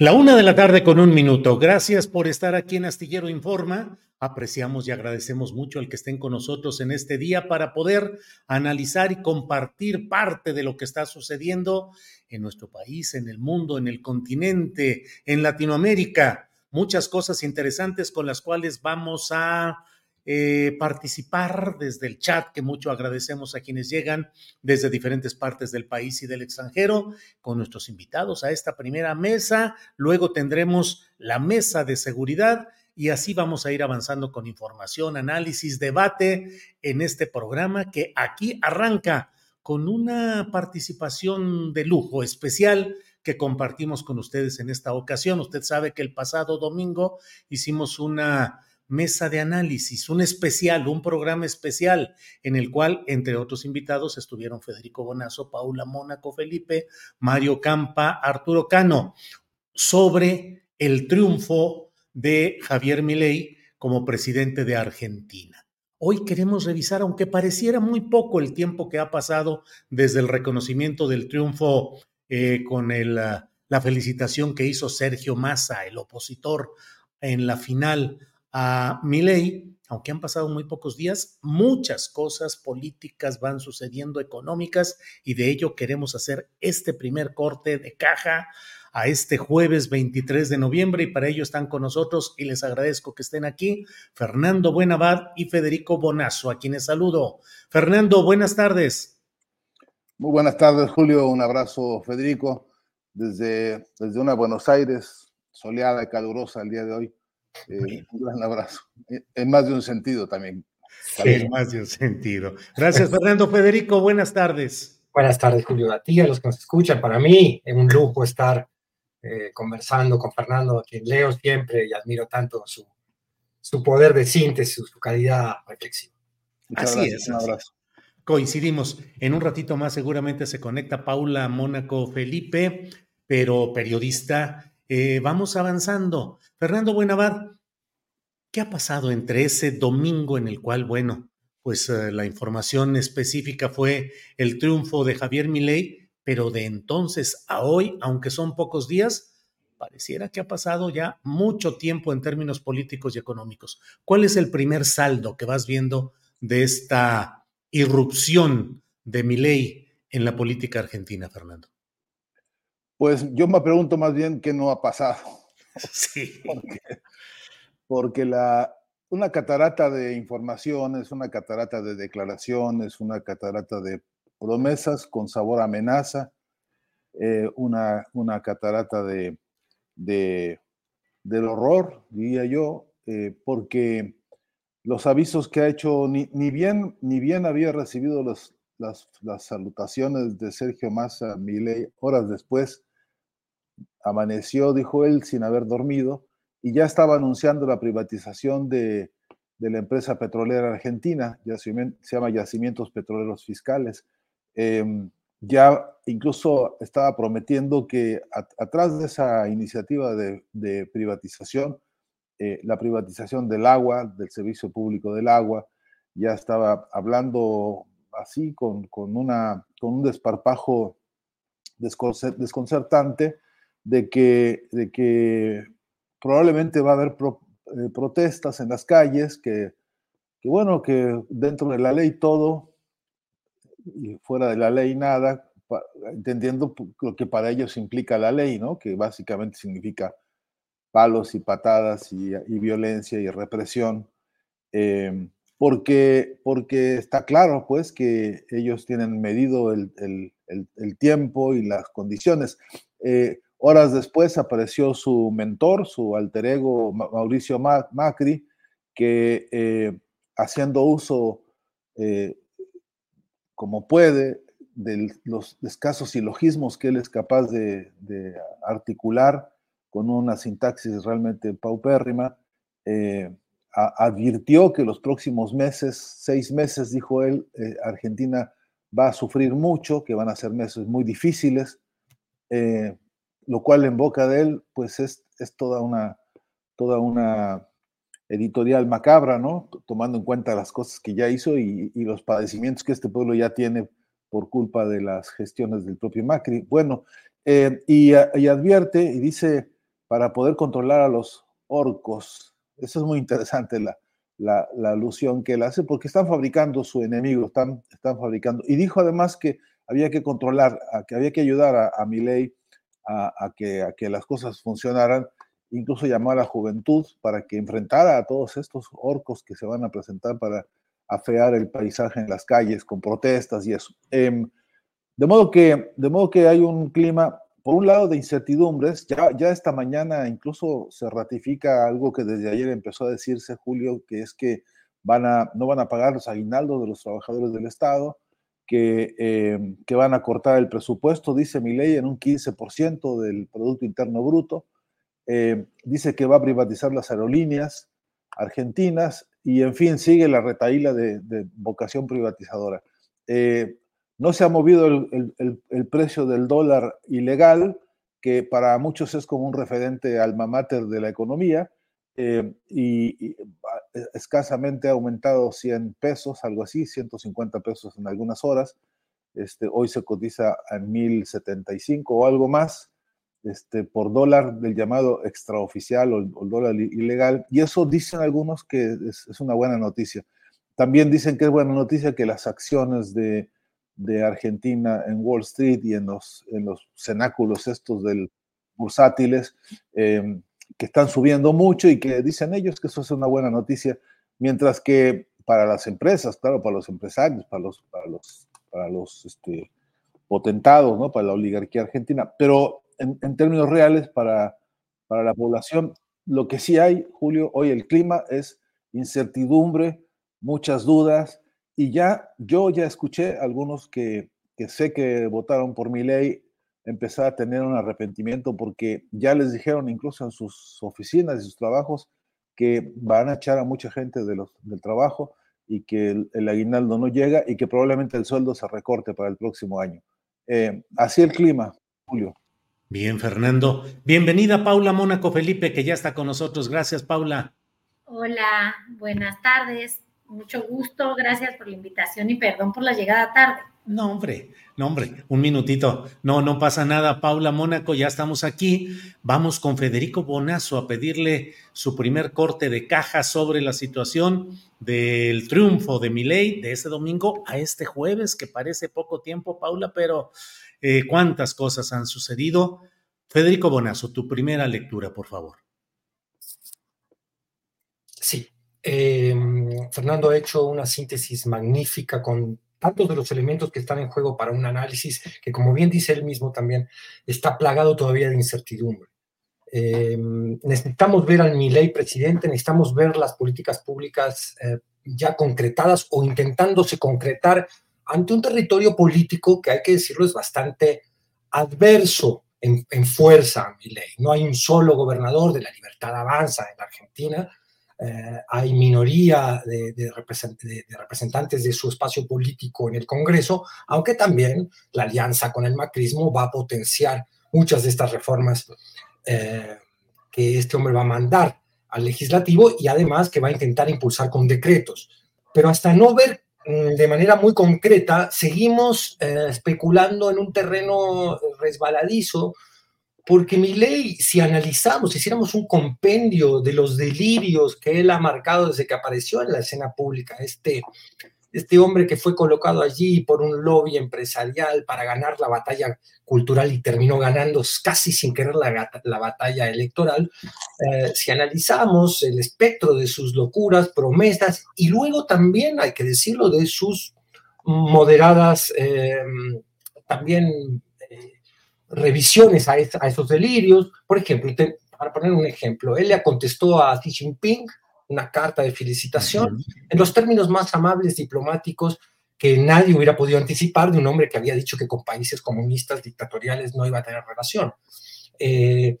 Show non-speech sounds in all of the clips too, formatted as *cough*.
La una de la tarde con un minuto. Gracias por estar aquí en Astillero Informa. Apreciamos y agradecemos mucho el que estén con nosotros en este día para poder analizar y compartir parte de lo que está sucediendo en nuestro país, en el mundo, en el continente, en Latinoamérica. Muchas cosas interesantes con las cuales vamos a eh, participar desde el chat, que mucho agradecemos a quienes llegan desde diferentes partes del país y del extranjero, con nuestros invitados a esta primera mesa. Luego tendremos la mesa de seguridad y así vamos a ir avanzando con información, análisis, debate en este programa que aquí arranca con una participación de lujo especial que compartimos con ustedes en esta ocasión. Usted sabe que el pasado domingo hicimos una mesa de análisis, un especial, un programa especial en el cual, entre otros invitados, estuvieron Federico Bonazo, Paula Mónaco, Felipe, Mario Campa, Arturo Cano, sobre el triunfo de Javier Milei como presidente de Argentina. Hoy queremos revisar, aunque pareciera muy poco el tiempo que ha pasado desde el reconocimiento del triunfo eh, con el, la felicitación que hizo Sergio Massa, el opositor, en la final a Milei, aunque han pasado muy pocos días, muchas cosas políticas van sucediendo, económicas, y de ello queremos hacer este primer corte de caja a este jueves 23 de noviembre y para ello están con nosotros y les agradezco que estén aquí Fernando Buenabad y Federico Bonazo, a quienes saludo. Fernando, buenas tardes. Muy buenas tardes, Julio. Un abrazo, Federico, desde, desde una Buenos Aires soleada y calurosa el día de hoy. Eh, un gran abrazo. Eh, en más de un sentido también. En más de un sentido. Gracias, Fernando. Federico, buenas tardes. Buenas tardes, Julio. A ti, a los que nos escuchan, para mí es un lujo estar eh, conversando con Fernando, a quien leo siempre y admiro tanto su, su poder de síntesis, su calidad reflexiva. así es. Un abrazo. Coincidimos. En un ratito más seguramente se conecta Paula Mónaco Felipe, pero periodista eh, vamos avanzando. Fernando Buenavad, ¿qué ha pasado entre ese domingo en el cual, bueno, pues eh, la información específica fue el triunfo de Javier Milei, pero de entonces a hoy, aunque son pocos días, pareciera que ha pasado ya mucho tiempo en términos políticos y económicos. ¿Cuál es el primer saldo que vas viendo de esta irrupción de Milei en la política argentina, Fernando? Pues yo me pregunto más bien qué no ha pasado. *laughs* Sí. Porque, la, una catarata de informaciones, una catarata de declaraciones, una catarata de promesas con sabor a amenaza, eh, una, una catarata de, de, del horror, diría yo, eh, porque los avisos que ha hecho, ni, ni, bien, ni bien había recibido los, las, salutaciones de Sergio Massa Milei horas después. Amaneció, dijo él, sin haber dormido, y ya estaba anunciando la privatización de, la empresa petrolera argentina, se llama Yacimientos Petroleros Fiscales. Em, ya incluso estaba prometiendo que atrás de esa iniciativa de, privatización, eh, la privatización del agua, del servicio público del agua, ya estaba hablando así con, una, con un desparpajo desconcertante de que, de que probablemente va a haber eh, protestas en las calles, que, que, bueno, que dentro de la ley todo y fuera de la ley nada, entendiendo lo que para ellos implica la ley, ¿no? Que básicamente significa palos y patadas y, violencia y represión. Em, porque, porque está claro, pues, que ellos tienen medido el, tiempo y las condiciones. Eh, horas después apareció su mentor, su alter ego, Mauricio Macri, que eh, haciendo uso eh, como puede de los escasos silogismos que él es capaz de, articular con una sintaxis realmente paupérrima, advirtió que los próximos meses, seis meses, dijo él, eh, Argentina va a sufrir mucho, que van a ser meses muy difíciles, eh, lo cual en boca de él, pues es, es, toda, una, toda una editorial macabra, ¿no? Tomando en cuenta las cosas que ya hizo y, los padecimientos que este pueblo ya tiene por culpa de las gestiones del propio Macri. Bueno, eh, y, y advierte y dice, para poder controlar a los orcos, eso es muy interesante la, la, alusión que él hace, porque están fabricando su enemigo, están, están fabricando. Y dijo además que había que controlar, que había que ayudar a, a Milei a, que, a que las cosas funcionaran, incluso llamó a la juventud para que enfrentara a todos estos orcos que se van a presentar para afear el paisaje en las calles con protestas y eso. Em, de, modo que, de modo que hay un clima por un lado de incertidumbres, ya, ya esta mañana incluso se ratifica algo que desde ayer empezó a decirse, Julio, que es que van a, no van a pagar los aguinaldos de los trabajadores del Estado, que, eh, que van a cortar el presupuesto, dice mi ley, en un 15% del Producto Interno Bruto. Eh, dice que va a privatizar las aerolíneas argentinas y, en fin, sigue la retaíla de, vocación privatizadora. Eh, no se ha movido el, precio del dólar ilegal, que para muchos es como un referente alma mater de la economía, eh, y, escasamente ha aumentado 100 pesos, algo así, 150 pesos en algunas horas. Este, hoy se cotiza en 1075 o algo más este, por dólar del llamado extraoficial o el, dólar ilegal. Y eso dicen algunos que es, una buena noticia. También dicen que es buena noticia que las acciones de, de Argentina en Wall Street y en los, en los cenáculos estos del bursátiles, em, que están subiendo mucho y que dicen ellos que eso es una buena noticia, mientras que para las empresas, claro, para los empresarios, para los, para los, para los este, potentados, ¿no? para la oligarquía argentina, pero en, en términos reales, para, para la población, lo que sí hay, Julio, hoy el clima es incertidumbre, muchas dudas, y ya, yo ya escuché algunos que, que sé que votaron por mi ley empezar a tener un arrepentimiento porque ya les dijeron incluso en sus oficinas y sus trabajos que van a echar a mucha gente de los, del trabajo y que el, aguinaldo no llega y que probablemente el sueldo se recorte para el próximo año. Eh, así el clima, Julio. Bien, Fernando. Bienvenida Paula Mónaco Felipe, que ya está con nosotros. Gracias, Paula. Hola, buenas tardes. Mucho gusto, gracias por la invitación y perdón por la llegada tarde. No, hombre, no, hombre, un minutito. No, no pasa nada. Paula Mónaco, ya estamos aquí. Vamos con Federico Bonazo a pedirle su primer corte de caja sobre la situación del triunfo de Milei de ese domingo a este jueves, que parece poco tiempo, Paula, pero eh, cuántas cosas han sucedido. Federico Bonazo, tu primera lectura, por favor. Sí, Em, Fernando ha hecho una síntesis magnífica con tantos de los elementos que están en juego para un análisis que, como bien dice él mismo también, está plagado todavía de incertidumbre. Em, necesitamos ver al Milei presidente, necesitamos ver las políticas públicas eh, ya concretadas o intentándose concretar ante un territorio político que hay que decirlo es bastante adverso en, fuerza a mi ley. No hay un solo gobernador de la libertad avanza en la Argentina, eh, hay minoría de, representantes de su espacio político en el Congreso, aunque también la alianza con el macrismo va a potenciar muchas de estas reformas eh, que este hombre va a mandar al legislativo y además que va a intentar impulsar con decretos. Pero hasta no ver mm, de manera muy concreta, seguimos eh, especulando en un terreno resbaladizo porque mi ley, si analizamos, si hiciéramos un compendio de los delirios que él ha marcado desde que apareció en la escena pública, este, este hombre que fue colocado allí por un lobby empresarial para ganar la batalla cultural y terminó ganando casi sin querer la, la batalla electoral, eh, si analizamos el espectro de sus locuras, promesas y luego también, hay que decirlo, de sus moderadas eh, también revisiones a, esos delirios. Por ejemplo, para poner un ejemplo, él le contestó a Xi Jinping una carta de felicitación en los términos más amables diplomáticos que nadie hubiera podido anticipar de un hombre que había dicho que con países comunistas dictatoriales no iba a tener relación. Eh,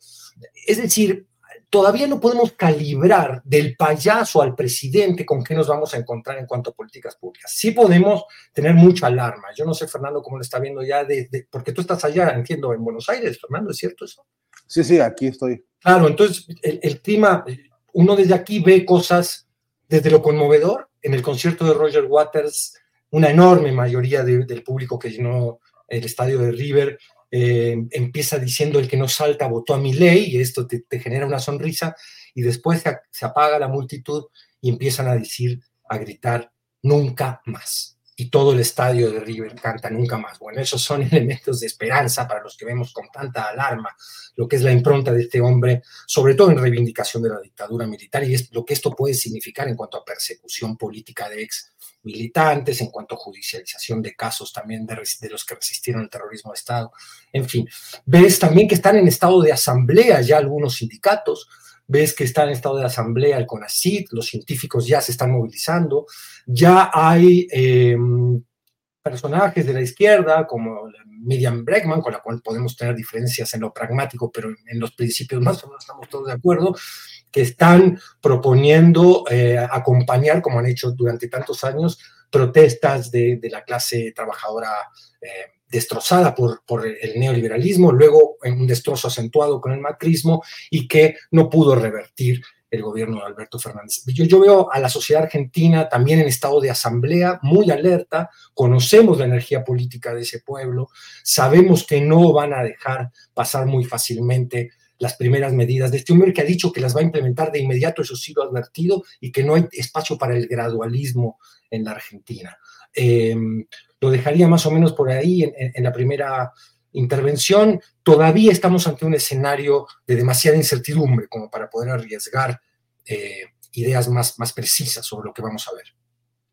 es decir, todavía no podemos calibrar del payaso al presidente con qué nos vamos a encontrar en cuanto a políticas públicas. Sí podemos tener mucha alarma. Yo no sé, Fernando, cómo lo está viendo ya, de, porque tú estás allá, entiendo, en Buenos Aires, Fernando, ¿es cierto eso? Sí, sí, aquí estoy. Claro, entonces el, clima, uno desde aquí ve cosas desde lo conmovedor. En el concierto de Roger Waters, una enorme mayoría del público que llenó el estadio de River eh, empieza diciendo el que no salta votó a mi ley y esto te, genera una sonrisa y después se, apaga la multitud y empiezan a decir, a gritar, nunca más. Y todo el estadio de River canta nunca más. Bueno, esos son *laughs* elementos de esperanza para los que vemos con tanta alarma lo que es la impronta de este hombre, sobre todo en reivindicación de la dictadura militar y lo que esto puede significar en cuanto a persecución política de ex militantes, en cuanto a judicialización de casos también de, los que resistieron el terrorismo de Estado. En fin, ves también que están en estado de asamblea ya algunos sindicatos, ves que están en estado de asamblea el CONACID, los científicos ya se están movilizando, ya hay em, personajes de la izquierda como Miriam Bregman, con la cual podemos tener diferencias en lo pragmático, pero en los principios más o menos estamos todos de acuerdo, que están proponiendo eh, acompañar, como han hecho durante tantos años, protestas de, la clase trabajadora eh, destrozada por, el neoliberalismo, luego en un destrozo acentuado con el macrismo y que no pudo revertir el gobierno de Alberto Fernández. Yo, yo, veo a la sociedad argentina también en estado de asamblea, muy alerta, conocemos la energía política de ese pueblo, sabemos que no van a dejar pasar muy fácilmente las primeras medidas de este hombre que ha dicho que las va a implementar de inmediato, eso sí lo ha advertido, y que no hay espacio para el gradualismo en la Argentina. Em, lo dejaría más o menos por ahí en, la primera intervención. Todavía estamos ante un escenario de demasiada incertidumbre como para poder arriesgar eh, ideas más, más precisas sobre lo que vamos a ver.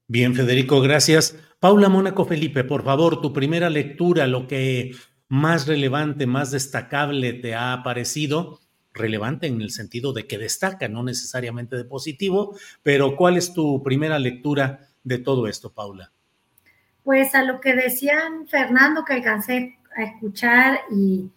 Bien, Federico, gracias. Paula Mónaco Felipe, por favor, tu primera lectura, lo que más relevante, más destacable te ha parecido? Relevante en el sentido de que destaca, no necesariamente de positivo, pero ¿cuál es tu primera lectura de todo esto, Paula? Pues a lo que decían Fernando, que alcancé a escuchar, y,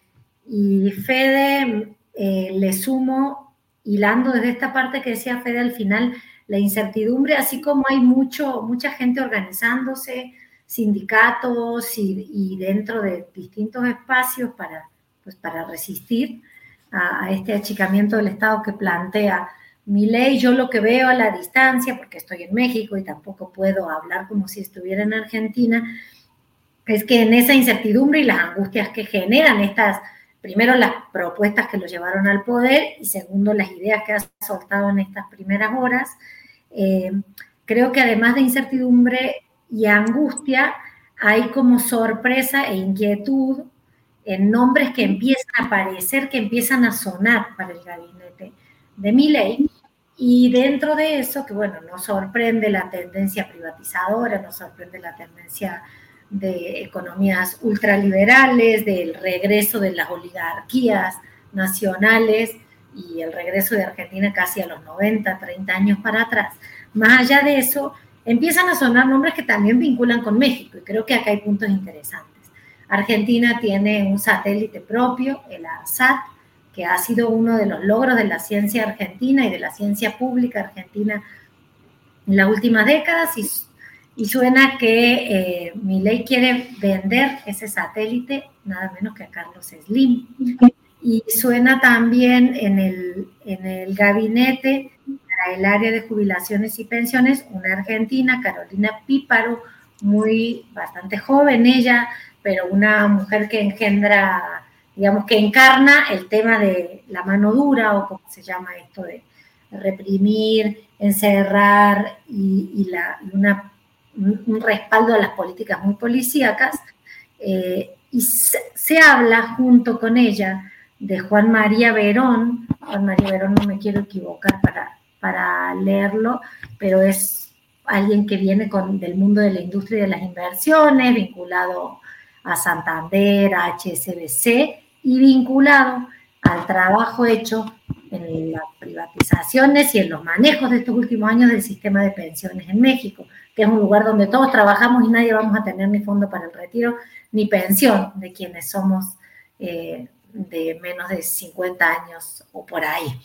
Fede, eh, le sumo, hilando desde esta parte que decía Fede al final, la incertidumbre, así como hay mucho, mucha gente organizándose, sindicatos y, dentro de distintos espacios para, pues para resistir a, este achicamiento del Estado que plantea mi ley. Yo lo que veo a la distancia, porque estoy en México y tampoco puedo hablar como si estuviera en Argentina, es que en esa incertidumbre y las angustias que generan estas, primero las propuestas que lo llevaron al poder y segundo las ideas que ha soltado en estas primeras horas, eh, creo que además de incertidumbre y angustia, hay como sorpresa e inquietud en nombres que empiezan a aparecer, que empiezan a sonar para el gabinete de mi ley. Y dentro de eso, que bueno, nos sorprende la tendencia privatizadora, nos sorprende la tendencia de economías ultraliberales, del regreso de las oligarquías nacionales y el regreso de Argentina casi a los 90, 30 años para atrás. Más allá de eso, empiezan a sonar nombres que también vinculan con México y creo que acá hay puntos interesantes. Argentina tiene un satélite propio, el ARSAT, que ha sido uno de los logros de la ciencia argentina y de la ciencia pública argentina en las últimas décadas y, y suena que eh, ley quiere vender ese satélite nada menos que a Carlos Slim. Y suena también en el, en el gabinete para el área de jubilaciones y pensiones una argentina, Carolina Píparo, muy bastante joven ella, pero una mujer que engendra, digamos, que encarna el tema de la mano dura o como se llama esto de reprimir, encerrar y, un respaldo a las políticas muy policíacas. Eh, y se, habla junto con ella de Juan María Verón. Juan María Verón no me quiero equivocar para, para leerlo, pero es alguien que viene con, del mundo de la industria y de las inversiones, vinculado a Santander, a HSBC y vinculado al trabajo hecho en las privatizaciones y en los manejos de estos últimos años del sistema de pensiones en México, que es un lugar donde todos trabajamos y nadie vamos a tener ni fondo para el retiro ni pensión de quienes somos eh, de menos de 50 años o por ahí.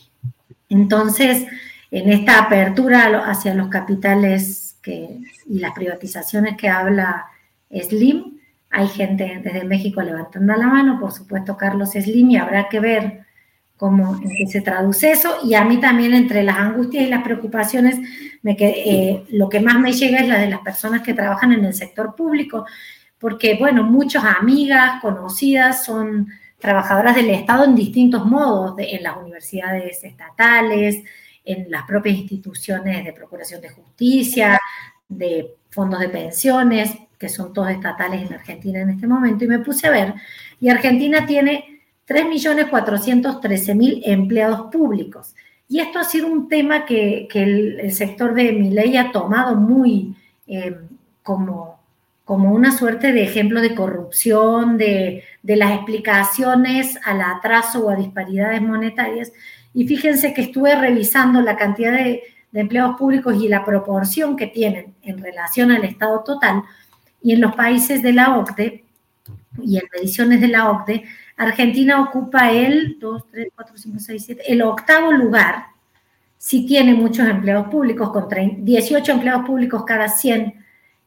Entonces, en esta apertura hacia los capitales y las privatizaciones que habla Slim, hay gente desde México levantando la mano, por supuesto Carlos Slim, y habrá que ver cómo se traduce eso. Y a mí también entre las angustias y las preocupaciones, eh, lo que más me llega es la de las personas que trabajan en el sector público, porque, bueno, muchas amigas, conocidas, son trabajadoras del Estado en distintos modos, en las universidades estatales, en las propias instituciones de Procuración de Justicia, de fondos de pensiones, que son todos estatales en Argentina en este momento, y me puse a ver, y Argentina tiene 3.413.000 empleados públicos. Y esto ha sido un tema que, el, sector de mi ley ha tomado muy eh, como como una suerte de ejemplo de corrupción, de, las explicaciones al atraso o a disparidades monetarias. Y fíjense que estuve revisando la cantidad de, empleados públicos y la proporción que tienen en relación al Estado total. Y en los países de la OCDE y en mediciones de la OCDE, Argentina ocupa el 2, 3, 4, 5, 6, 7, el octavo lugar. Si tiene muchos empleados públicos, con 18 empleados públicos cada 100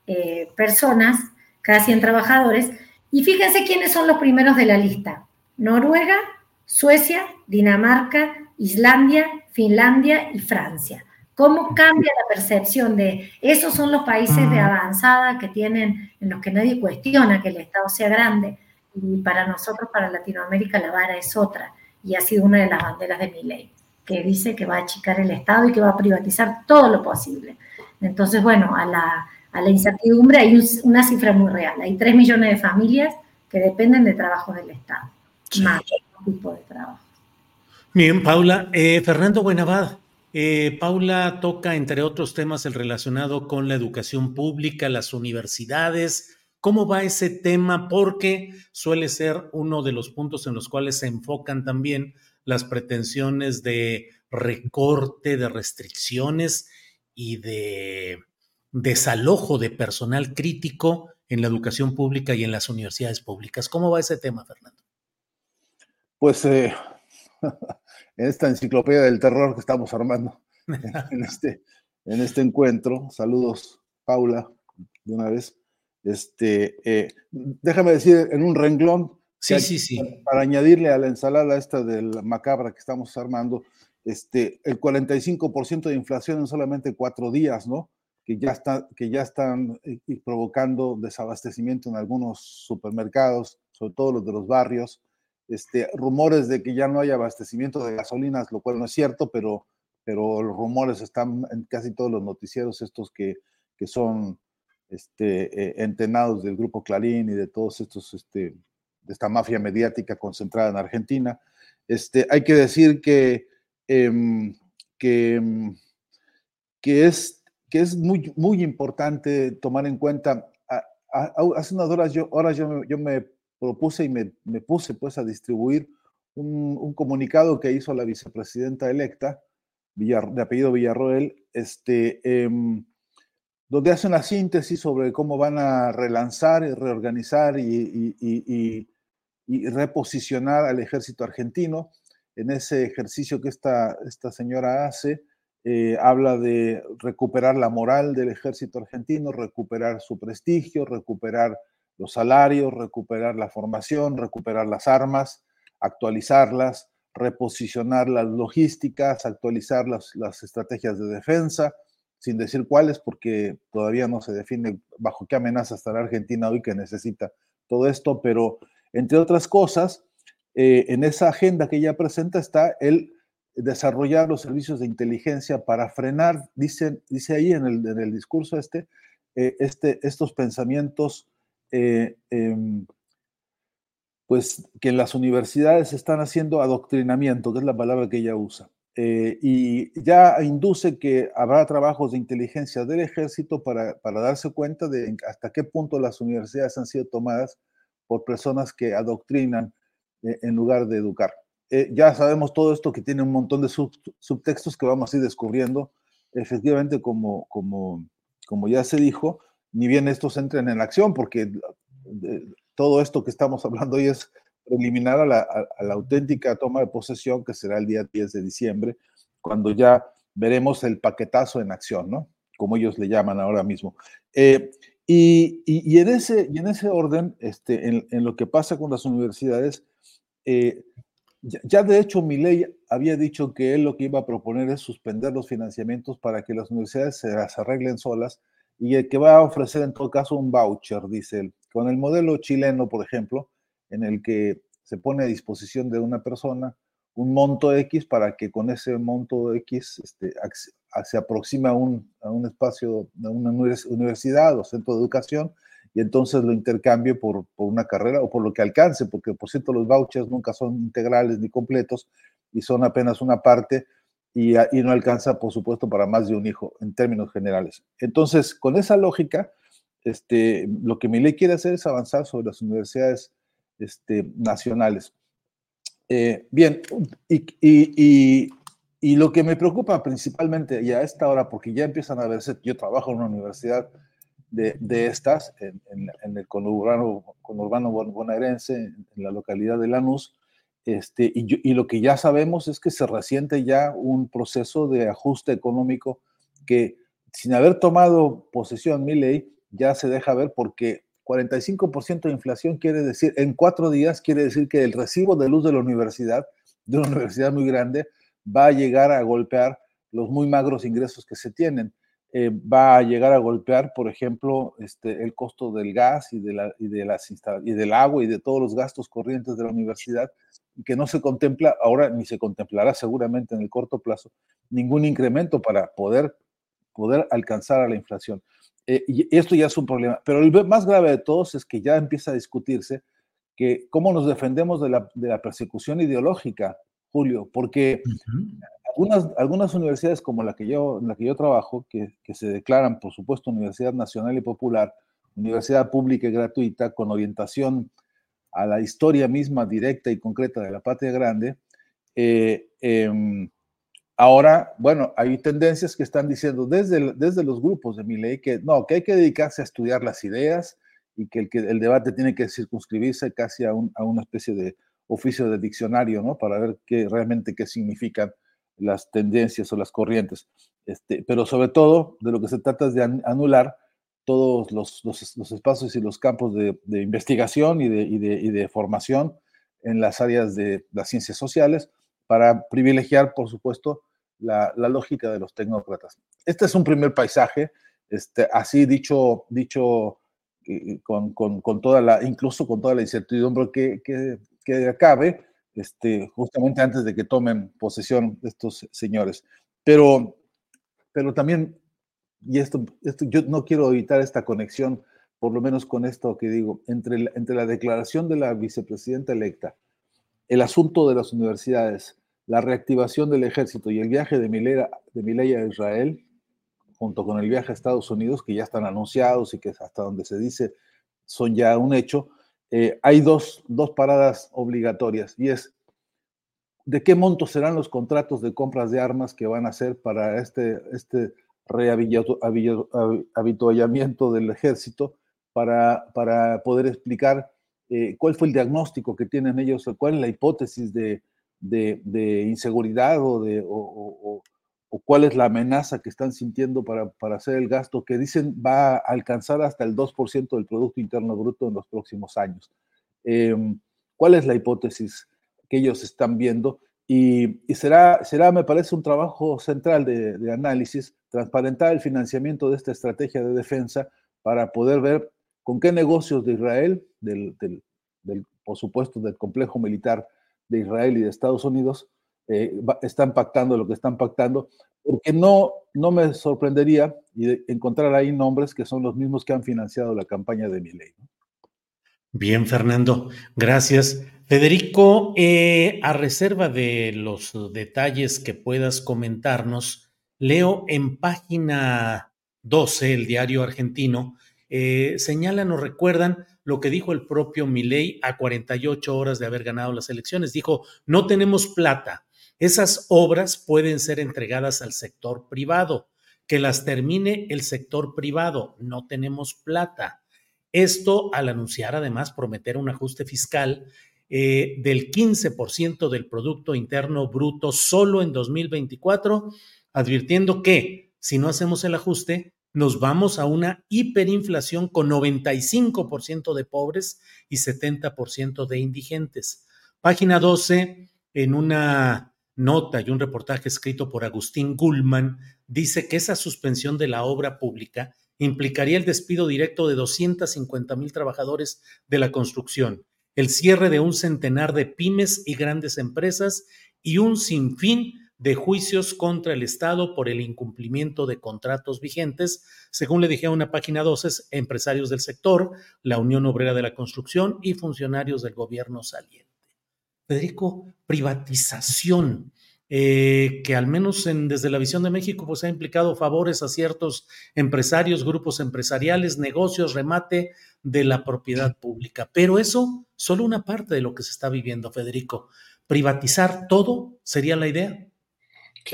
eh, personas, cada 100 trabajadores. Y fíjense quiénes son los primeros de la lista. Noruega, Suecia, Dinamarca, Islandia, Finlandia y Francia. ¿Cómo cambia la percepción de esos son los países de avanzada que tienen, en los que nadie cuestiona que el Estado sea grande? Y para nosotros, para Latinoamérica, la vara es otra. Y ha sido una de las banderas de mi ley, que dice que va a achicar el Estado y que va a privatizar todo lo posible. Entonces, bueno, a la, a la incertidumbre, hay una cifra muy real. Hay 3 millones de familias que dependen de trabajos del Estado, más tipo de trabajo. Bien, Paula. Eh, Fernando Buenavad. Eh, Paula toca, entre otros temas, el relacionado con la educación pública, las universidades. ¿Cómo va ese tema? Porque suele ser uno de los puntos en los cuales se enfocan también las pretensiones de recorte, de restricciones y de desalojo de personal crítico en la educación pública y en las universidades públicas. ¿Cómo va ese tema, Fernando? Pues eh, *laughs* en esta enciclopedia del terror que estamos armando *laughs* en este, en este encuentro, saludos, Paula, de una vez. Este, eh, déjame decir en un renglón, sí, sí, sí. Para, añadirle a la ensalada esta del macabra que estamos armando, este, el 45% de inflación en solamente cuatro días, ¿no? que ya, está, que ya están eh, provocando desabastecimiento en algunos supermercados, sobre todo los de los barrios. Este, rumores de que ya no hay abastecimiento de gasolinas, lo cual no es cierto, pero, pero los rumores están en casi todos los noticieros estos que, que son este, eh, entenados del grupo Clarín y de todos estos, este, de esta mafia mediática concentrada en Argentina. Este, hay que decir que, em, que, em, que es que es muy, muy importante tomar en cuenta. hace unas horas yo, horas yo, yo me propuse y me, puse pues a distribuir un, un, comunicado que hizo la vicepresidenta electa, de apellido Villarroel, este, em, donde hace una síntesis sobre cómo van a relanzar y reorganizar y, reposicionar al ejército argentino. En ese ejercicio que esta, esta señora hace, eh, habla de recuperar la moral del ejército argentino, recuperar su prestigio, recuperar los salarios, recuperar la formación, recuperar las armas, actualizarlas, reposicionar las logísticas, actualizar las, las estrategias de defensa, sin decir cuáles, porque todavía no se define bajo qué amenaza estará Argentina hoy que necesita todo esto, pero entre otras cosas, eh, en esa agenda que ella presenta está el desarrollar los servicios de inteligencia para frenar, dice, dice ahí en el, en el discurso este, eh, este, estos pensamientos, eh, em, pues que en las universidades están haciendo adoctrinamiento, que es la palabra que ella usa. Eh, y ya induce que habrá trabajos de inteligencia del ejército para, para, darse cuenta de hasta qué punto las universidades han sido tomadas por personas que adoctrinan eh, en lugar de educar. Ya sabemos todo esto que tiene un montón de subtextos que vamos a ir descubriendo. Efectivamente, como, como, como ya se dijo, ni bien estos entren en acción, porque todo esto que estamos hablando hoy es preliminar a la, auténtica toma de posesión que será el día 10 de diciembre, cuando ya veremos el paquetazo en acción, ¿no? Como ellos le llaman ahora mismo. Eh, y, en ese, y en ese orden, este, en, lo que pasa con las universidades, eh, ya, de hecho mi ley había dicho que él lo que iba a proponer es suspender los financiamientos para que las universidades se las arreglen solas y que va a ofrecer en todo caso un voucher, dice él. Con el modelo chileno, por ejemplo, en el que se pone a disposición de una persona un monto X para que con ese monto X este, se aproxime a un, a un espacio, a una universidad o centro de educación y entonces lo intercambie por, por, una carrera o por lo que alcance, porque por cierto los vouchers nunca son integrales ni completos y son apenas una parte y, y, no alcanza, por supuesto, para más de un hijo en términos generales. Entonces, con esa lógica, este, lo que mi ley quiere hacer es avanzar sobre las universidades este, nacionales. Eh, bien, y, lo que me preocupa principalmente ya a esta hora, porque ya empiezan a verse, yo trabajo en una universidad de, estas, en, el conurbano, conurbano bonaerense, en, la localidad de Lanús, este, y, lo que ya sabemos es que se resiente ya un proceso de ajuste económico que sin haber tomado posesión mi ley, ya se deja ver porque 45% de inflación quiere decir, en cuatro días quiere decir que el recibo de luz de la universidad, de una universidad muy grande, va a llegar a golpear los muy magros ingresos que se tienen. Eh, va a llegar a golpear, por ejemplo, este, el costo del gas y, de la, y, de las y del agua y de todos los gastos corrientes de la universidad, que no se contempla ahora ni se contemplará seguramente en el corto plazo ningún incremento para poder, poder alcanzar a la inflación. Eh, y esto ya es un problema. Pero el más grave de todos es que ya empieza a discutirse que cómo nos defendemos de la, persecución ideológica, Julio, porque algunas, algunas universidades como la que yo, en la que yo trabajo, que, que se declaran, por supuesto, Universidad Nacional y Popular, universidad pública y gratuita, con orientación a la historia misma directa y concreta de la patria grande, eh, em, Ahora, bueno, hay tendencias que están diciendo desde, desde los grupos de mi ley que no, que hay que dedicarse a estudiar las ideas y que el, que el debate tiene que circunscribirse casi a, a una especie de oficio de diccionario, ¿no? Para ver qué, realmente qué significan las tendencias o las corrientes. Este, pero sobre todo, de lo que se trata es de anular todos los, los, espacios y los campos de, de investigación y de, y, de, y de formación en las áreas de las ciencias sociales para privilegiar, por supuesto, la, lógica de los tecnócratas. Este es un primer paisaje, este, así dicho, dicho eh, con, toda la, incluso con toda la incertidumbre que, que, acabe, este, justamente antes de que tomen posesión estos señores. Pero, pero también, y esto, esto, yo no quiero evitar esta conexión, por lo menos con esto que digo, entre, entre la declaración de la vicepresidenta electa, el asunto de las universidades, la reactivación del ejército y el viaje de Milei, de a Israel, junto con el viaje a Estados Unidos, que ya están anunciados y que hasta donde se dice son ya un hecho, eh, hay dos, dos paradas obligatorias y es de qué monto serán los contratos de compras de armas que van a hacer para este, este rehabituallamiento del ejército para, para poder explicar eh, cuál fue el diagnóstico que tienen ellos, cuál es la hipótesis de, de, inseguridad o, de, o, cuál es la amenaza que están sintiendo para, para, hacer el gasto que dicen va a alcanzar hasta el 2% del Producto Interno Bruto en los próximos años. Em, ¿Cuál es la hipótesis que ellos están viendo? Y, será, será, me parece, un trabajo central de, análisis, transparentar el financiamiento de esta estrategia de defensa para poder ver con qué negocios de Israel, del, del, del por supuesto, del complejo militar de Israel y de Estados Unidos, eh, están pactando lo que están pactando, porque no, no me sorprendería encontrar ahí nombres que son los mismos que han financiado la campaña de mi ley. Bien, Fernando, gracias. Federico, eh, a reserva de los detalles que puedas comentarnos, leo en página 12, el diario argentino, eh, señalan o recuerdan lo que dijo el propio Milei a 48 horas de haber ganado las elecciones. Dijo, no tenemos plata. Esas obras pueden ser entregadas al sector privado, que las termine el sector privado. No tenemos plata. Esto al anunciar además prometer un ajuste fiscal eh, del 15% del Producto Interno Bruto solo en 2024, advirtiendo que si no hacemos el ajuste, nos vamos a una hiperinflación con 95% de pobres y 70% de indigentes. Página 12, en una nota y un reportaje escrito por Agustín Gullman, dice que esa suspensión de la obra pública implicaría el despido directo de 250 mil trabajadores de la construcción, el cierre de un centenar de pymes y grandes empresas y un sinfín de juicios contra el Estado por el incumplimiento de contratos vigentes, según le dije a una página 12, empresarios del sector, la Unión Obrera de la Construcción y funcionarios del gobierno saliente. Federico, privatización, eh, que al menos en, desde la visión de México pues ha implicado favores a ciertos empresarios, grupos empresariales, negocios, remate de la propiedad pública. Pero eso solo una parte de lo que se está viviendo, Federico. Privatizar todo sería la idea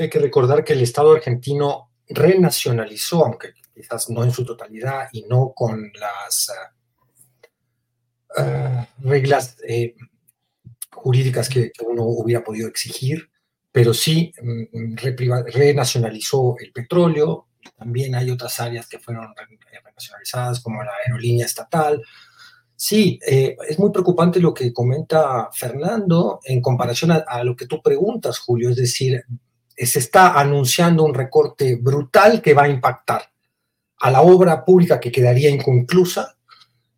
hay que recordar que el Estado argentino renacionalizó, aunque quizás no en su totalidad y no con las uh, reglas eh, jurídicas que, uno hubiera podido exigir, pero sí um, renacionalizó el petróleo. También hay otras áreas que fueron renacionalizadas, como la aerolínea estatal. Sí, eh, es muy preocupante lo que comenta Fernando en comparación a, a, lo que tú preguntas, Julio. Es decir, se está anunciando un recorte brutal que va a impactar a la obra pública que quedaría inconclusa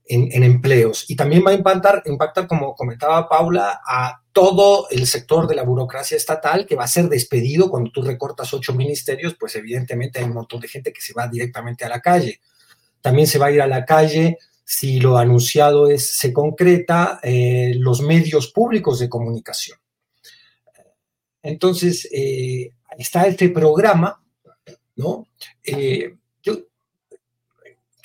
en, empleos y también va a impactar, impactar, como comentaba Paula, a todo el sector de la burocracia estatal que va a ser despedido cuando tú recortas ocho ministerios, pues evidentemente hay un montón de gente que se va directamente a la calle. También se va a ir a la calle si lo anunciado es, se concreta, eh, los medios públicos de comunicación. Entonces, eh, está este programa, ¿no? Eh,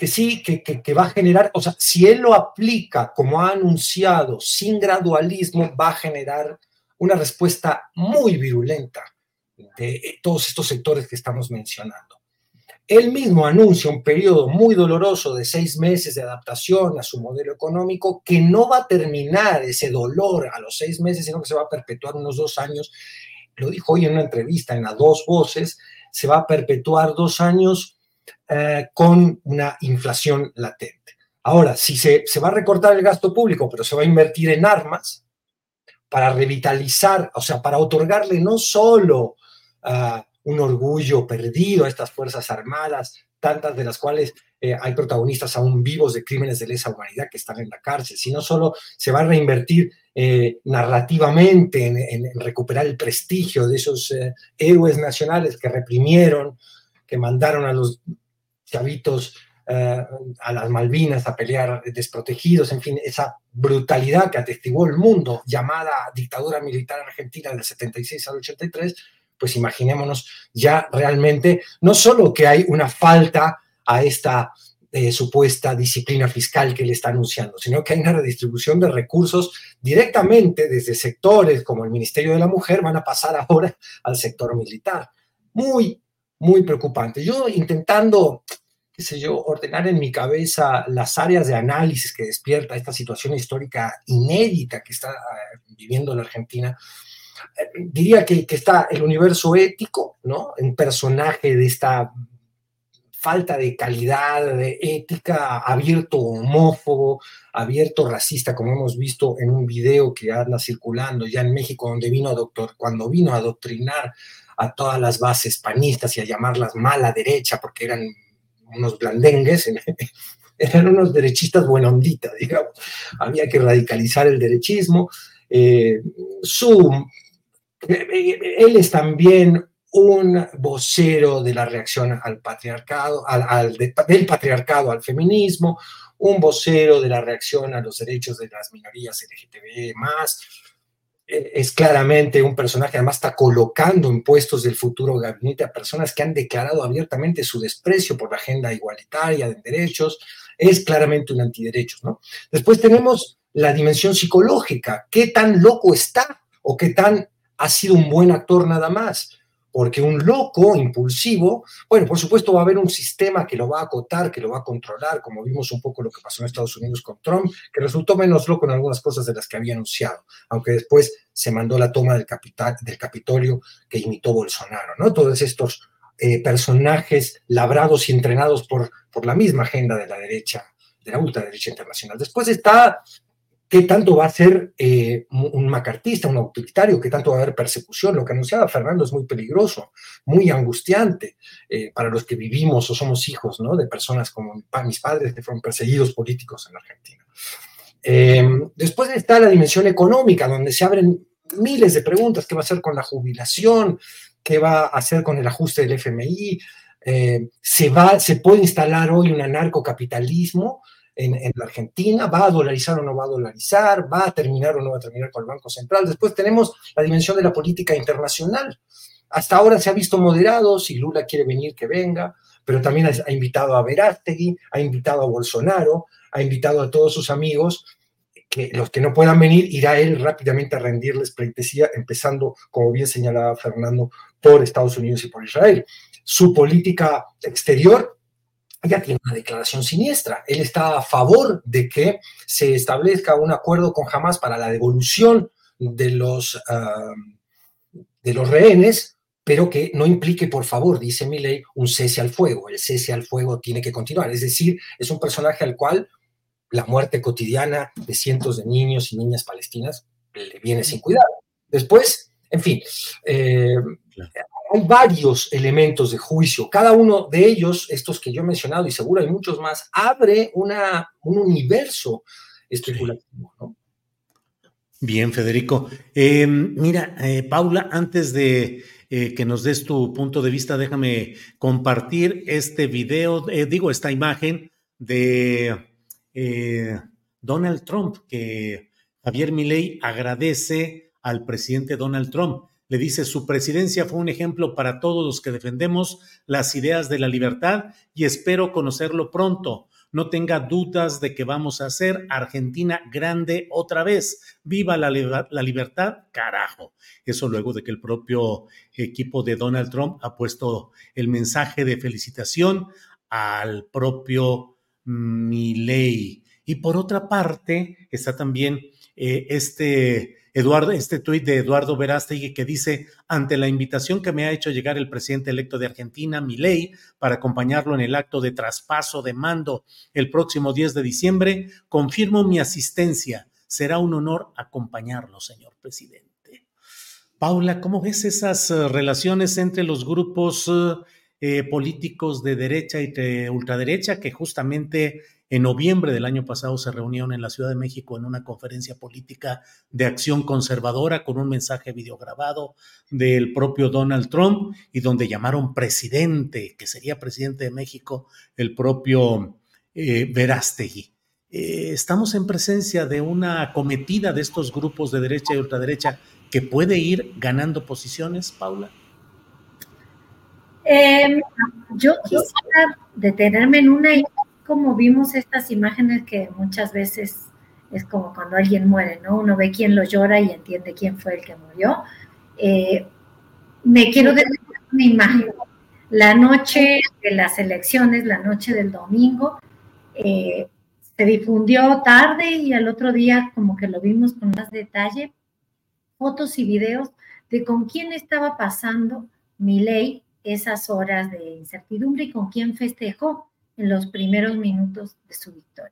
que sí, que, va a generar, o sea, si él lo aplica como ha anunciado, sin gradualismo, va a generar una respuesta muy virulenta de todos estos sectores que estamos mencionando. Él mismo anuncia un periodo muy doloroso de seis meses de adaptación a su modelo económico que no va a terminar ese dolor a los seis meses, sino que se va a perpetuar unos dos años lo dijo hoy en una entrevista en las dos voces, se va a perpetuar dos años eh, con una inflación latente. Ahora, si se, va a recortar el gasto público, pero se va a invertir en armas para revitalizar, o sea, para otorgarle no solo ah, un orgullo perdido a estas Fuerzas Armadas, tantas de las cuales eh, hay protagonistas aún vivos de crímenes de lesa humanidad que están en la cárcel, sino solo se va a reinvertir eh, narrativamente en, recuperar el prestigio de esos héroes nacionales que reprimieron, que mandaron a los chavitos a las Malvinas a pelear desprotegidos, en fin, esa brutalidad que atestiguó el mundo llamada dictadura militar argentina del 76 al 83, pues imaginémonos ya realmente no solo que hay una falta a esta eh, supuesta disciplina fiscal que le está anunciando, sino que hay una redistribución de recursos directamente desde sectores como el Ministerio de la Mujer van a pasar ahora al sector militar. Muy, muy preocupante. Yo intentando, qué sé yo, ordenar en mi cabeza las áreas de análisis que despierta esta situación histórica inédita que está eh, viviendo la Argentina, eh, diría que, está el universo ético, ¿no? Un personaje de esta falta de calidad, de ética, abierto homófobo, abierto racista, como hemos visto en un video que anda circulando ya en México, donde vino a doctor, cuando vino a adoctrinar a todas las bases panistas y a llamarlas mala derecha, porque eran unos blandengues, *laughs* eran unos derechistas buenonditas, digamos. Había que radicalizar el derechismo. Eh, su, eh, él es también un vocero de la reacción al patriarcado, al, del patriarcado al feminismo, un vocero de la reacción a los derechos de las minorías LGTB más. E, es claramente un personaje, además está colocando en puestos del futuro gabinete a personas que han declarado abiertamente su desprecio por la agenda igualitaria de derechos. Es claramente un antiderechos, ¿no? Después tenemos la dimensión psicológica. ¿Qué tan loco está o qué tan ha sido un buen actor nada más? Porque un loco impulsivo, bueno, por supuesto va a haber un sistema que lo va a acotar, que lo va a controlar, como vimos un poco lo que pasó en Estados Unidos con Trump, que resultó menos loco en algunas cosas de las que había anunciado, aunque después se mandó la toma del, capital, del Capitolio que imitó Bolsonaro, ¿no? Todos estos eh, personajes labrados y entrenados por, por la misma agenda de la derecha, de la ultraderecha internacional. Después está qué tanto va a ser eh, un macartista, un autoritario, qué tanto va a haber persecución. Lo que anunciaba Fernando es muy peligroso, muy angustiante eh, para los que vivimos o somos hijos ¿no? de personas como mis padres que fueron perseguidos políticos en Argentina. Em, después está la dimensión económica, donde se abren miles de preguntas, ¿qué va a hacer con la jubilación? ¿Qué va a hacer con el ajuste del FMI? Eh, ¿se, va, ¿Se puede instalar hoy un anarcocapitalismo? En, la Argentina, va a dolarizar o no va a dolarizar, va a terminar o no va a terminar con el Banco Central. Después tenemos la dimensión de la política internacional. Hasta ahora se ha visto moderado, si Lula quiere venir, que venga, pero también ha, invitado a Verástegui, ha invitado a Bolsonaro, ha invitado a todos sus amigos, que los que no puedan venir, irá él rápidamente a rendirles pleitesía, empezando, como bien señalaba Fernando, por Estados Unidos y por Israel. Su política exterior ya tiene una declaración siniestra. Él está a favor de que se establezca un acuerdo con Hamas para la devolución de los, ah, de los rehenes, pero que no implique, por favor, dice mi ley, un cese al fuego. El cese al fuego tiene que continuar. Es decir, es un personaje al cual la muerte cotidiana de cientos de niños y niñas palestinas le viene sin cuidado. Después, en fin, eh, hay varios elementos de juicio. Cada uno de ellos, estos que yo he mencionado y seguro hay muchos más, abre una, un universo especulativo. Bien, Federico. Eh, mira, eh, Paula, antes de eh, que nos des tu punto de vista, déjame compartir este video, digo, esta imagen de Donald Trump, que Javier Milei agradece al presidente Donald Trump le dice, su presidencia fue un ejemplo para todos los que defendemos las ideas de la libertad y espero conocerlo pronto. No tenga dudas de que vamos a hacer Argentina grande otra vez. Viva la, la libertad, carajo. Eso luego de que el propio equipo de Donald Trump ha puesto el mensaje de felicitación al propio Milley. Y por otra parte, está también eh, este Eduardo, este tuit de Eduardo Verástegui que dice, ante la invitación que me ha hecho llegar el presidente electo de Argentina, Milei, para acompañarlo en el acto de traspaso de mando el próximo 10 de diciembre, confirmo mi asistencia. Será un honor acompañarlo, señor presidente. Paula, ¿cómo ves esas eh, relaciones entre los grupos eh, políticos de derecha y de ultraderecha que justamente en noviembre del año pasado se reunieron en la Ciudad de México en una conferencia política de acción conservadora con un mensaje videograbado del propio Donald Trump y donde llamaron presidente, que sería presidente de México, el propio eh, Verástegui. Eh, estamos en presencia de una acometida de estos grupos de derecha y ultraderecha que puede ir ganando posiciones, Paula. Em, yo quisiera detenerme en una como vimos estas imágenes que muchas veces es como cuando alguien muere, ¿no? Uno ve quién lo llora y entiende quién fue el que murió. Eh, me quiero detener una imagen. La noche de las elecciones, la noche del domingo, eh, se difundió tarde y al otro día como que lo vimos con más detalle, fotos y videos de con quién estaba pasando ley esas horas de incertidumbre y con quién festejó en los primeros minutos de su victoria.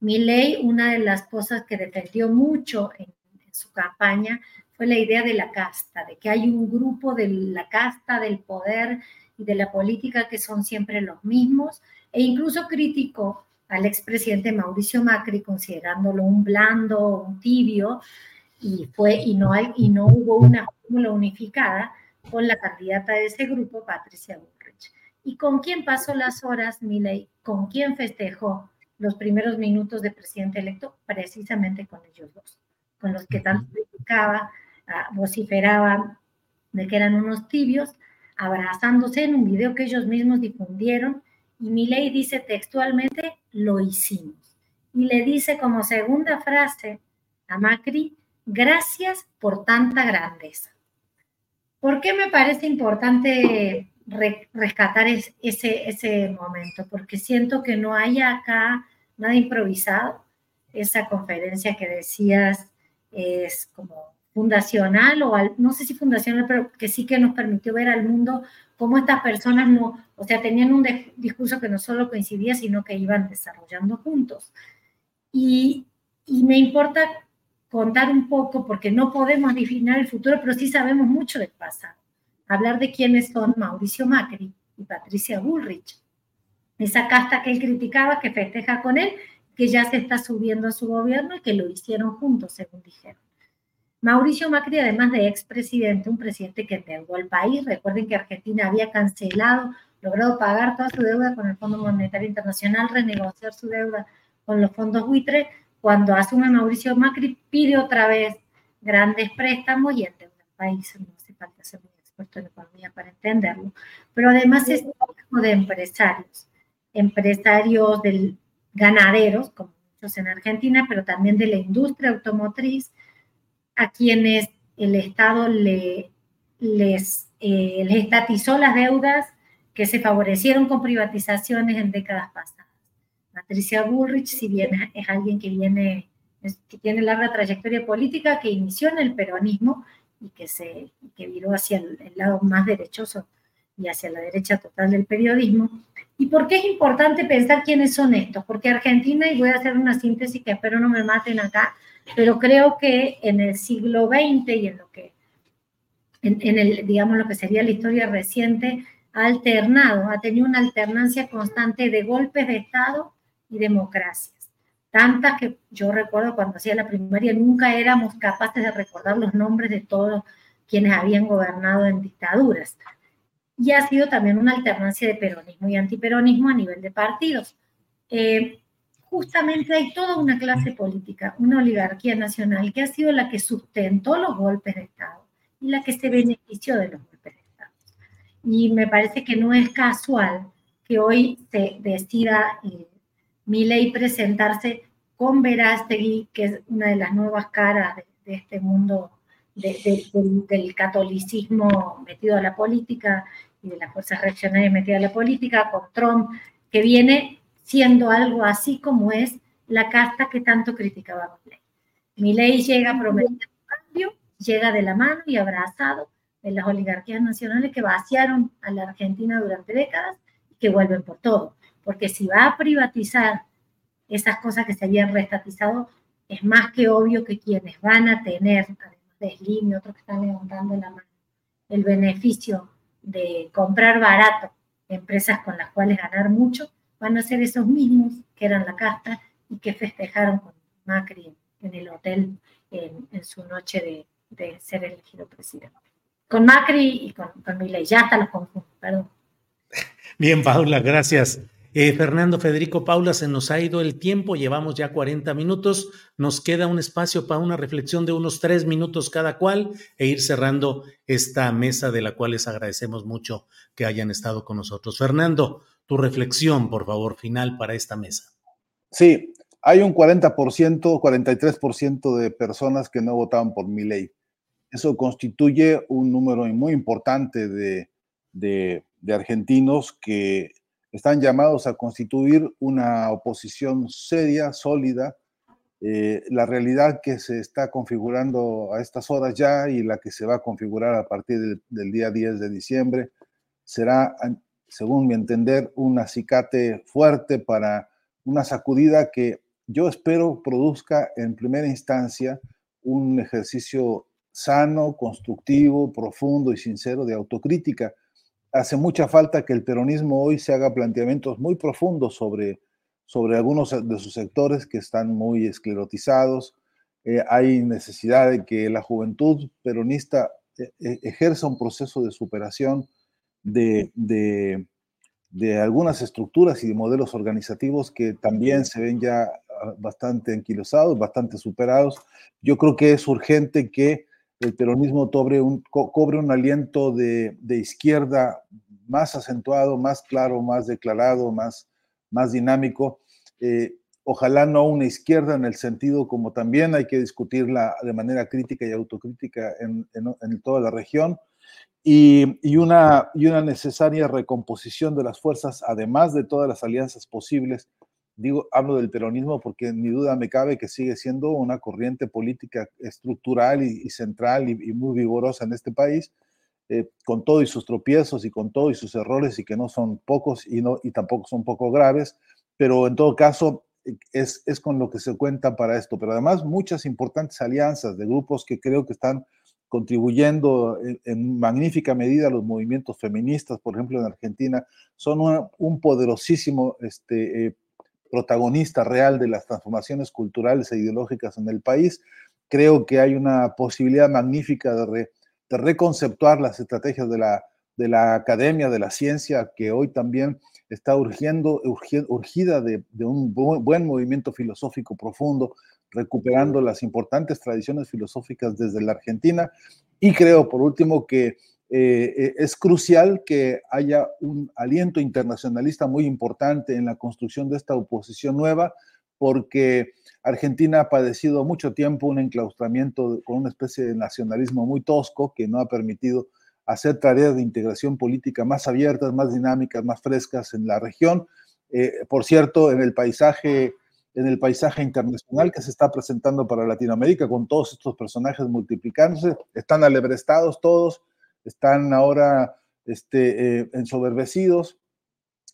ley una de las cosas que defendió mucho en, su campaña fue la idea de la casta, de que hay un grupo de la casta, del poder y de la política que son siempre los mismos, e incluso criticó al expresidente Mauricio Macri considerándolo un blando, un tibio, y, fue, y, no, hay, y no hubo una fórmula unificada con la candidata de ese grupo, Patricia. ¿Y con quién pasó las horas, Milei? ¿Con quién festejó los primeros minutos de presidente electo? Precisamente con ellos dos, con los que tanto criticaba, ah, vociferaba de que eran unos tibios, abrazándose en un video que ellos mismos difundieron y Milei dice textualmente, lo hicimos. Y le dice como segunda frase a Macri, gracias por tanta grandeza. ¿Por qué me parece importante rescatar ese, ese momento? Porque siento que no hay acá nada improvisado. Esa conferencia que decías es como fundacional o no sé si fundacional, pero que sí que nos permitió ver al mundo cómo estas personas no, o sea, tenían un discurso que no solo coincidía, sino que iban desarrollando juntos. Y, y me importa contar un poco, porque no podemos adivinar el futuro, pero sí sabemos mucho del pasado. Hablar de quiénes son Mauricio Macri y Patricia Bullrich. Esa casta que él criticaba, que festeja con él, que ya se está subiendo a su gobierno y que lo hicieron juntos, según dijeron. Mauricio Macri, además de expresidente, un presidente que endeudó al país, recuerden que Argentina había cancelado, logrado pagar toda su deuda con el Fondo Monetario Internacional, renegociar su deuda con los fondos buitre, cuando asume Mauricio Macri pide otra vez grandes préstamos y endeuda al país. No hace falta ser experto en economía para entenderlo. Pero además es un de empresarios, empresarios del, ganaderos, como muchos en Argentina, pero también de la industria automotriz, a quienes el Estado le, les, eh, les estatizó las deudas que se favorecieron con privatizaciones en décadas pasadas. Patricia Bullrich, si bien es alguien que viene, que tiene larga trayectoria política, que inició en el peronismo y que, se, que viró hacia el, lado más derechoso y hacia la derecha total del periodismo. ¿Y por qué es importante pensar quiénes son estos? Porque Argentina, y voy a hacer una síntesis que espero no me maten acá, pero creo que en el siglo XX y en lo que, en, el, digamos, lo que sería la historia reciente, ha alternado, ha tenido una alternancia constante de golpes de Estado y democracias. Tantas que yo recuerdo cuando hacía la primaria, nunca éramos capaces de recordar los nombres de todos quienes habían gobernado en dictaduras. Y ha sido también una alternancia de peronismo y antiperonismo a nivel de partidos. Eh, justamente hay toda una clase política, una oligarquía nacional que ha sido la que sustentó los golpes de Estado y la que se benefició de los golpes de Estado. Y me parece que no es casual que hoy se decida eh, mi ley presentarse con Verástegui, que es una de las nuevas caras de, este mundo del, catolicismo metido a la política y de las fuerzas reaccionarias metidas a la política, con Trump, que viene siendo algo así como es la casta que tanto criticaba Mi ley llega prometiendo cambio, llega de la mano y abrazado de las oligarquías nacionales que vaciaron a la Argentina durante décadas y que vuelven por todo. Porque si va a privatizar esas cosas que se habían restatizado, es más que obvio que quienes van a tener, además de Slim y otros que están levantando la mano, el beneficio de comprar barato empresas con las cuales ganar mucho, van a ser esos mismos que eran la casta y que festejaron con Macri en el hotel en, su noche de, ser elegido presidente. Con Macri y con, con Milei, ya hasta los confundo, perdón. Bien, Paula, gracias. Eh, Fernando Federico Paula, se nos ha ido el tiempo, llevamos ya 40 minutos, nos queda un espacio para una reflexión de unos tres minutos cada cual e ir cerrando esta mesa de la cual les agradecemos mucho que hayan estado con nosotros. Fernando, tu reflexión, por favor, final para esta mesa. Sí, hay un 40%, 43% de personas que no votaban por mi ley. Eso constituye un número muy importante de, de argentinos que están llamados a constituir una oposición seria, sólida. Eh, la realidad que se está configurando a estas horas ya y la que se va a configurar a partir del, del día 10 de diciembre será, según mi entender, un acicate fuerte para una sacudida que yo espero produzca en primera instancia un ejercicio sano, constructivo, profundo y sincero de autocrítica hace mucha falta que el peronismo hoy se haga planteamientos muy profundos sobre, sobre algunos de sus sectores que están muy esclerotizados. Eh, hay necesidad de que la juventud peronista eh, eh, ejerza un proceso de superación de, de, algunas estructuras y de modelos organizativos que también se ven ya ah, bastante anquilosados, bastante superados. Yo creo que es urgente que el peronismo cobre un, un aliento de, izquierda más acentuado, más claro, más declarado, más, dinámico. Eh, ojalá no una izquierda en el sentido como también hay que discutirla de manera crítica y autocrítica en, toda la región, y una necesaria recomposición de las fuerzas, además de todas las alianzas posibles digo, hablo del peronismo porque ni duda me cabe que sigue siendo una corriente política estructural y, central y, muy vigorosa en este país, eh, con todo y sus tropiezos y con todo y sus errores y que no son pocos y, no, y tampoco son poco graves, pero en todo caso eh, es, es con lo que se cuenta para esto. Pero además muchas importantes alianzas de grupos que creo que están contribuyendo en, en, magnífica medida a los movimientos feministas, por ejemplo, en Argentina, son una, un poderosísimo este, eh, protagonista real de las transformaciones culturales e ideológicas en el país. Creo que hay una posibilidad magnífica de, re, de reconceptuar las estrategias de la, de la academia, de la ciencia, que hoy también está urgiendo, urgida de un buen movimiento filosófico profundo, recuperando las importantes tradiciones filosóficas desde la Argentina. Y creo, por último, que eh, eh, es crucial que haya un aliento internacionalista muy importante en la construcción de esta oposición nueva, porque Argentina ha padecido mucho tiempo un enclaustramiento con una especie de nacionalismo muy tosco que no ha permitido hacer tareas de integración política más abiertas, más dinámicas, más frescas en la región. Eh, por cierto, en el paisaje en el paisaje internacional que se está presentando para Latinoamérica, con todos estos personajes multiplicándose, están alebrestados todos, están ahora este, eh, ensoberbecidos,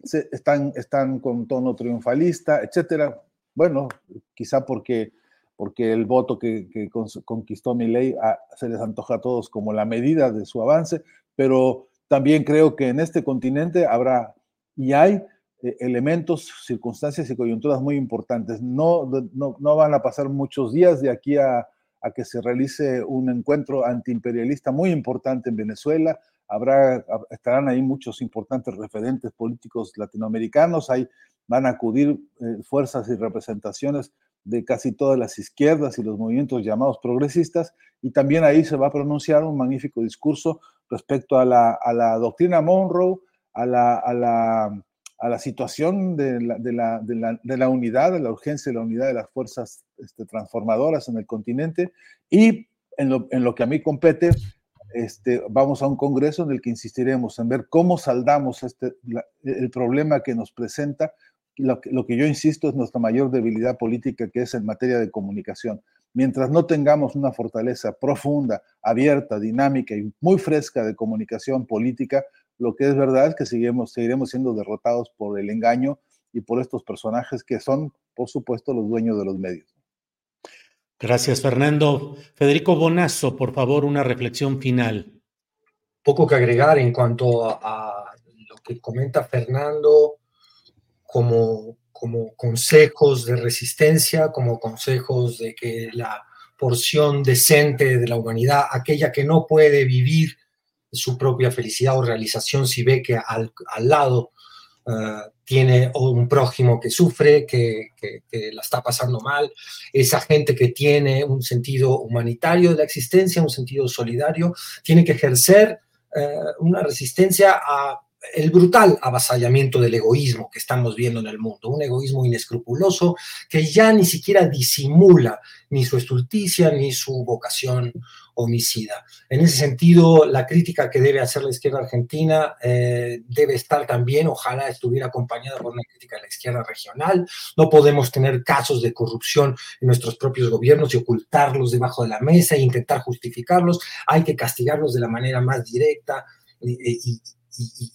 están, están con tono triunfalista, etcétera. Bueno, quizá porque, porque el voto que, conquistó mi ley a, se les antoja a todos como la medida de su avance, pero también creo que en este continente habrá y hay eh, elementos, circunstancias y coyunturas muy importantes. No, no, no van a pasar muchos días de aquí a, a que se realice un encuentro antiimperialista muy importante en Venezuela. Habrá, estarán ahí muchos importantes referentes políticos latinoamericanos, ahí van a acudir eh, fuerzas y representaciones de casi todas las izquierdas y los movimientos llamados progresistas, y también ahí se va a pronunciar un magnífico discurso respecto a la, a la doctrina Monroe, a la, a la a la situación de la, de, la, de, la, unidad, de la urgencia de la unidad de las fuerzas este, transformadoras en el continente. Y en lo, en lo que a mí compete, este, vamos a un congreso en el que insistiremos en ver cómo saldamos este, el problema que nos presenta. Lo que, lo que yo insisto es nuestra mayor debilidad política, que es en materia de comunicación. Mientras no tengamos una fortaleza profunda, abierta, dinámica y muy fresca de comunicación política, lo que es verdad es que seguiremos, seguiremos siendo derrotados por el engaño y por estos personajes que son, por supuesto, los dueños de los medios. Gracias, Fernando. Federico Bonazo, por favor, una reflexión final. Poco que agregar en cuanto a, lo que comenta Fernando como, como consejos de resistencia, como consejos de que la porción decente de la humanidad, aquella que no puede vivir su propia felicidad o realización si ve que al, al lado uh, tiene un prójimo que sufre, que, que, que, la está pasando mal, esa gente que tiene un sentido humanitario de la existencia, un sentido solidario, tiene que ejercer uh, una resistencia a el brutal avasallamiento del egoísmo que estamos viendo en el mundo, un egoísmo inescrupuloso que ya ni siquiera disimula ni su estulticia ni su vocación homicida. En ese sentido, la crítica que debe hacer la izquierda argentina eh, debe estar también, ojalá estuviera acompañada por una crítica de la izquierda regional. No podemos tener casos de corrupción en nuestros propios gobiernos y ocultarlos debajo de la mesa e intentar justificarlos. Hay que castigarlos de la manera más directa y,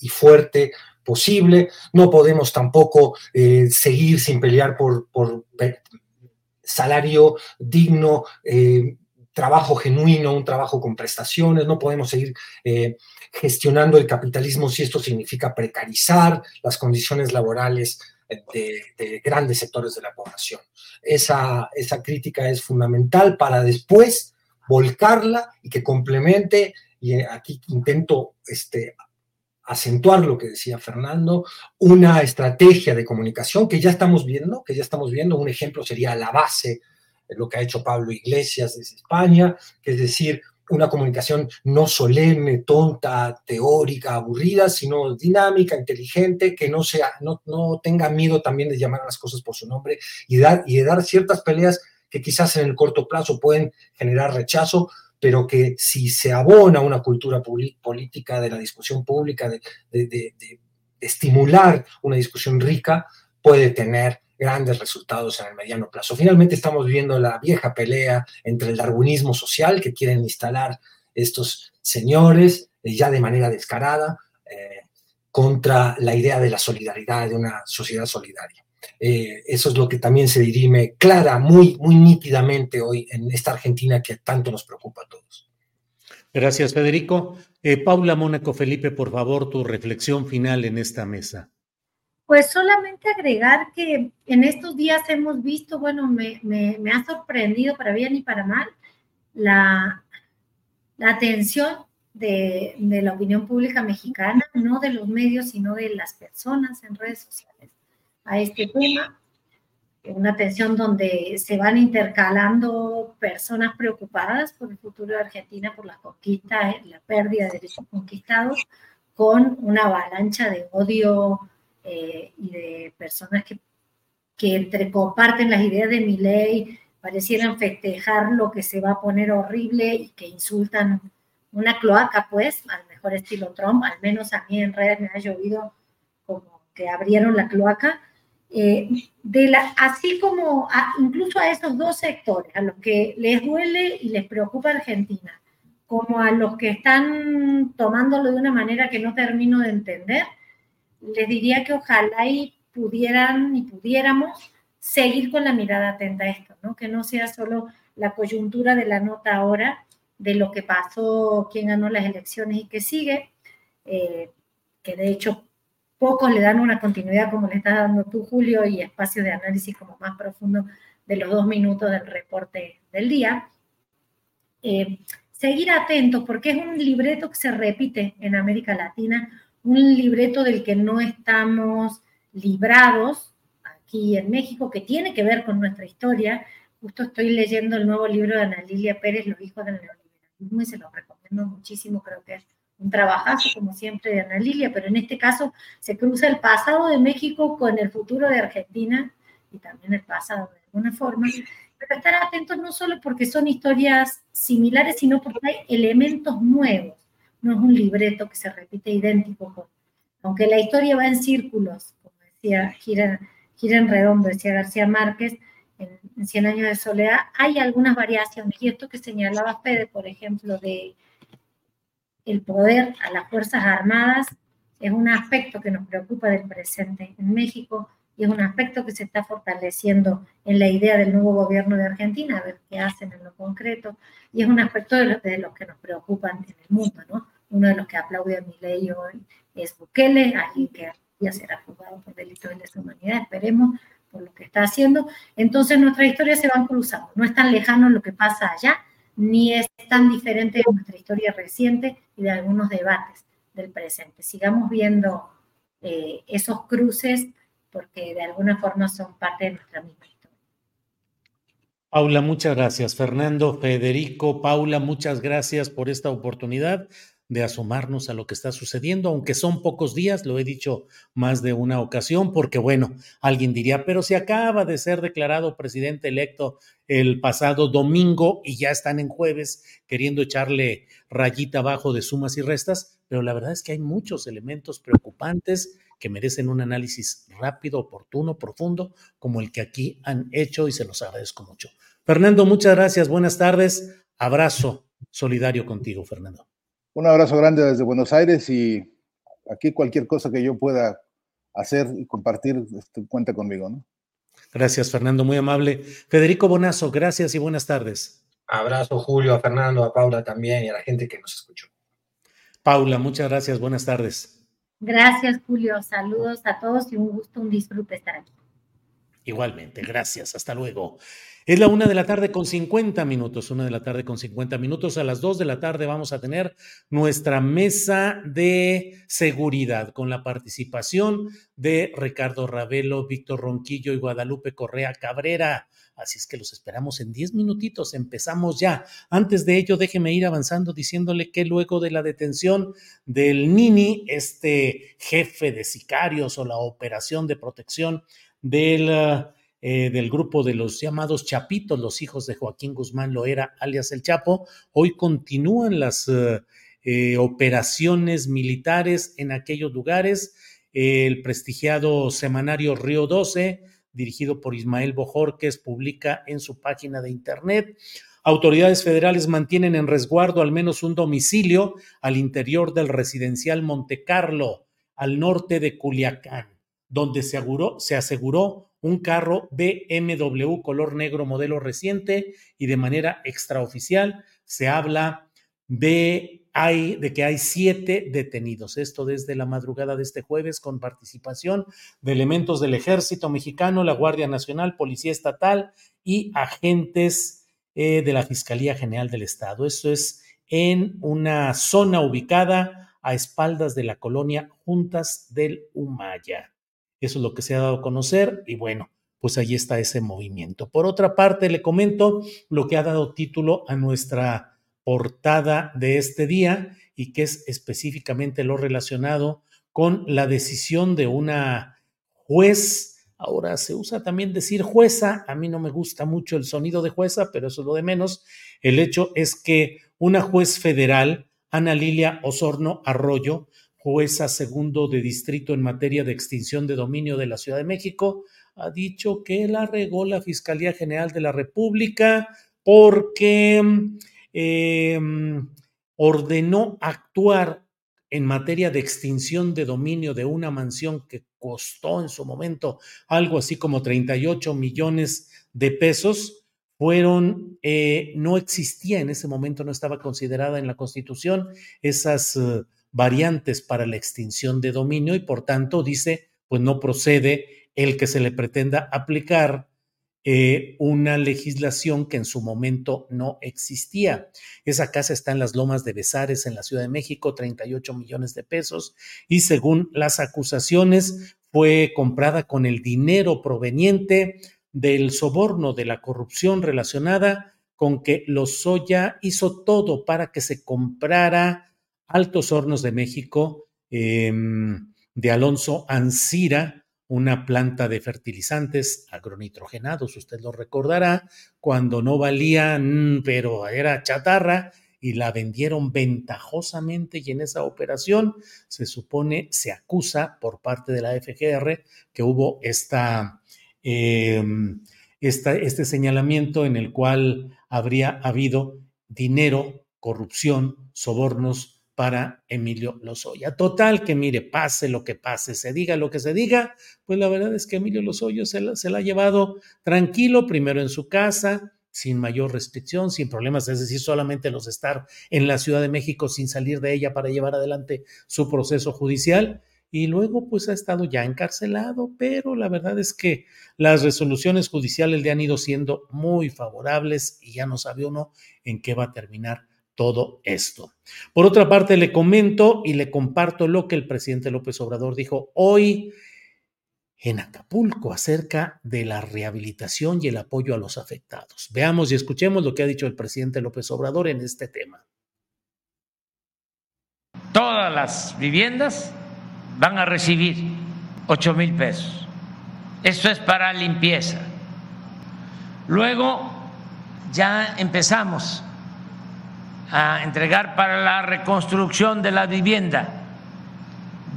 fuerte posible. No podemos tampoco eh, seguir sin pelear por, salario digno, eh, trabajo genuino, un trabajo con prestaciones, no podemos seguir eh, gestionando el capitalismo si esto significa precarizar las condiciones laborales de, grandes sectores de la población. Esa, esa crítica es fundamental para después volcarla y que complemente, y aquí intento este, acentuar lo que decía Fernando, una estrategia de comunicación que ya estamos viendo, que ya estamos viendo, un ejemplo sería la base de lo que ha hecho Pablo Iglesias desde España, que es decir, una comunicación no solemne, tonta, teórica, aburrida, sino dinámica, inteligente, que no, sea, no, no tenga miedo también de llamar a las cosas por su nombre y, dar, y de dar ciertas peleas que quizás en el corto plazo pueden generar rechazo, pero que si se abona una cultura política de la discusión pública, de, estimular una discusión rica, puede tener grandes resultados en el mediano plazo. Finalmente estamos viendo la vieja pelea entre el darwinismo social que quieren instalar estos señores eh, ya de manera descarada eh, contra la idea de la solidaridad, de una sociedad solidaria. Eh, eso es lo que también se dirime clara, muy, muy nítidamente hoy en esta Argentina que tanto nos preocupa a todos. Gracias, Federico. Paula Mónaco Felipe, por favor, tu reflexión final en esta mesa. Pues solamente agregar que en estos días hemos visto, bueno, me, ha sorprendido para bien y para mal la, atención de, de, la opinión pública mexicana, no de los medios, sino de las personas en redes sociales a este tema, una atención donde se van intercalando personas preocupadas por el futuro de Argentina, por las conquistas, la pérdida de derechos conquistados, con una avalancha de odio eh, y de personas que, que entre comparten las ideas de mi ley, parecieran festejar lo que se va a poner horrible y que insultan una cloaca, pues, al mejor estilo Trump, al menos a mí en redes me ha llovido como que abrieron la cloaca, eh, de la, así como incluso a esos dos sectores, a los que les duele y les preocupa Argentina, como a los que están tomándolo de una manera que no termino de entender, les diría que ojalá y pudieran y pudiéramos seguir con la mirada atenta a esto, ¿no? que no sea solo la coyuntura de la nota ahora de lo que pasó, quién ganó las elecciones y qué sigue, eh, que de hecho pocos le dan una continuidad como le estás dando tú, Julio, y espacio de análisis como más profundo de los dos minutos del reporte del día. Eh, seguir atentos porque es un libreto que se repite en América Latina, un libreto del que no estamos librados aquí en México, que tiene que ver con nuestra historia. Justo estoy leyendo el nuevo libro de Ana Lilia Pérez, Los hijos del neoliberalismo, y se lo recomiendo muchísimo, creo que es un trabajazo, como siempre, de Ana Lilia, pero en este caso se cruza el pasado de México con el futuro de Argentina y también el pasado de alguna forma. Pero estar atentos no solo porque son historias similares, sino porque hay elementos nuevos. No es un libreto que se repite idéntico, aunque la historia va en círculos, como decía, gira, gira en redondo, decía García Márquez, en, en Cien años de soledad, hay algunas variaciones. Y esto que señalaba Fede, por ejemplo, de el poder a las Fuerzas Armadas es un aspecto que nos preocupa del presente en México y es un aspecto que se está fortaleciendo en la idea del nuevo gobierno de Argentina, a ver qué hacen en lo concreto, y es un aspecto de, los que nos preocupan en el mundo, ¿no? Uno de los que aplaude a mi ley hoy es Bukele, alguien que ya será juzgado por delitos de lesa humanidad, esperemos por lo que está haciendo. Entonces nuestras historias se van cruzando, no es tan lejano lo que pasa allá, ni es tan diferente de nuestra historia reciente y de algunos debates del presente. Sigamos viendo eh, esos cruces porque de alguna forma son parte de nuestra misma historia. Paula, muchas gracias. Fernando, Federico, Paula, muchas gracias por esta oportunidad de asomarnos a lo que está sucediendo, aunque son pocos días, lo he dicho más de una ocasión, porque bueno, alguien diría, pero si acaba de ser declarado presidente electo el pasado domingo y ya están en jueves queriendo echarle rayita abajo de sumas y restas, pero la verdad es que hay muchos elementos preocupantes que merecen un análisis rápido, oportuno, profundo, como el que aquí han hecho y se los agradezco mucho. Fernando, muchas gracias, buenas tardes, abrazo solidario contigo, Fernando. Un abrazo grande desde Buenos Aires y aquí cualquier cosa que yo pueda hacer y compartir, este, cuenta conmigo, ¿no? Gracias, Fernando, muy amable. Federico Bonazo, gracias y buenas tardes. Abrazo, Julio, a Fernando, a Paula también y a la gente que nos escuchó. Paula, muchas gracias, buenas tardes. Gracias, Julio. Saludos a todos y un gusto, un disfrute estar aquí. Igualmente, gracias. Hasta luego. Es la una de la tarde con 50 minutos, una de la tarde con 50 minutos. A las dos de la tarde vamos a tener nuestra mesa de seguridad con la participación de Ricardo Ravelo, Víctor Ronquillo y Guadalupe Correa Cabrera. Así es que los esperamos en 10 minutitos. Empezamos ya. Antes de ello, déjeme ir avanzando diciéndole que luego de la detención del Nini, este jefe de sicarios o la operación de protección del eh, del grupo de los llamados Chapitos, los hijos de Joaquín Guzmán Loera, alias El Chapo. Hoy continúan las eh, eh, operaciones militares en aquellos lugares. el prestigiado semanario Río 12, dirigido por Ismael Bojorques, publica en su página de internet. Autoridades federales mantienen en resguardo al menos un domicilio al interior del residencial Monte Carlo, al norte de Culiacán, donde se aseguró un carro BMW color negro modelo reciente y de manera extraoficial se habla de, hay, de que hay siete detenidos. Esto desde la madrugada de este jueves con participación de elementos del ejército mexicano, la Guardia Nacional, Policía Estatal y agentes eh, de la Fiscalía General del Estado. Esto es en una zona ubicada a espaldas de la colonia Juntas del Humaya. Eso es lo que se ha dado a conocer y bueno, pues ahí está ese movimiento. Por otra parte, le comento lo que ha dado título a nuestra portada de este día y que es específicamente lo relacionado con la decisión de una juez. Ahora se usa también decir jueza, a mí no me gusta mucho el sonido de jueza, pero eso es lo de menos. El hecho es que una juez federal, Ana Lilia Osorno Arroyo, jueza segundo de distrito en materia de extinción de dominio de la Ciudad de México, ha dicho que la regó la Fiscalía General de la República porque em, ordenó actuar en materia de extinción de dominio de una mansión que costó en su momento algo así como 38 millones de pesos, fueron, eh, no existía en ese momento, no estaba considerada en la Constitución esas eh, variantes para la extinción de dominio y por tanto dice, pues no procede el que se le pretenda aplicar eh, una legislación que en su momento no existía. Esa casa está en las lomas de Besares, en la Ciudad de México, 38 millones de pesos, y según las acusaciones, fue comprada con el dinero proveniente del soborno de la corrupción relacionada con que Lozoya hizo todo para que se comprara Altos Hornos de México, em, de Alonso Ancira, una planta de fertilizantes agronitrogenados, usted lo recordará, cuando no valían, pero era chatarra, y la vendieron ventajosamente y en esa operación se supone, se acusa por parte de la FGR que hubo esta, em, esta, este señalamiento en el cual habría habido dinero, corrupción, sobornos para Emilio Lozoya. Total, que mire, pase lo que pase, se diga lo que se diga, pues la verdad es que Emilio Lozoya se la, se la ha llevado tranquilo, primero en su casa, sin mayor restricción, sin problemas, es decir, solamente los estar en la Ciudad de México sin salir de ella para llevar adelante su proceso judicial. Y luego, pues ha estado ya encarcelado, pero la verdad es que las resoluciones judiciales le han ido siendo muy favorables y ya no sabe uno en qué va a terminar todo esto. Por otra parte, le comento y le comparto lo que el presidente López Obrador dijo hoy en Acapulco acerca de la rehabilitación y el apoyo a los afectados. Veamos y escuchemos lo que ha dicho el presidente López Obrador en este tema. las viviendas van a recibir 8 mil pesos. Esto es para limpieza. Luego ya empezamos a entregar para la reconstrucción de la vivienda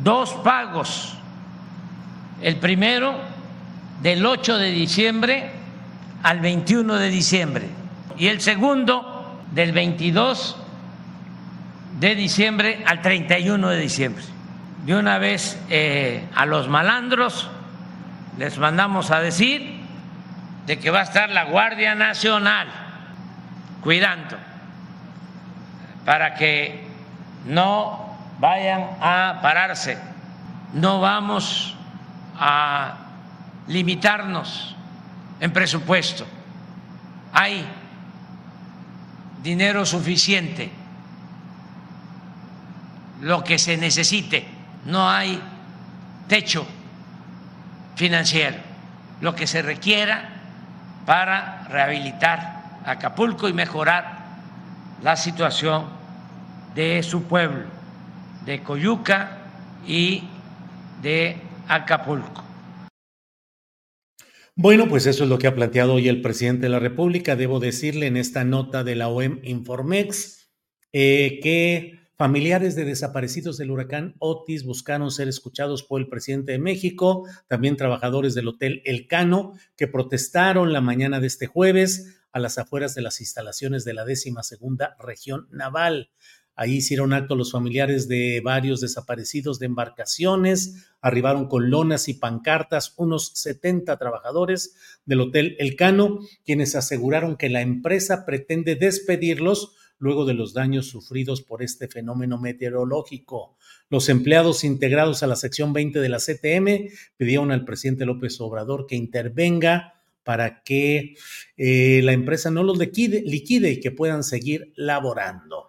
dos pagos. El primero del 8 de diciembre al 21 de diciembre y el segundo del 22 de diciembre al 31 de diciembre. De una vez eh, a los malandros les mandamos a decir de que va a estar la Guardia Nacional cuidando para que no vayan a pararse. No vamos a limitarnos en presupuesto. Hay dinero suficiente, lo que se necesite. No hay techo financiero, lo que se requiera para rehabilitar Acapulco y mejorar la situación de su pueblo, de Coyuca y de Acapulco. Bueno, pues eso es lo que ha planteado hoy el presidente de la República. Debo decirle en esta nota de la OEM Informex eh, que familiares de desaparecidos del huracán Otis buscaron ser escuchados por el presidente de México, también trabajadores del Hotel El Cano, que protestaron la mañana de este jueves a las afueras de las instalaciones de la décima segunda región naval. Ahí hicieron acto los familiares de varios desaparecidos de embarcaciones, arribaron con lonas y pancartas unos 70 trabajadores del Hotel El Cano, quienes aseguraron que la empresa pretende despedirlos luego de los daños sufridos por este fenómeno meteorológico. Los empleados integrados a la sección 20 de la CTM pidieron al presidente López Obrador que intervenga para que eh, la empresa no los liquide, liquide y que puedan seguir laborando.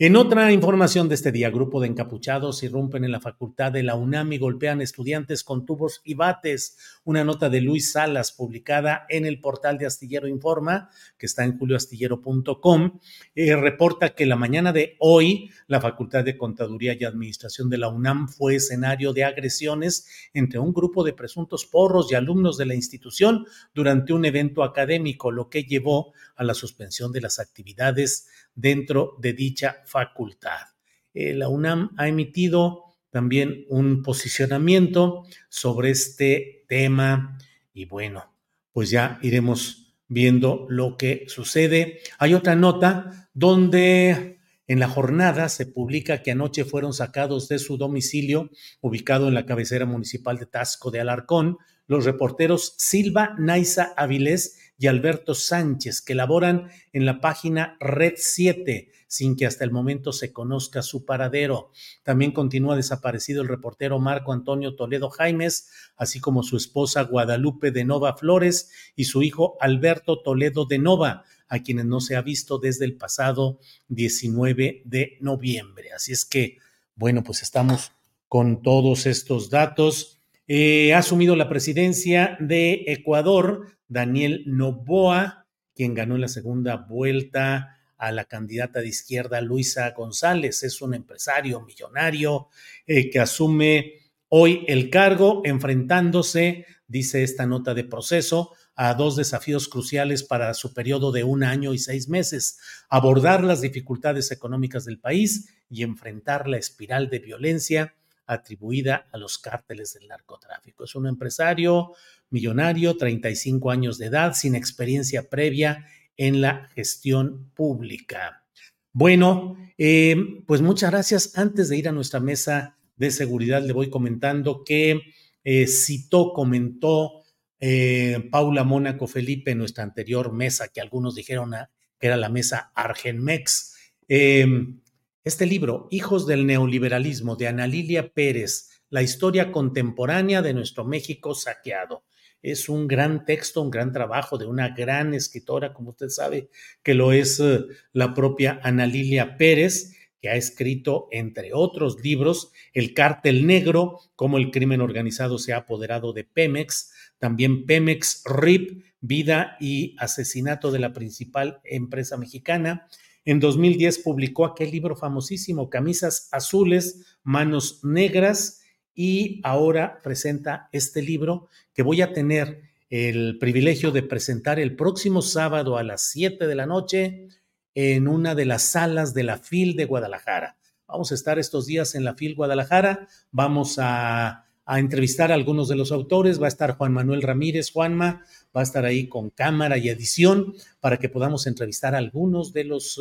En otra información de este día, grupo de encapuchados irrumpen en la facultad de la UNAM y golpean estudiantes con tubos y bates. Una nota de Luis Salas publicada en el portal de Astillero Informa, que está en julioastillero.com, eh, reporta que la mañana de hoy la Facultad de Contaduría y Administración de la UNAM fue escenario de agresiones entre un grupo de presuntos porros y alumnos de la institución durante un evento académico, lo que llevó a la suspensión de las actividades dentro de dicha facultad. Eh, la UNAM ha emitido también un posicionamiento sobre este tema y bueno, pues ya iremos viendo lo que sucede. Hay otra nota donde en la jornada se publica que anoche fueron sacados de su domicilio, ubicado en la cabecera municipal de Tasco de Alarcón, los reporteros Silva Naiza Avilés y Alberto Sánchez, que laboran en la página Red 7, sin que hasta el momento se conozca su paradero. También continúa desaparecido el reportero Marco Antonio Toledo Jaimes, así como su esposa Guadalupe de Nova Flores y su hijo Alberto Toledo de Nova, a quienes no se ha visto desde el pasado 19 de noviembre. Así es que, bueno, pues estamos con todos estos datos eh, ha asumido la presidencia de Ecuador Daniel Novoa, quien ganó en la segunda vuelta a la candidata de izquierda Luisa González. Es un empresario millonario eh, que asume hoy el cargo, enfrentándose, dice esta nota de proceso, a dos desafíos cruciales para su periodo de un año y seis meses, abordar las dificultades económicas del país y enfrentar la espiral de violencia atribuida a los cárteles del narcotráfico. Es un empresario millonario, 35 años de edad, sin experiencia previa en la gestión pública. Bueno, eh, pues muchas gracias. Antes de ir a nuestra mesa de seguridad, le voy comentando que eh, citó, comentó eh, Paula Mónaco Felipe en nuestra anterior mesa, que algunos dijeron que era la mesa Argenmex. Este libro, Hijos del Neoliberalismo, de Ana Lilia Pérez, la historia contemporánea de nuestro México saqueado. Es un gran texto, un gran trabajo de una gran escritora, como usted sabe, que lo es eh, la propia Ana Lilia Pérez, que ha escrito, entre otros libros, El cártel negro, cómo el crimen organizado se ha apoderado de Pemex, también Pemex RIP, vida y asesinato de la principal empresa mexicana, En 2010 publicó aquel libro famosísimo, Camisas Azules, Manos Negras, y ahora presenta este libro que voy a tener el privilegio de presentar el próximo sábado a las 7 de la noche en una de las salas de la FIL de Guadalajara. Vamos a estar estos días en la FIL Guadalajara, vamos a, entrevistar a algunos de los autores, va a estar Juan Manuel Ramírez, Juanma, va a estar ahí con cámara y edición para que podamos entrevistar a algunos de los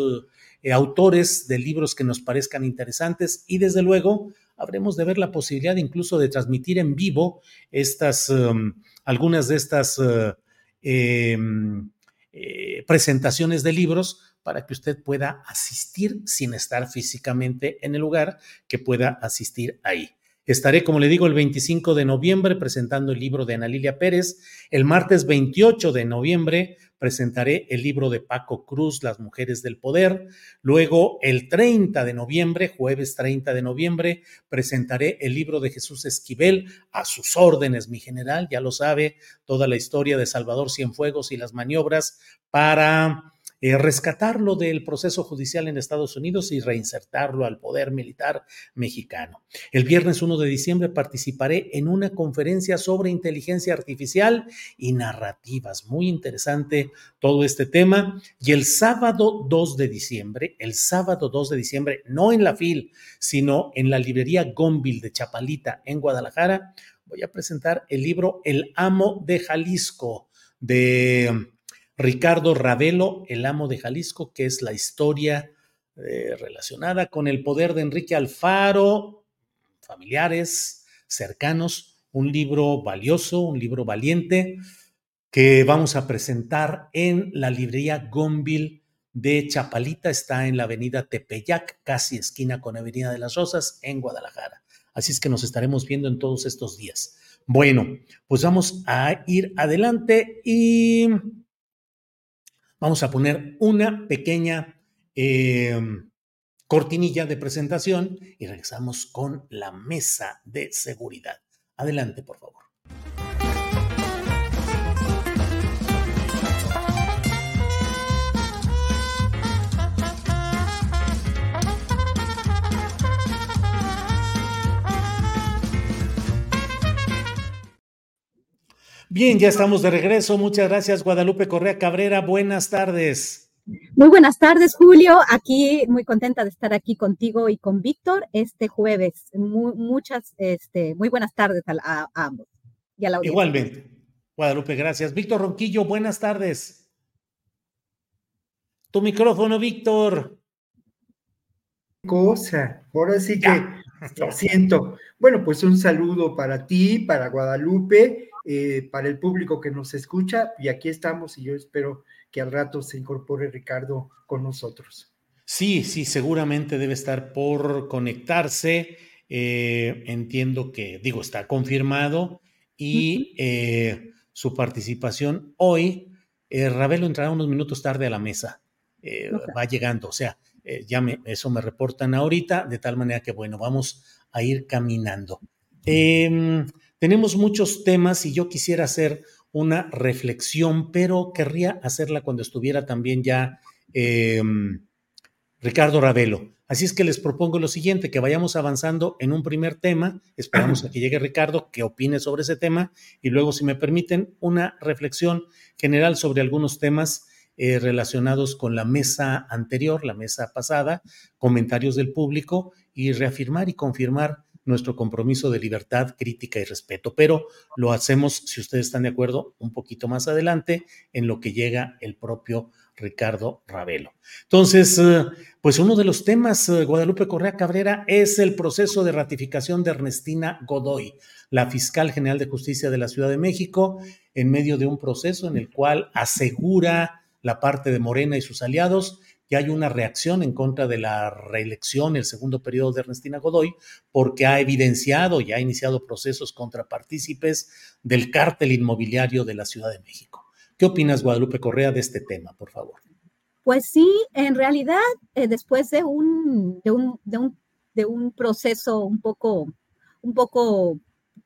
eh, autores de libros que nos parezcan interesantes y desde luego habremos de ver la posibilidad incluso de transmitir en vivo estas, um, algunas de estas uh, em, eh, presentaciones de libros para que usted pueda asistir sin estar físicamente en el lugar, que pueda asistir ahí. Estaré, como le digo, el 25 de noviembre presentando el libro de Ana Lilia Pérez. El martes 28 de noviembre presentaré el libro de Paco Cruz, Las Mujeres del Poder. Luego, el 30 de noviembre, jueves 30 de noviembre, presentaré el libro de Jesús Esquivel, A sus órdenes, mi general, ya lo sabe, toda la historia de Salvador Cienfuegos y las maniobras para eh, rescatarlo del proceso judicial en Estados Unidos y reinsertarlo al poder militar mexicano. El viernes 1 de diciembre participaré en una conferencia sobre inteligencia artificial y narrativas. Muy interesante todo este tema. Y el sábado 2 de diciembre, el sábado 2 de diciembre, no en la FIL, sino en la librería Gonville de Chapalita en Guadalajara, voy a presentar el libro El amo de Jalisco de Ricardo Ravelo, el amo de Jalisco, que es la historia eh, relacionada con el poder de Enrique Alfaro, familiares, cercanos, un libro valioso, un libro valiente que vamos a presentar en la librería Gonville de Chapalita, está en la avenida Tepeyac, casi esquina con Avenida de las Rosas, en Guadalajara. Así es que nos estaremos viendo en todos estos días. Bueno, pues vamos a ir adelante y Vamos a poner una pequeña em, cortinilla de presentación y regresamos con la mesa de seguridad. Adelante, por favor. Bien, ya estamos de regreso. Muchas gracias, Guadalupe Correa Cabrera. Buenas tardes. Muy buenas tardes, Julio. Aquí muy contenta de estar aquí contigo y con Víctor este jueves. muchas, este, muy buenas tardes a, ambos. Y a la Igualmente. Guadalupe, gracias. Víctor Ronquillo, buenas tardes. Tu micrófono, Víctor. Cosa, ahora sí que lo siento. Bueno, pues un saludo para ti, para Guadalupe eh, para el público que nos escucha y aquí estamos y yo espero que al rato se incorpore Ricardo con nosotros. Sí, sí, seguramente debe estar por conectarse. Eh, entiendo que, digo, está confirmado y eh, su participación hoy, Ravelo entrará unos minutos tarde a la mesa. Va llegando, o sea, ya me, eso me reportan ahorita, de tal manera que, bueno, vamos a ir caminando. Tenemos muchos temas y yo quisiera hacer una reflexión, pero querría hacerla cuando estuviera también ya em, Ricardo Ravelo. Así es que les propongo lo siguiente, que vayamos avanzando en un primer tema, esperamos a que llegue Ricardo, que opine sobre ese tema, y luego, si me permiten, una reflexión general sobre algunos temas eh, relacionados con la mesa anterior, la mesa pasada, comentarios del público, y reafirmar y confirmar nuestro compromiso de libertad, crítica y respeto, pero lo hacemos, si ustedes están de acuerdo, un poquito más adelante en lo que llega el propio Ricardo Ravelo. Entonces, eh, pues uno de los temas, eh, Guadalupe Correa Cabrera, es el proceso de ratificación de Ernestina Godoy, la fiscal general de justicia de la Ciudad de México, en medio de un proceso en el cual asegura la parte de Morena y sus aliados que hay una reacción en contra de la reelección, el segundo periodo de Ernestina Godoy, porque ha evidenciado y ha iniciado procesos contra partícipes del cártel inmobiliario de la Ciudad de México. ¿Qué opinas, Guadalupe Correa, de este tema, por favor? Pues sí, en realidad, eh, después de un, de un, de, un, de un proceso un poco, un poco,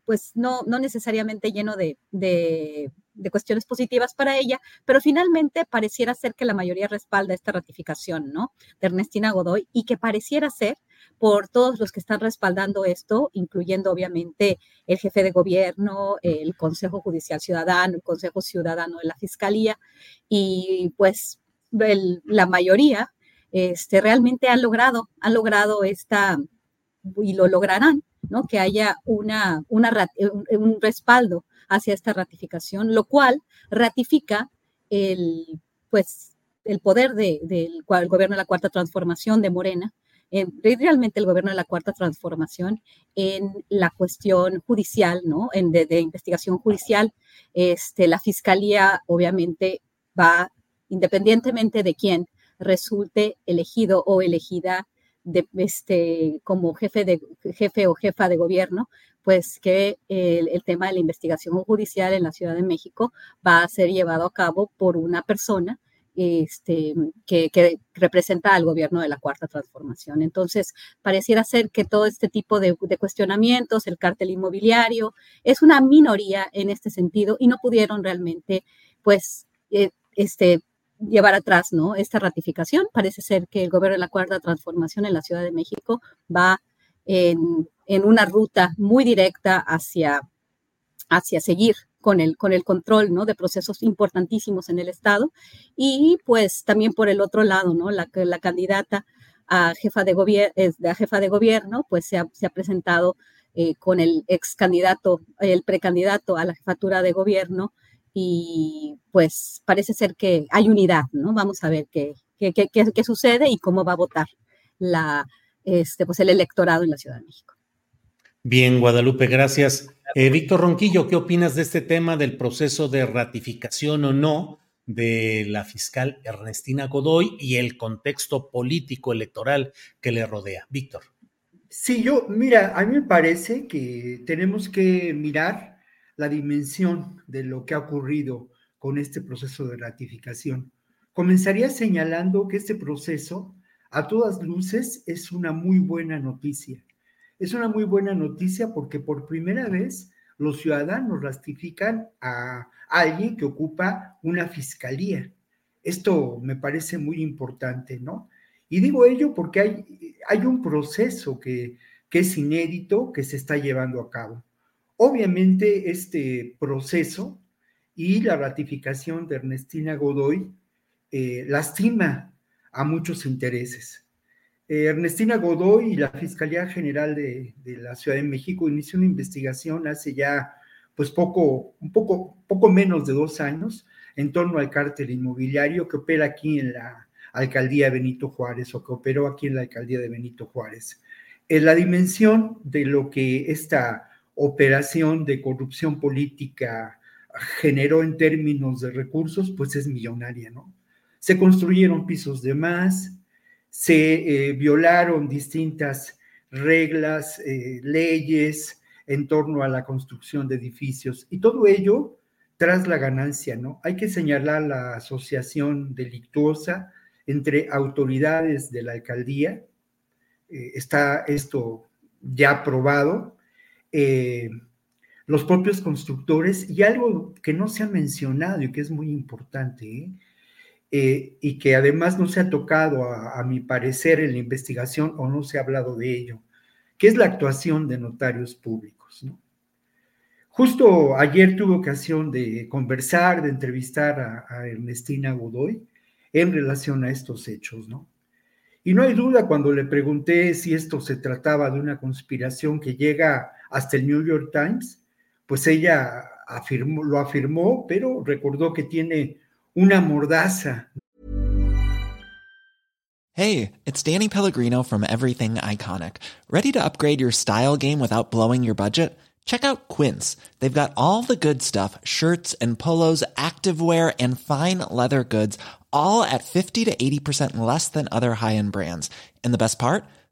pues no, no necesariamente lleno de, de cuestiones positivas para ella, pero finalmente pareciera ser que la mayoría respalda esta ratificación, ¿no? De Ernestina Godoy y que pareciera ser por todos los que están respaldando esto, incluyendo obviamente el jefe de gobierno, el Consejo Judicial Ciudadano, el Consejo Ciudadano de la Fiscalía y pues la mayoría este, realmente han logrado, han logrado esta, y lo lograrán, ¿no? Que haya una, una, un respaldo hacia esta ratificación, lo cual ratifica el, pues, el poder del de, gobierno de la Cuarta Transformación de Morena, en, realmente el gobierno de la Cuarta Transformación en la cuestión judicial, ¿no? En de, de investigación judicial, este, la Fiscalía obviamente va, independientemente de quién resulte elegido o elegida de, este, como jefe, de, jefe o jefa de gobierno, pues que el, tema de la investigación judicial en la Ciudad de México va a ser llevado a cabo por una persona este, que, representa al gobierno de la Cuarta Transformación. Entonces, pareciera ser que todo este tipo de, cuestionamientos, el cártel inmobiliario, es una minoría en este sentido y no pudieron realmente, pues, eh, este, llevar atrás ¿no? esta ratificación. Parece ser que el gobierno de la Cuarta Transformación en la Ciudad de México va en, una ruta muy directa hacia, hacia seguir con el, con el control ¿no? de procesos importantísimos en el Estado. Y pues también por el otro lado, ¿no? la, la candidata a jefa de, gobierno, jefa de gobierno pues se ha, se ha presentado eh, con el ex candidato, el precandidato a la jefatura de gobierno, y pues parece ser que hay unidad, ¿no? Vamos a ver qué, qué, qué, qué sucede y cómo va a votar la, este, pues el electorado en la Ciudad de México. Bien, Guadalupe, gracias. Eh, Víctor Ronquillo, ¿qué opinas de este tema del proceso de ratificación o no de la fiscal Ernestina Godoy y el contexto político electoral que le rodea? Víctor. Sí, yo, mira, a mí me parece que tenemos que mirar la dimensión de lo que ha ocurrido con este proceso de ratificación. Comenzaría señalando que este proceso, a todas luces, es una muy buena noticia. Es una muy buena noticia porque por primera vez los ciudadanos ratifican a alguien que ocupa una fiscalía. Esto me parece muy importante, ¿no? Y digo ello porque hay, hay un proceso que, que es inédito que se está llevando a cabo. Obviamente este proceso y la ratificación de Ernestina Godoy eh, lastima a muchos intereses. Eh, Ernestina Godoy y la Fiscalía General de, la Ciudad de México inició una investigación hace ya pues poco, un poco, poco menos de dos años en torno al cártel inmobiliario que opera aquí en la alcaldía de Benito Juárez o que operó aquí en la alcaldía de Benito Juárez. En la dimensión de lo que esta operación de corrupción política generó en términos de recursos, pues es millonaria, ¿no? Se construyeron pisos de más, se eh, violaron distintas reglas, eh, leyes en torno a la construcción de edificios y todo ello tras la ganancia, ¿no? Hay que señalar la asociación delictuosa entre autoridades de la alcaldía, eh, está esto ya probado, eh, los propios constructores y algo que no se ha mencionado y que es muy importante ¿eh? Y que además no se ha tocado a, mi parecer en la investigación o no se ha hablado de ello, que es la actuación de notarios públicos. Justo ayer tuve ocasión de conversar, de entrevistar a, a Ernestina Godoy en relación a estos hechos, ¿no? Y no hay duda cuando le pregunté si esto se trataba de una conspiración que llega hasta el New York Times, pues ella afirmó, lo afirmó, pero recordó que tiene una mordaza. Hey, it's Danny Pellegrino from Everything Iconic. Ready to upgrade your style game without blowing your budget? Check out Quince. They've got all the good stuff, shirts and polos, activewear and fine leather goods, all at 50 to 80% less than other high-end brands. And the best part?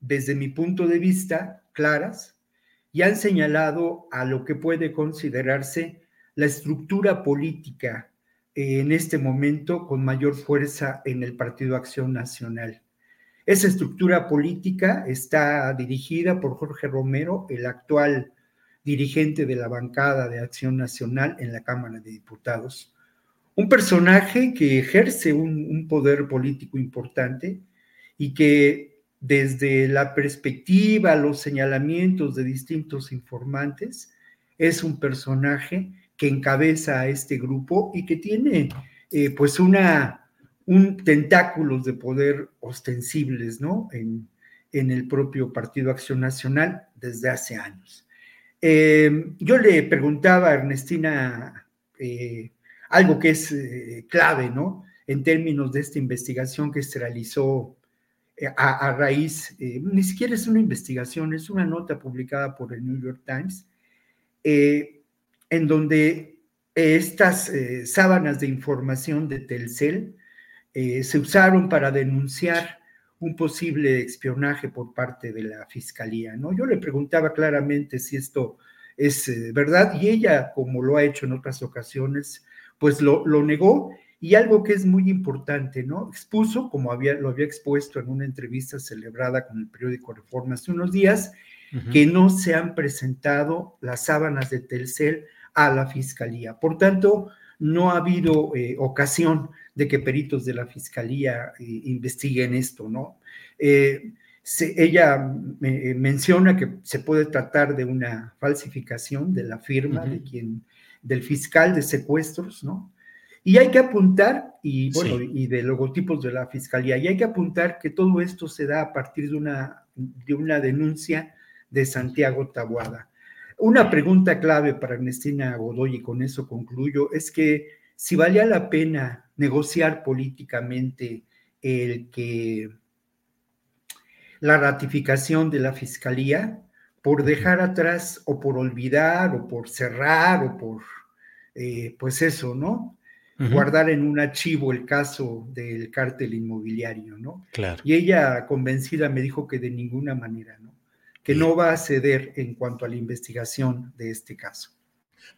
desde mi punto de vista, claras y han señalado a lo que puede considerarse la estructura política en este momento con mayor fuerza en el Partido Acción Nacional. Esa estructura política está dirigida por Jorge Romero, el actual dirigente de la bancada de Acción Nacional en la Cámara de Diputados. Un personaje que ejerce un, un poder político importante y que desde la perspectiva, los señalamientos de distintos informantes, es un personaje que encabeza a este grupo y que tiene eh, pues una, un tentáculos de poder ostensibles, ¿no? En, en, el propio Partido Acción Nacional desde hace años. Eh, yo le preguntaba a Ernestina eh, algo que es clave, ¿no? En términos de esta investigación que se realizó a, a, raíz, eh, ni siquiera es una investigación, es una nota publicada por el New York Times, en donde estas sábanas de información de Telcel se usaron para denunciar un posible espionaje por parte de la fiscalía, ¿no? Yo le preguntaba claramente si esto es verdad y ella, como lo ha hecho en otras ocasiones, pues lo, lo, negó y algo que es muy importante, ¿no? Expuso, como había, lo había expuesto en una entrevista celebrada con el periódico Reforma hace unos días, uh -huh. que no se han presentado las sábanas de Telcel a la fiscalía. Por tanto, no ha habido eh, ocasión de que peritos de la fiscalía eh, investiguen esto, ¿no? Eh, se, ella menciona que se puede tratar de una falsificación de la firma uh -huh. de quien del fiscal de secuestros, ¿no? Y hay que apuntar, y bueno, sí. y de logotipos de la fiscalía, y hay que apuntar que todo esto se da a partir de una, de una denuncia de Santiago Tabuada. Una pregunta clave para Ernestina Godoy, y con eso concluyo, es que si valía la pena negociar políticamente el que la ratificación de la fiscalía, por dejar atrás o por olvidar o por cerrar o por, eh, pues eso, ¿no? Uh -huh. Guardar en un archivo el caso del cártel inmobiliario, ¿no? Claro. Y ella convencida me dijo que de ninguna manera, ¿no? Que Bien. no va a ceder en cuanto a la investigación de este caso.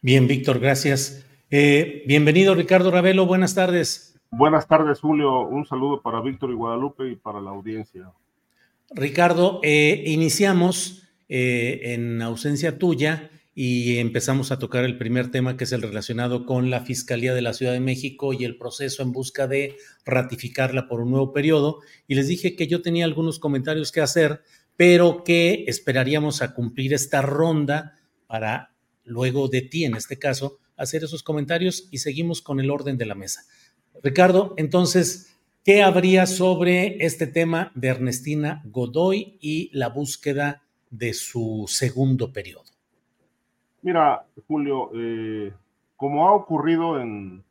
Bien, Víctor, gracias. Eh, bienvenido, Ricardo Ravelo, buenas tardes. Buenas tardes, Julio. Un saludo para Víctor y Guadalupe y para la audiencia. Ricardo, eh, iniciamos eh, en ausencia tuya y empezamos a tocar el primer tema que es el relacionado con la Fiscalía de la Ciudad de México y el proceso en busca de ratificarla por un nuevo periodo. Y les dije que yo tenía algunos comentarios que hacer, pero que esperaríamos a cumplir esta ronda para luego de ti, en este caso, hacer esos comentarios y seguimos con el orden de la mesa. Ricardo, entonces, ¿qué habría sobre este tema de Ernestina Godoy y la búsqueda de su segundo periodo? Mira, Julio, eh, como ha ocurrido en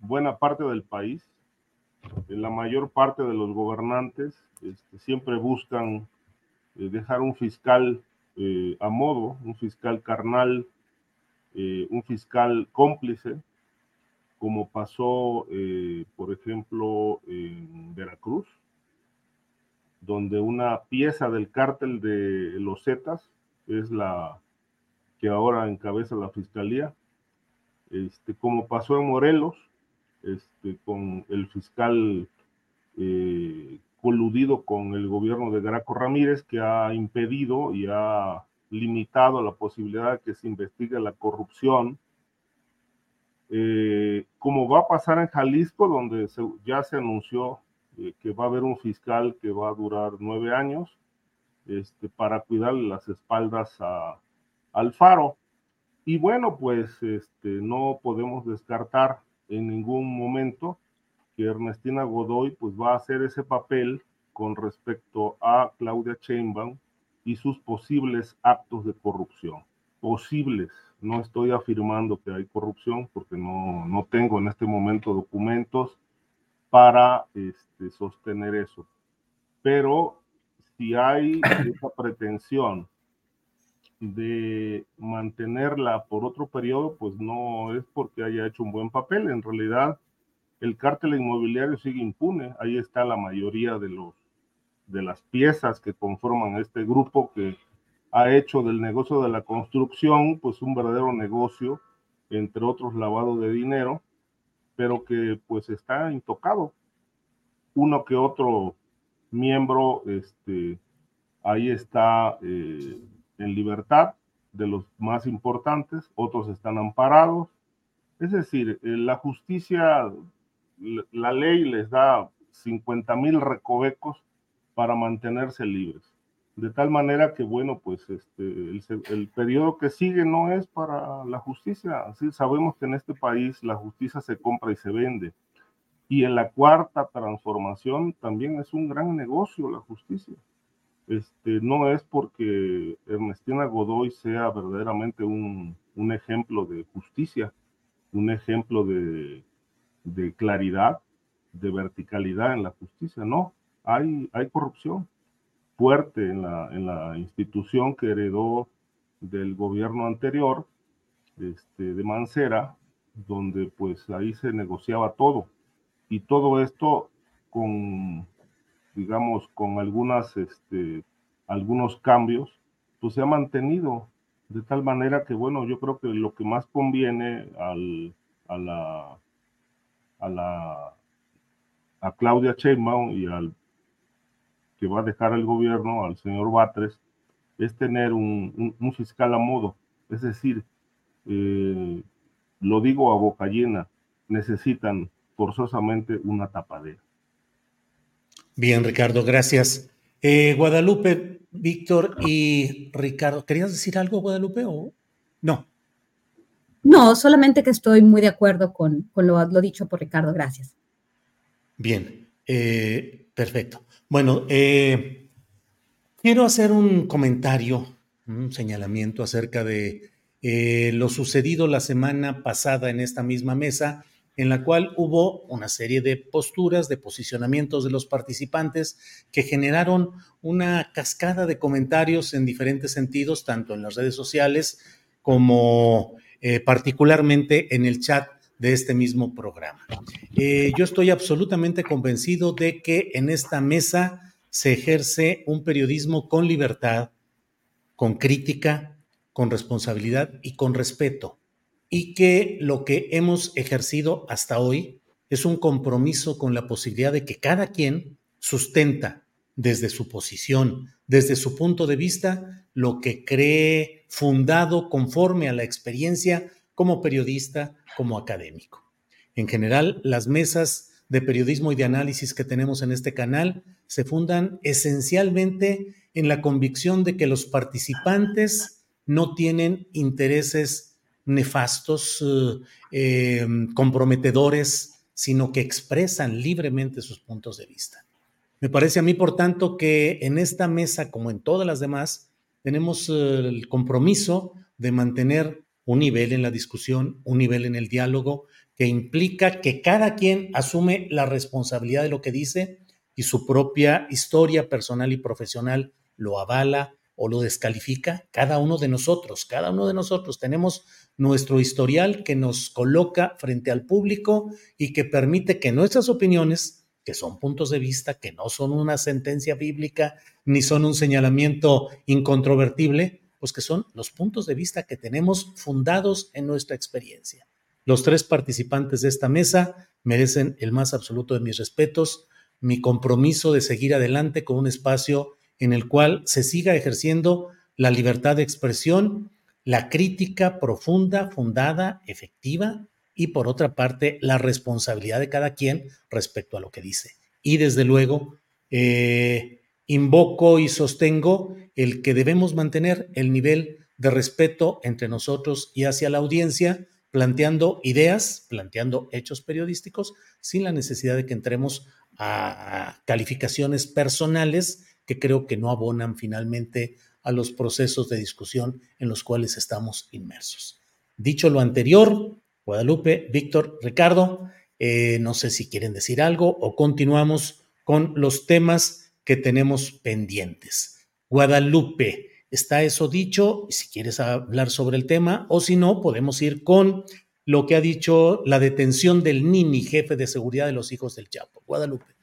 buena parte del país, en la mayor parte de los gobernantes este, siempre buscan eh, dejar un fiscal eh, a modo, un fiscal carnal, un fiscal cómplice, como pasó, por ejemplo, en Veracruz, donde una pieza del cártel de los Zetas es la que ahora encabeza la fiscalía, este, como pasó en Morelos, este, con el fiscal eh, coludido con el gobierno de Graco Ramírez, que ha impedido y ha limitado la posibilidad de que se investigue la corrupción, eh, como va a pasar en Jalisco, donde ya se anunció eh, que va a haber un fiscal que va a durar nueve años este, para cuidar las espaldas a Alfaro. Y bueno, pues este, no podemos descartar en ningún momento que Ernestina Godoy pues va a hacer ese papel con respecto a Claudia Sheinbaum y sus posibles actos de corrupción. Posibles, no estoy afirmando que hay corrupción porque no, no tengo en este momento documentos para este, sostener eso. Pero si hay esa pretensión de mantenerla por otro periodo, pues no es porque haya hecho un buen papel. En realidad, el cártel inmobiliario sigue impune. Ahí está la mayoría de los de las piezas que conforman este grupo que ha hecho del negocio de la construcción pues un verdadero negocio, entre otros lavado de dinero, pero que pues está intocado. Uno que otro miembro, este, ahí está eh, en libertad de los más importantes, otros están amparados. Es decir, eh, la justicia, la ley les da 50 mil recovecos para mantenerse libres. De tal manera que, bueno, pues este, el, periodo que sigue no es para la justicia. Sabemos que en este país la justicia se compra y se vende. Y en la cuarta transformación también es un gran negocio la justicia. Este, no es porque Ernestina Godoy sea verdaderamente un, un ejemplo de justicia, un ejemplo de, de, claridad, de verticalidad en la justicia, no, hay, hay corrupción fuerte en la, en la institución que heredó del gobierno anterior, este, de Mancera, donde pues ahí se negociaba todo. Y todo esto con digamos, con algunas, este, algunos cambios, pues se ha mantenido de tal manera que, bueno, yo creo que lo que más conviene al, a la, a la, a Claudia Sheinbaum y al que va a dejar el gobierno, al señor Batres, es tener un, un, fiscal a modo. Es decir, eh, lo digo a boca llena, necesitan forzosamente una tapadera. Bien, Ricardo, gracias. Eh, Guadalupe, Víctor y Ricardo, ¿querías decir algo, Guadalupe, o no? No, solamente que estoy muy de acuerdo con, lo, dicho por Ricardo, gracias. Bien, eh, perfecto. Bueno, eh, quiero hacer un comentario, un señalamiento acerca de lo sucedido la semana pasada en esta misma mesa en la cual hubo una serie de posturas, de posicionamientos de los participantes que generaron una cascada de comentarios en diferentes sentidos, tanto en las redes sociales como eh, particularmente en el chat de este mismo programa. Eh, yo estoy absolutamente convencido de que en esta mesa se ejerce un periodismo con libertad, con crítica, con responsabilidad y con respeto y que lo que hemos ejercido hasta hoy es un compromiso con la posibilidad de que cada quien sustenta desde su posición, desde su punto de vista, lo que cree fundado conforme a la experiencia como periodista, como académico. En general, las mesas de periodismo y de análisis que tenemos en este canal se fundan esencialmente en la convicción de que los participantes no tienen intereses nefastos, eh, em, comprometedores, sino que expresan libremente sus puntos de vista. Me parece a mí, por tanto, que en esta mesa, como en todas las demás, tenemos eh, el compromiso de mantener un nivel en la discusión, un nivel en el diálogo, que implica que cada quien asume la responsabilidad de lo que dice y su propia historia personal y profesional lo avala o lo descalifica. Cada uno de nosotros, cada uno de nosotros tenemos nuestro historial que nos coloca frente al público y que permite que nuestras opiniones, que son puntos de vista, que no son una sentencia bíblica ni son un señalamiento incontrovertible, pues que son los puntos de vista que tenemos fundados en nuestra experiencia. Los tres participantes de esta mesa merecen el más absoluto de mis respetos, mi compromiso de seguir adelante con un espacio en el cual se siga ejerciendo la libertad de expresión la crítica profunda, fundada, efectiva y por otra parte la responsabilidad de cada quien respecto a lo que dice. Y desde luego, eh, invoco y sostengo el que debemos mantener el nivel de respeto entre nosotros y hacia la audiencia planteando ideas, planteando hechos periodísticos, sin la necesidad de que entremos a calificaciones personales que creo que no abonan finalmente a los procesos de discusión en los cuales estamos inmersos. Dicho lo anterior, Guadalupe, Víctor, Ricardo, eh, no sé si quieren decir algo o continuamos con los temas que tenemos pendientes. Guadalupe, está eso dicho, si quieres hablar sobre el tema, o si no, podemos ir con lo que ha dicho la detención del Nini, jefe de seguridad de los hijos del Chapo. Guadalupe.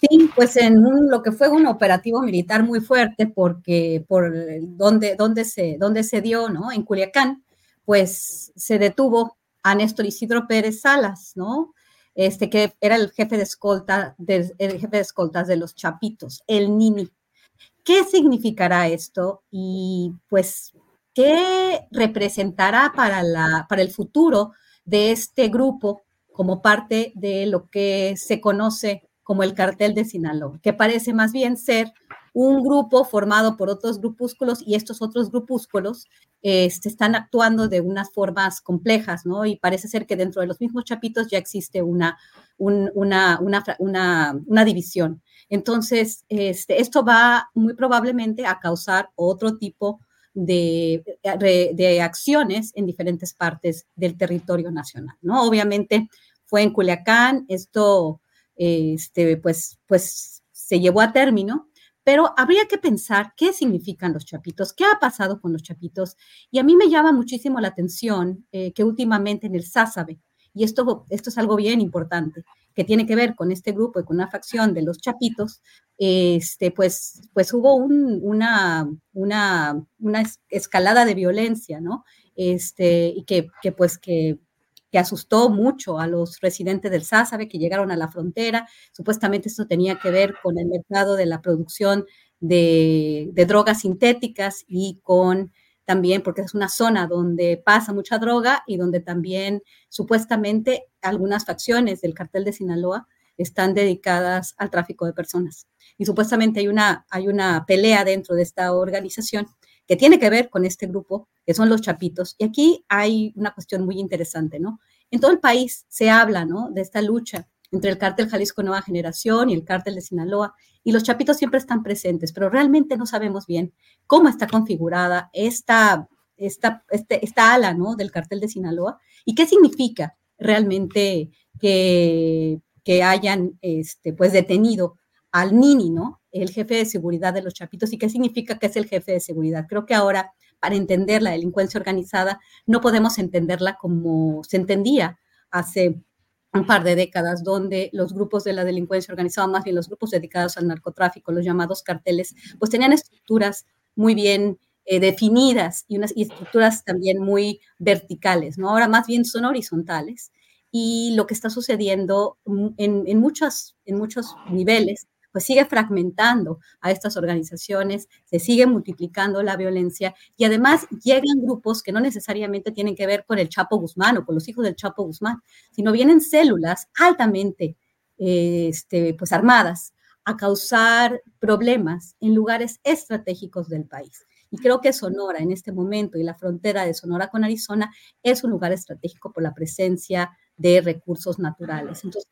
Sí, pues en lo que fue un operativo militar muy fuerte, porque por donde, donde, se, donde se dio, ¿no? En Culiacán, pues se detuvo a Néstor Isidro Pérez Salas, ¿no? Este que era el jefe de escolta, de, el jefe de escoltas de los Chapitos, el Nini. ¿Qué significará esto? Y pues, ¿qué representará para, la, para el futuro de este grupo como parte de lo que se conoce como el cartel de Sinaloa, que parece más bien ser un grupo formado por otros grupúsculos y estos otros grupúsculos este, están actuando de unas formas complejas, ¿no? Y parece ser que dentro de los mismos chapitos ya existe una, una, una, división. Entonces, este, esto va muy probablemente a causar otro tipo de, de, acciones en diferentes partes del territorio nacional, ¿no? Obviamente fue en Culiacán, esto este, pues, pues se llevó a término, pero habría que pensar qué significan los chapitos, qué ha pasado con los chapitos. Y a mí me llama muchísimo la atención eh, que últimamente en el SASABE, y esto, esto es algo bien importante, que tiene que ver con este grupo y con una facción de los chapitos, este, pues, pues hubo una, una, una escalada de violencia, ¿no? Este, y que, que pues que que asustó mucho a los residentes del Sázabe que llegaron a la frontera. Supuestamente esto tenía que ver con el mercado de la producción de, drogas sintéticas y con también porque es una zona donde pasa mucha droga y donde también supuestamente algunas facciones del cartel de Sinaloa están dedicadas al tráfico de personas. Y supuestamente hay una, hay una pelea dentro de esta organización que tiene que ver con este grupo, que son los chapitos. Y aquí hay una cuestión muy interesante, ¿no? En todo el país se habla, ¿no? De esta lucha entre el cártel Jalisco Nueva Generación y el cártel de Sinaloa, y los chapitos siempre están presentes, pero realmente no sabemos bien cómo está configurada esta, esta, este, esta ala, ¿no? Del cártel de Sinaloa y qué significa realmente que, que hayan, este, pues, detenido al Nini, ¿no? El jefe de seguridad de los Chapitos. ¿Y qué significa que es el jefe de seguridad? Creo que ahora, para entender la delincuencia organizada, no podemos entenderla como se entendía hace un par de décadas, donde los grupos de la delincuencia organizada, más bien los grupos dedicados al narcotráfico, los llamados carteles, pues tenían estructuras muy bien eh, definidas y unas estructuras también muy verticales, ¿no? Ahora más bien son horizontales y lo que está sucediendo en, en, en muchos niveles pues sigue fragmentando a estas organizaciones, se sigue multiplicando la violencia y además llegan grupos que no necesariamente tienen que ver con el Chapo Guzmán o con los hijos del Chapo Guzmán, sino vienen células altamente este, pues armadas a causar problemas en lugares estratégicos del país. Y creo que Sonora en este momento y la frontera de Sonora con Arizona es un lugar estratégico por la presencia de recursos naturales. Entonces,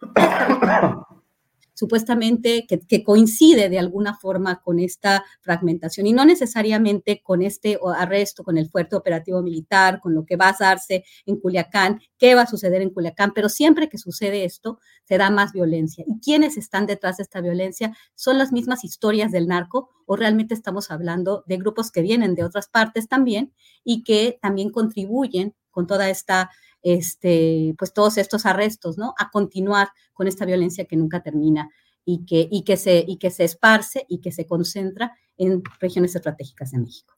supuestamente que, coincide de alguna forma con esta fragmentación y no necesariamente con este arresto, con el fuerte operativo militar, con lo que va a darse en Culiacán, qué va a suceder en Culiacán, pero siempre que sucede esto, se da más violencia. ¿Y quiénes están detrás de esta violencia? ¿Son las mismas historias del narco o realmente estamos hablando de grupos que vienen de otras partes también y que también contribuyen con toda esta este, pues todos estos arrestos, ¿no? A continuar con esta violencia que nunca termina y que, se esparce y que se concentra en regiones estratégicas de México.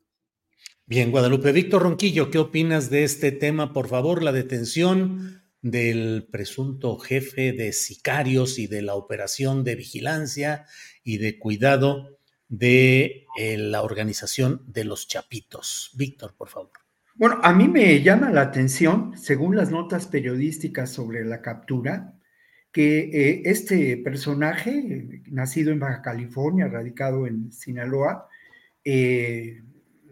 Bien, Guadalupe. Víctor Ronquillo, ¿qué opinas de este tema? Por favor, la detención del presunto jefe de sicarios y de la operación de vigilancia y de cuidado de eh, la organización de los Chapitos. Víctor, por favor. Bueno, a mí me llama la atención, según las notas periodísticas sobre la captura, que eh, este personaje, nacido en Baja California, radicado en Sinaloa, eh,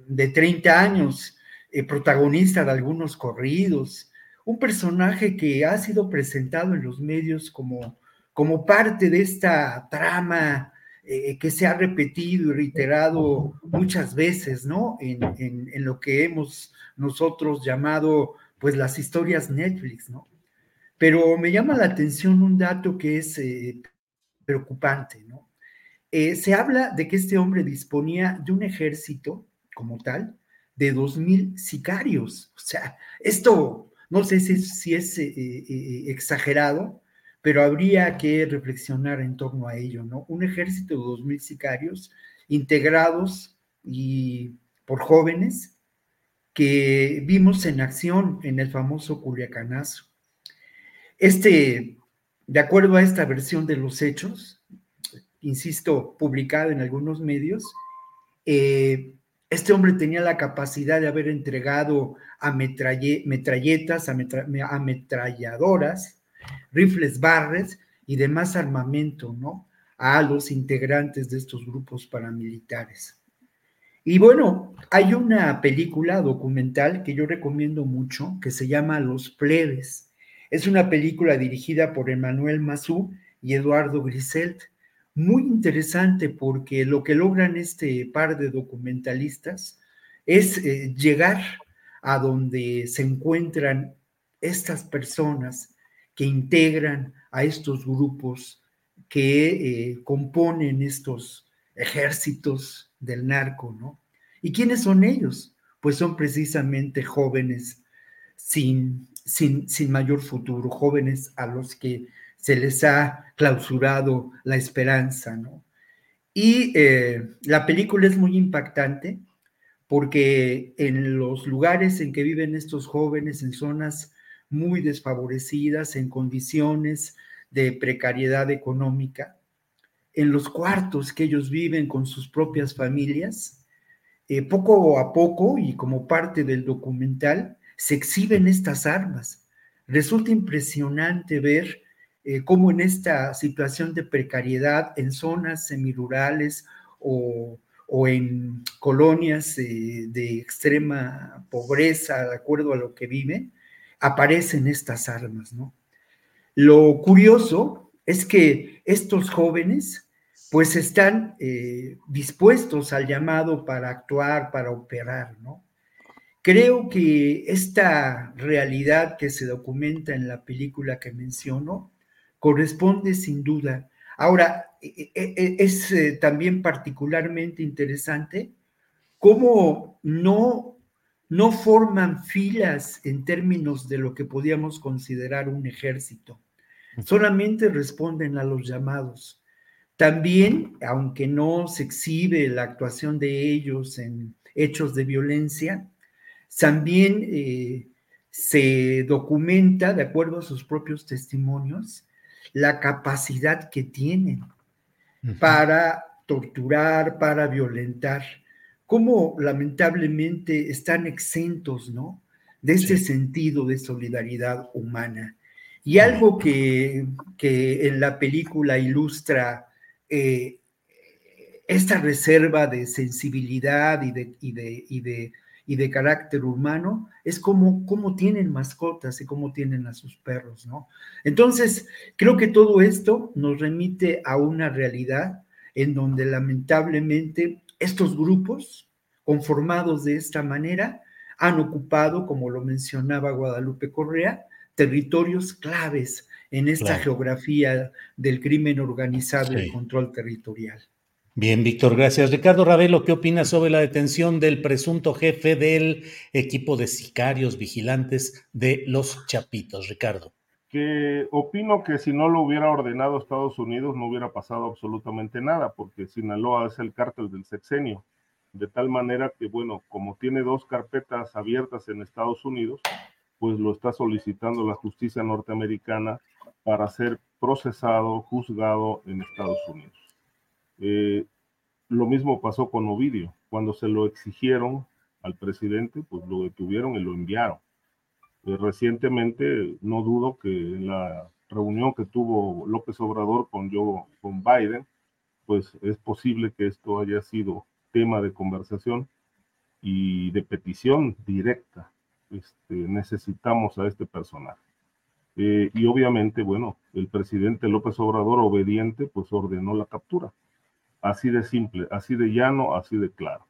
de 30 años, eh, protagonista de algunos corridos, un personaje que ha sido presentado en los medios como, como parte de esta trama eh, que se ha repetido y reiterado muchas veces, ¿no? En, en, lo que hemos nosotros llamado, pues, las historias Netflix, ¿no? Pero me llama la atención un dato que es eh, preocupante, ¿no? Eh, se habla de que este hombre disponía de un ejército como tal de dos mil sicarios. O sea, esto no sé si, es eh, eh, exagerado, pero habría que reflexionar en torno a ello, ¿no? Un ejército de dos mil sicarios integrados y por jóvenes que vimos en acción en el famoso Culiacanazo. Este, de acuerdo a esta versión de los hechos, insisto, publicada en algunos medios, eh, este hombre tenía la capacidad de haber entregado a metralletas, ametralladoras, rifles barres y demás armamento, ¿no? A los integrantes de estos grupos paramilitares. Y bueno, hay una película documental que yo recomiendo mucho que se llama Los Plebes. Es una película dirigida por Emmanuel Mazú y Eduardo Griselt muy interesante porque lo que logran este par de documentalistas es eh, llegar a donde se encuentran estas personas que integran a estos grupos que eh, componen estos ejércitos del narco, ¿no? ¿Y quiénes son ellos? Pues son precisamente jóvenes sin, sin, sin mayor futuro, jóvenes a los que se les ha clausurado la esperanza, ¿no? Y eh, la película es muy impactante porque en los lugares en que viven estos jóvenes, en zonas muy desfavorecidas, en condiciones de precariedad económica, en los cuartos que ellos viven con sus propias familias, eh, poco a poco y como parte del documental, se exhiben estas armas. Resulta impresionante ver eh, cómo en esta situación de precariedad en zonas semirurales o, o en colonias eh, de extrema pobreza, de acuerdo a lo que viven, aparecen estas armas, ¿no? Lo curioso es que estos jóvenes pues están eh, dispuestos al llamado para actuar, para operar, ¿no? Creo que esta realidad que se documenta en la película que menciono corresponde sin duda. Ahora, e, e, e, es eh, también particularmente interesante cómo no, no forman filas en términos de lo que podíamos considerar un ejército, solamente responden a los llamados. También, aunque no se exhibe la actuación de ellos en hechos de violencia, también eh, se documenta, de acuerdo a sus propios testimonios, la capacidad que tienen para torturar, para violentar, cómo lamentablemente están exentos, ¿no? De este sentido de solidaridad humana. Y algo que, en la película ilustra eh, esta reserva de sensibilidad y de, y de y de carácter humano es como, cómo tienen mascotas y cómo tienen a sus perros, ¿no? Entonces, creo que todo esto nos remite a una realidad en donde lamentablemente estos grupos conformados de esta manera han ocupado, como lo mencionaba Guadalupe Correa, territorios claves en esta geografía del crimen organizado y control territorial. Bien, Víctor, gracias. Ricardo Ravelo, ¿qué opinas sobre la detención del presunto jefe del equipo de sicarios vigilantes de los Chapitos? Ricardo. Que opino que si no lo hubiera ordenado Estados Unidos no hubiera pasado absolutamente nada, porque Sinaloa es el cártel del sexenio. De tal manera que, bueno, como tiene dos carpetas abiertas en Estados Unidos, pues lo está solicitando la justicia norteamericana para ser procesado, juzgado en Estados Unidos. Eh, lo mismo pasó con Ovidio. Cuando se lo exigieron al presidente, pues lo detuvieron y lo enviaron. Eh, recientemente, no dudo que en la reunión que tuvo López Obrador con, yo, con Biden, pues es posible que esto haya sido tema de conversación y de petición directa este, necesitamos a este personaje. Eh, y obviamente, bueno, el presidente López Obrador, obediente, pues ordenó la captura. Así de simple, así de llano, así de claro.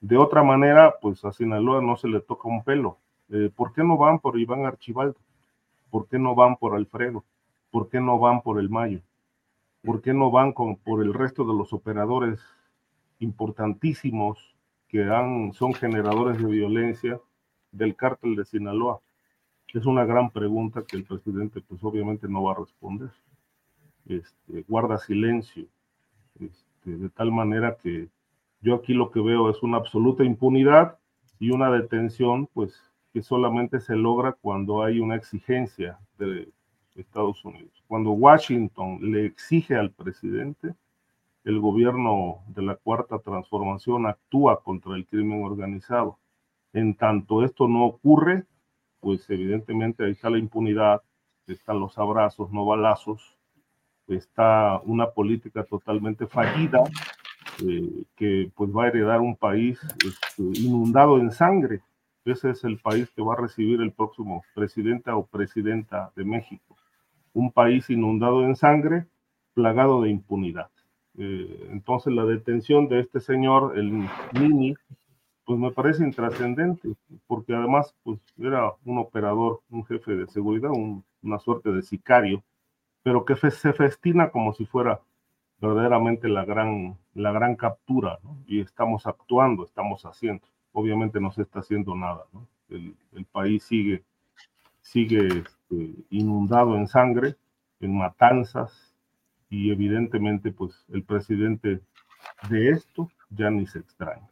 De otra manera, pues a Sinaloa no se le toca un pelo. Eh, ¿Por qué no van por Iván Archibaldo? ¿Por qué no van por Alfredo? ¿Por qué no van por el Mayo? ¿Por qué no van con, por el resto de los operadores importantísimos que han, son generadores de violencia del cártel de Sinaloa? Es una gran pregunta que el presidente pues obviamente no va a responder. Este, guarda silencio, este, de tal manera que yo aquí lo que veo es una absoluta impunidad y una detención pues solamente se logra cuando hay una exigencia de Estados Unidos. Cuando Washington le exige al presidente, el gobierno de la Cuarta Transformación actúa contra el crimen organizado. En tanto esto no ocurre, pues evidentemente ahí está la impunidad, están los abrazos, no balazos, está una política totalmente fallida eh, que pues va a heredar un país este, inundado en sangre. Ese es el país que va a recibir el próximo presidente o presidenta de México. Un país inundado en sangre, plagado de impunidad. Eh, entonces la detención de este señor, el Nini, pues me parece intrascendente, porque además pues era un operador, un jefe de seguridad, una suerte de sicario, pero que se festina como si fuera verdaderamente la gran, la gran captura, y estamos actuando, estamos haciendo. Obviamente no se está haciendo nada, ¿no? el, país sigue, sigue este, inundado en sangre, en matanzas, y evidentemente pues el presidente de esto ya ni se extraña.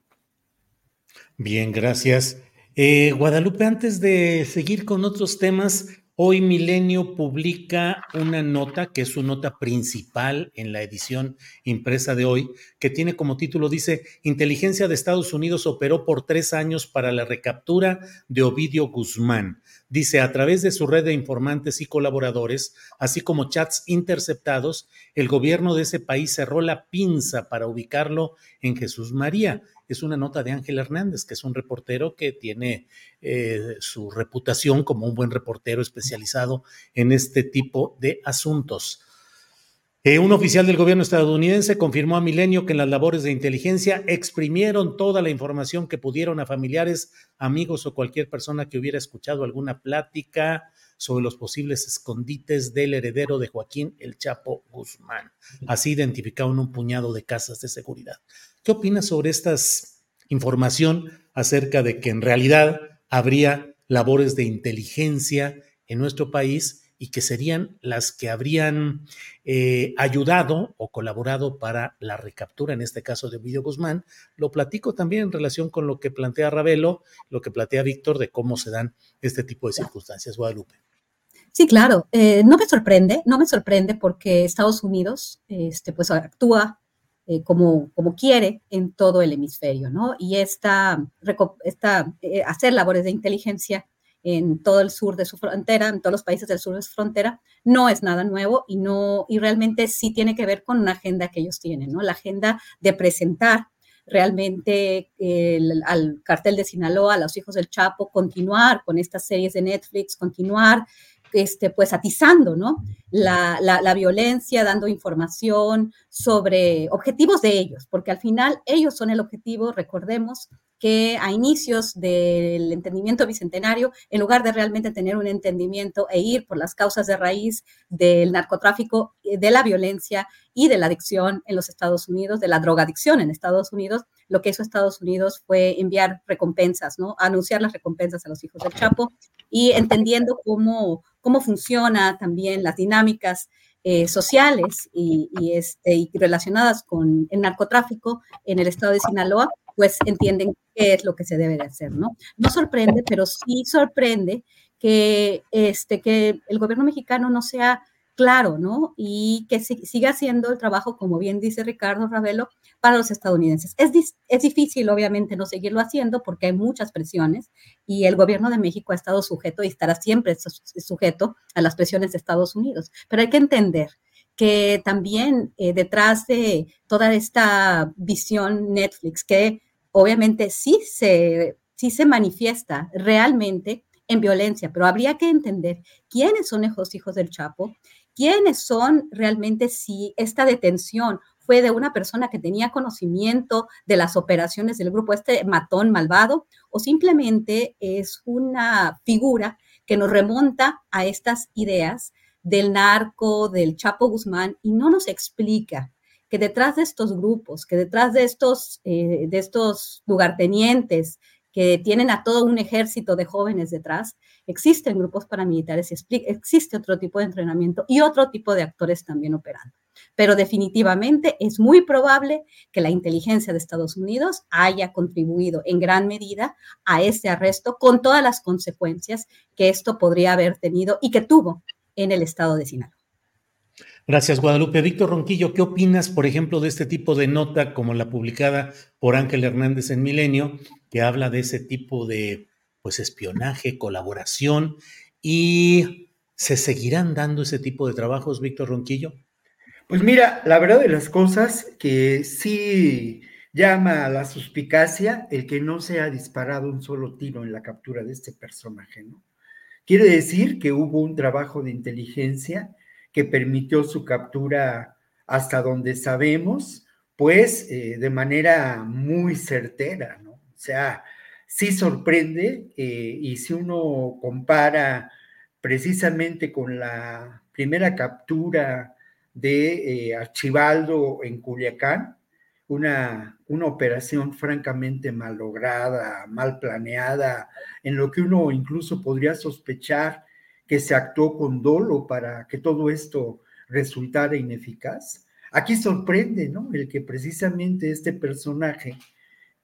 Bien, gracias. Eh, Guadalupe, antes de seguir con otros temas, hoy Milenio publica una nota que es su nota principal en la edición impresa de hoy, que tiene como título, dice, Inteligencia de Estados Unidos operó por tres años para la recaptura de Ovidio Guzmán. Dice, a través de su red de informantes y colaboradores, así como chats interceptados, el gobierno de ese país cerró la pinza para ubicarlo en Jesús María es una nota de Ángel Hernández, que es un reportero que tiene eh, su reputación como un buen reportero especializado en este tipo de asuntos. Eh, un oficial del gobierno estadounidense confirmó a Milenio que en las labores de inteligencia exprimieron toda la información que pudieron a familiares, amigos o cualquier persona que hubiera escuchado alguna plática sobre los posibles escondites del heredero de Joaquín El Chapo Guzmán. Así identificaron un puñado de casas de seguridad. ¿Qué opinas sobre esta información acerca de que en realidad habría labores de inteligencia en nuestro país y que serían las que habrían eh, ayudado o colaborado para la recaptura, en este caso de Ovidio Guzmán. Lo platico también en relación con lo que plantea Ravelo, lo que plantea Víctor de cómo se dan este tipo de circunstancias. Guadalupe. Sí, claro. Eh, no me sorprende, no me sorprende porque Estados Unidos este, pues, actúa eh, como, como quiere en todo el hemisferio, ¿no? Y esta, esta eh, hacer labores de inteligencia en todo el sur de su frontera, en todos los países del sur de su frontera, no es nada nuevo y, no, y realmente sí tiene que ver con una agenda que ellos tienen, ¿no? La agenda de presentar realmente al cartel de Sinaloa, a los hijos del Chapo, continuar con estas series de Netflix, continuar este, pues atizando ¿no? La, la, violencia, dando información sobre objetivos de ellos, porque al final ellos son el objetivo, recordemos, que a inicios del entendimiento bicentenario, en lugar de realmente tener un entendimiento e ir por las causas de raíz del narcotráfico, eh, de la violencia y de la adicción en los Estados Unidos, de la drogadicción en Estados Unidos, lo que hizo Estados Unidos fue enviar recompensas, ¿no? Anunciar las recompensas a los hijos del Chapo y entendiendo cómo, cómo funciona también las dinámicas eh, sociales y, este, y relacionadas con el narcotráfico en el estado de Sinaloa, pues entienden qué es lo que se debe de hacer, ¿no? No sorprende, pero sí sorprende que, este, que el gobierno mexicano no sea claro, ¿no? Y que siga haciendo el trabajo, como bien dice Ricardo Ravelo, para los estadounidenses. Es, es difícil, obviamente, no seguirlo haciendo porque hay muchas presiones y el gobierno de México ha estado sujeto y estará siempre sujeto a las presiones de Estados Unidos. Pero hay que entender que también eh, detrás de toda esta visión Netflix que obviamente sí se, sí se manifiesta realmente en violencia, pero habría que entender quiénes son esos hijos del Chapo, quiénes son realmente si esta detención fue de una persona que tenía conocimiento de las operaciones del grupo, este matón malvado, o simplemente es una figura que nos remonta a estas ideas del narco, del Chapo Guzmán, y no nos explica que detrás de estos grupos, que detrás de estos, eh, de estos lugartenientes, que tienen a todo un ejército de jóvenes detrás, existen grupos paramilitares, existe otro tipo de entrenamiento y otro tipo de actores también operando. Pero definitivamente es muy probable que la inteligencia de Estados Unidos haya contribuido en gran medida a este arresto con todas las consecuencias que esto podría haber tenido y que tuvo en el estado de Sinaloa. Gracias, Guadalupe. Víctor Ronquillo, ¿qué opinas, por ejemplo, de este tipo de nota como la publicada por Ángel Hernández en Milenio, que habla de ese tipo de pues espionaje, colaboración y se seguirán dando ese tipo de trabajos, Víctor Ronquillo? Pues mira, la verdad de las cosas que sí llama a la suspicacia el que no se ha disparado un solo tiro en la captura de este personaje, ¿no? Quiere decir que hubo un trabajo de inteligencia que permitió su captura hasta donde sabemos, pues eh, de manera muy certera, ¿no? O sea, sí sorprende eh, y si uno compara precisamente con la primera captura de eh, Archibaldo en Culiacán, una, una operación francamente mal lograda, mal planeada, en lo que uno incluso podría sospechar que se actuó con dolo para que todo esto resultara ineficaz. Aquí sorprende, ¿no? El que precisamente este personaje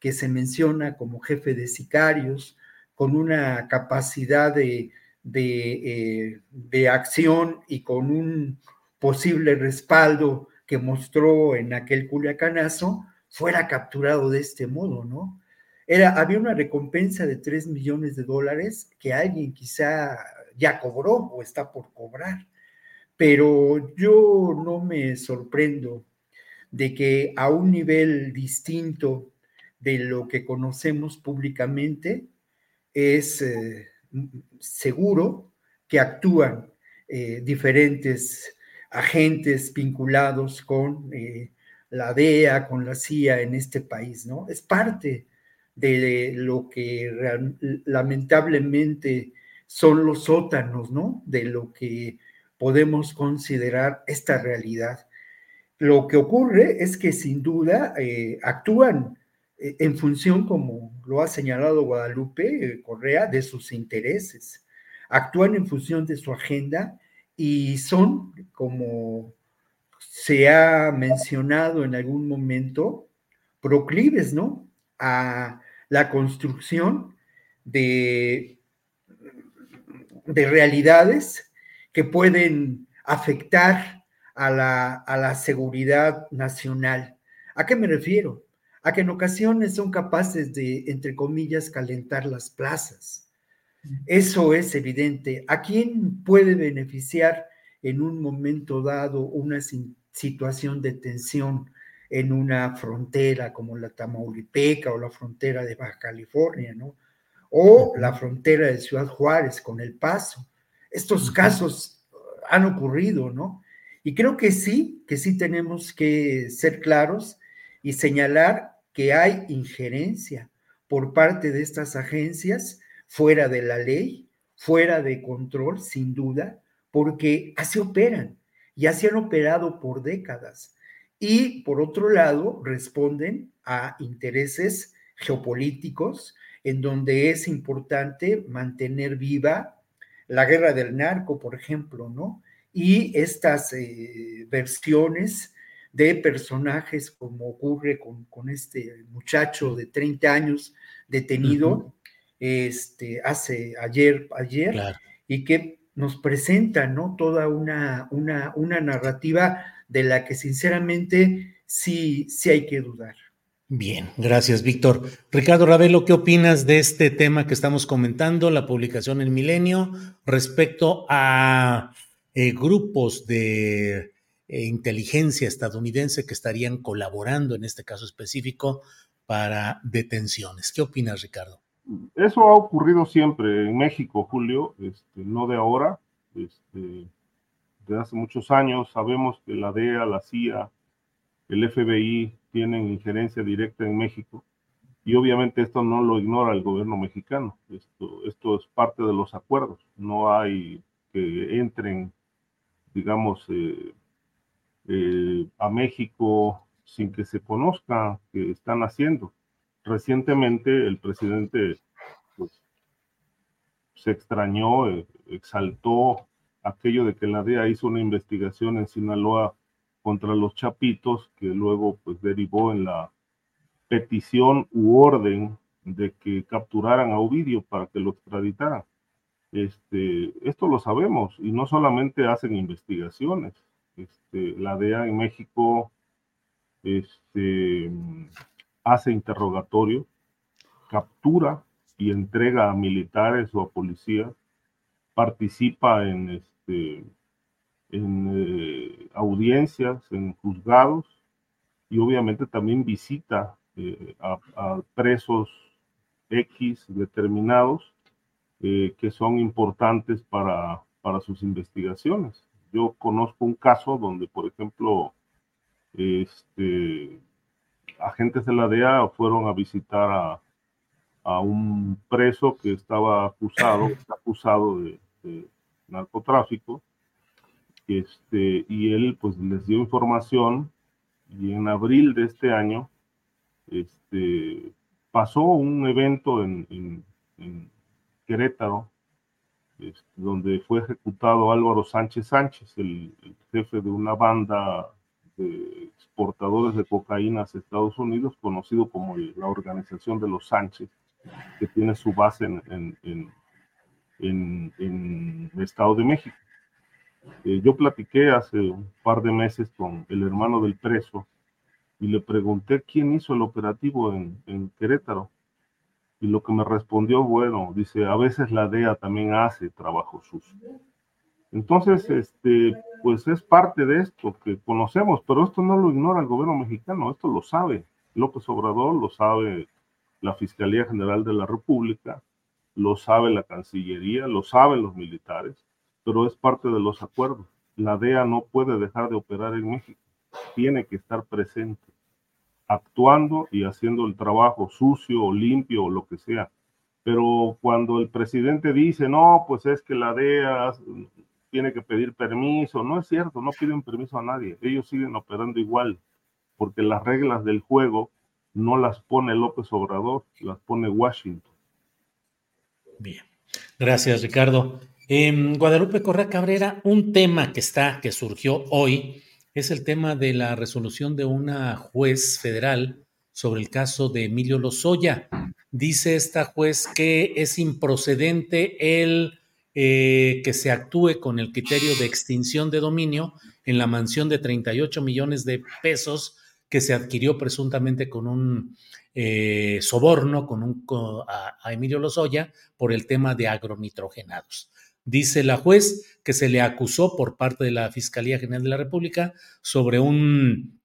que se menciona como jefe de sicarios, con una capacidad de, de, eh, acción y con un posible respaldo que mostró en aquel culiacanazo, fuera capturado de este modo, ¿no? Era, había una recompensa de 3 millones de dólares que alguien quizá ya cobró o está por cobrar. Pero yo no me sorprendo de que a un nivel distinto de lo que conocemos públicamente, es eh, seguro que actúan eh, diferentes agentes vinculados con eh, la DEA, con la CIA en este país, ¿no? Es parte de lo que lamentablemente son los sótanos, ¿no? De lo que podemos considerar esta realidad. Lo que ocurre es que sin duda actúan en función, como lo ha señalado Guadalupe eh, Correa, de sus intereses. Actúan en función de su agenda y son, como se ha mencionado en algún momento, proclives, ¿no? A la construcción de de realidades que pueden afectar a la, a la seguridad nacional. ¿A qué me refiero? A que en ocasiones son capaces de, entre comillas, calentar las plazas. Eso es evidente. ¿A quién puede beneficiar en un momento dado una situación de tensión en una frontera como la Tamaulipeca o la frontera de Baja California, ¿no? o la frontera de Ciudad Juárez con El Paso. Estos casos han ocurrido, ¿no? Y creo que sí, que sí tenemos que ser claros y señalar que hay injerencia por parte de estas agencias fuera de la ley, fuera de control, sin duda, porque así operan y así han operado por décadas. Y por otro lado, responden a intereses geopolíticos, en donde es importante mantener viva la guerra del narco, por ejemplo, ¿no? Y estas eh, versiones de personajes, como ocurre con, este muchacho de 30 años detenido este, hace ayer, ayer y que nos presenta, ¿no? Toda una, una, una narrativa de la que sinceramente sí, sí hay que dudar. Bien, gracias, Víctor. Ricardo Ravelo, ¿qué opinas de este tema que estamos comentando, la publicación en Milenio, respecto a eh, grupos de eh, inteligencia estadounidense que estarían colaborando, en este caso específico, para detenciones. ¿Qué opinas, Ricardo? Eso ha ocurrido siempre en México, Julio, este, no de ahora, este, de hace muchos años. Sabemos que la DEA, la CIA, el FBI tienen injerencia directa en México y obviamente esto no lo ignora el gobierno mexicano. Esto, esto es parte de los acuerdos. No hay que entren, digamos, eh, eh, a México sin que se conozca qué están haciendo. Recientemente el presidente pues, se extrañó, eh, exaltó aquello de que la DEA hizo una investigación en Sinaloa contra los chapitos, que luego pues derivó en la petición u orden de que capturaran a Ovidio para que lo extraditaran. Este, esto lo sabemos y no solamente hacen investigaciones. Este, la DEA en México este, hace interrogatorio, captura y entrega a militares o a policías, participa en, este, eh, audiencias, en juzgados y obviamente también visita eh, a, presos X determinados eh, que son importantes para sus investigaciones. Yo conozco un caso donde, por ejemplo, este, agentes de la DEA fueron a visitar a, a un preso que estaba acusado, *laughs* acusado de, narcotráfico, este, y él pues les dio información y en abril de este año este, pasó un evento en, Querétaro, este, donde fue ejecutado Álvaro Sánchez Sánchez, el, jefe de una banda de exportadores de cocaína a Estados Unidos, conocido como la Organización de los Sánchez, que tiene su base en, el Estado de México. Eh, yo platiqué hace un par de meses con el hermano del preso y le pregunté quién hizo el operativo en Querétaro. Y lo que me respondió, bueno, dice, a veces la DEA también hace trabajo sucio. Entonces, este, pues es parte de esto que conocemos, pero esto no lo ignora el gobierno mexicano, esto lo sabe López Obrador, lo sabe la Fiscalía General de la República, lo sabe la Cancillería, lo saben los militares, pero es parte de los acuerdos. La DEA no puede dejar de operar en México, tiene que estar presente, actuando y haciendo el trabajo sucio limpio lo que sea. Pero cuando el presidente dice, no, pues es que la DEA tiene que pedir permiso. No es cierto, no piden permiso a nadie. Ellos siguen operando igual, porque las reglas del juego no las pone López Obrador, las pone Washington. Bien, gracias Ricardo. En Guadalupe Correa Cabrera, un tema que está, que surgió hoy, es el tema de la resolución de una juez federal sobre el caso de Emilio Lozoya. Dice esta juez que es improcedente el eh, que se actúe con el criterio de extinción de dominio en la mansión de 38 millones de pesos que se adquirió presuntamente con un eh, soborno con un, a, a, Emilio Lozoya por el tema de agronitrogenados. Dice la juez que se le acusó por parte de la Fiscalía General de la República sobre un,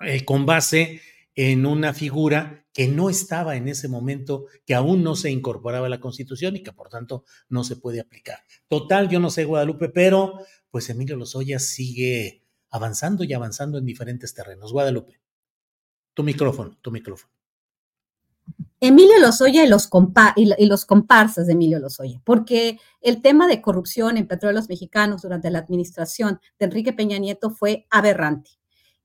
eh, con base en una figura que no estaba en ese momento, que aún no se incorporaba a la Constitución y que por tanto no se puede aplicar. Total, yo no sé Guadalupe, pero pues Emilio Lozoya sigue avanzando y avanzando en diferentes terrenos. Guadalupe, tu micrófono, tu micrófono. Emilio Lozoya y los, y los comparsas de Emilio Lozoya, porque el tema de corrupción en petróleos mexicanos durante la administración de Enrique Peña Nieto fue aberrante.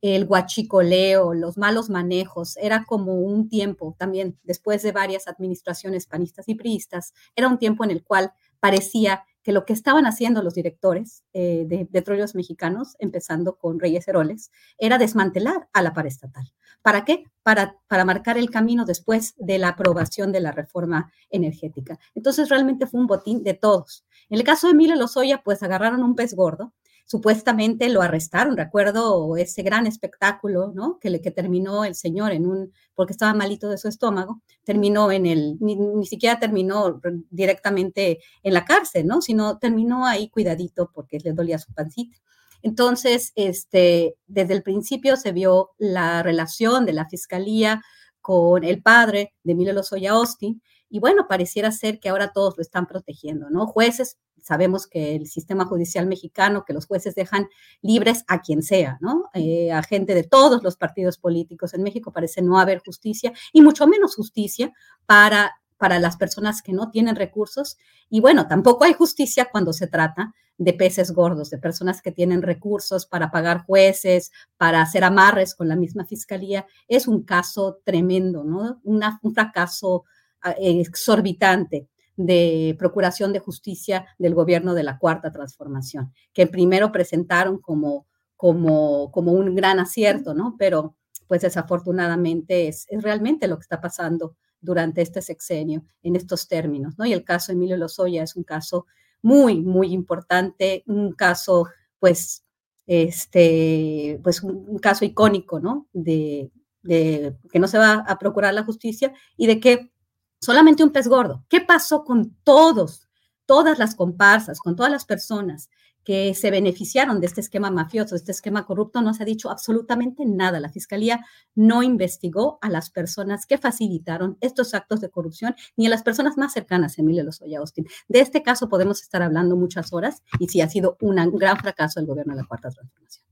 El guachicoleo, los malos manejos, era como un tiempo también, después de varias administraciones panistas y priistas, era un tiempo en el cual parecía que lo que estaban haciendo los directores eh, de petróleos mexicanos, empezando con Reyes Heroles, era desmantelar a la paraestatal. ¿Para qué? Para, para marcar el camino después de la aprobación de la reforma energética. Entonces realmente fue un botín de todos. En el caso de Emilio Lozoya, pues agarraron un pez gordo supuestamente lo arrestaron, recuerdo ese gran espectáculo, ¿no? Que, terminó el señor en un, porque estaba malito de su estómago, terminó en el, ni, siquiera terminó directamente en la cárcel, ¿no? Sino terminó ahí cuidadito porque le dolía su pancita. Entonces, este, desde el principio se vio la relación de la fiscalía con el padre de Emilio Lozoya Austin, y bueno, pareciera ser que ahora todos lo están protegiendo, ¿no? Jueces, sabemos que el sistema judicial mexicano, que los jueces dejan libres a quien sea, ¿no? Eh, a gente de todos los partidos políticos en México parece no haber justicia y mucho menos justicia para para las personas que no tienen recursos. Y bueno, tampoco hay justicia cuando se trata de peces gordos, de personas que tienen recursos para pagar jueces, para hacer amarres con la misma fiscalía. Es un caso tremendo, ¿no? un fracaso ah, exorbitante de procuración de justicia del gobierno de la Cuarta Transformación, que primero presentaron como, como, como un gran acierto, ¿no? Pero pues desafortunadamente es, es realmente lo que está pasando durante este sexenio en estos términos, ¿no? Y el caso Emilio Lozoya es un caso muy, muy importante, un caso, pues, este, pues un, caso icónico, ¿no? De, de, que no se va a procurar la justicia y de que solamente un pez gordo. ¿Qué pasó con todos, todas las comparsas, con todas las personas que se beneficiaron de este esquema mafioso, de este esquema corrupto, no se ha dicho absolutamente nada. La Fiscalía no investigó a las personas que facilitaron estos actos de corrupción, ni a las personas más cercanas a Emilio Lozoya Austin. De este caso podemos estar hablando muchas horas y sí ha sido un gran fracaso el gobierno de la Cuarta Transformación.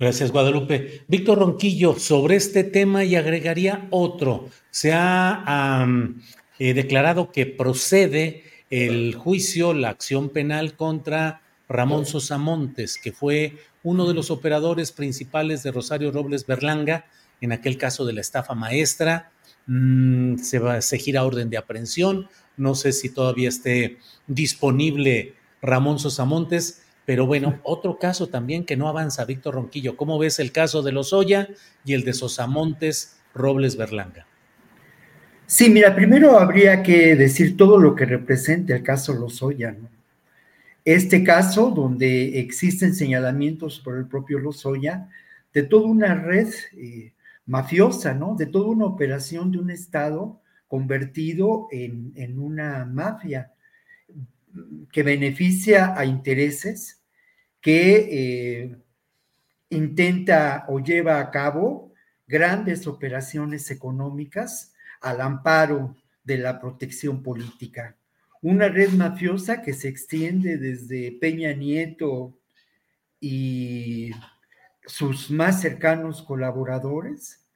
Gracias, Guadalupe. Víctor Ronquillo, sobre este tema y agregaría otro. Se ha eh, declarado que procede el juicio, la acción penal contra Ramón Sosamontes, que fue uno de los operadores principales de Rosario Robles Berlanga, en aquel caso de la estafa maestra. Mm, se, va, se gira orden de aprehensión. No sé si todavía esté disponible Ramón Sosamontes, pero bueno, *laughs* otro caso también que no avanza, Víctor Ronquillo. ¿Cómo ves el caso de Lozoya y el de Sosamontes Robles Berlanga? Sí, mira, primero habría que decir todo lo que representa el caso Lozoya, ¿no? Este caso, donde existen señalamientos por el propio Lozoya de toda una red eh, mafiosa, ¿no? De toda una operación de un Estado convertido en, una mafia que beneficia a intereses, que eh, intenta o lleva a cabo grandes operaciones económicas al amparo de la protección política una red mafiosa que se extiende desde Peña Nieto y sus más cercanos colaboradores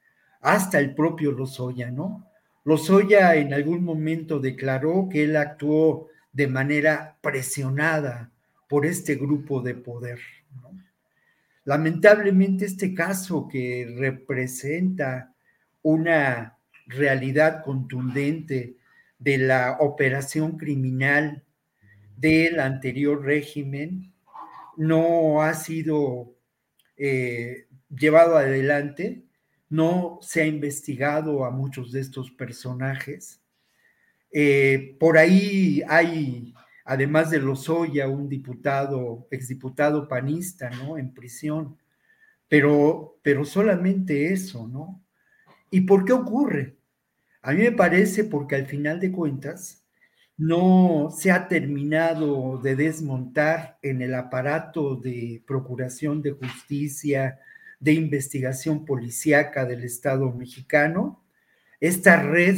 hasta el propio Lozoya, ¿no? Lozoya en algún momento declaró que él actuó de manera presionada por este grupo de poder. Lamentablemente este caso que representa una realidad contundente de la operación criminal del anterior régimen no ha sido eh, llevado adelante, no se ha investigado a muchos de estos personajes. Eh, por ahí hay, además de Lozoya, un diputado, exdiputado panista, ¿no? En prisión. Pero, pero solamente eso, ¿no? ¿Y por qué ocurre? A mí me parece porque al final de cuentas no se ha terminado de desmontar en el aparato de procuración de justicia, de investigación policíaca del Estado mexicano, esta red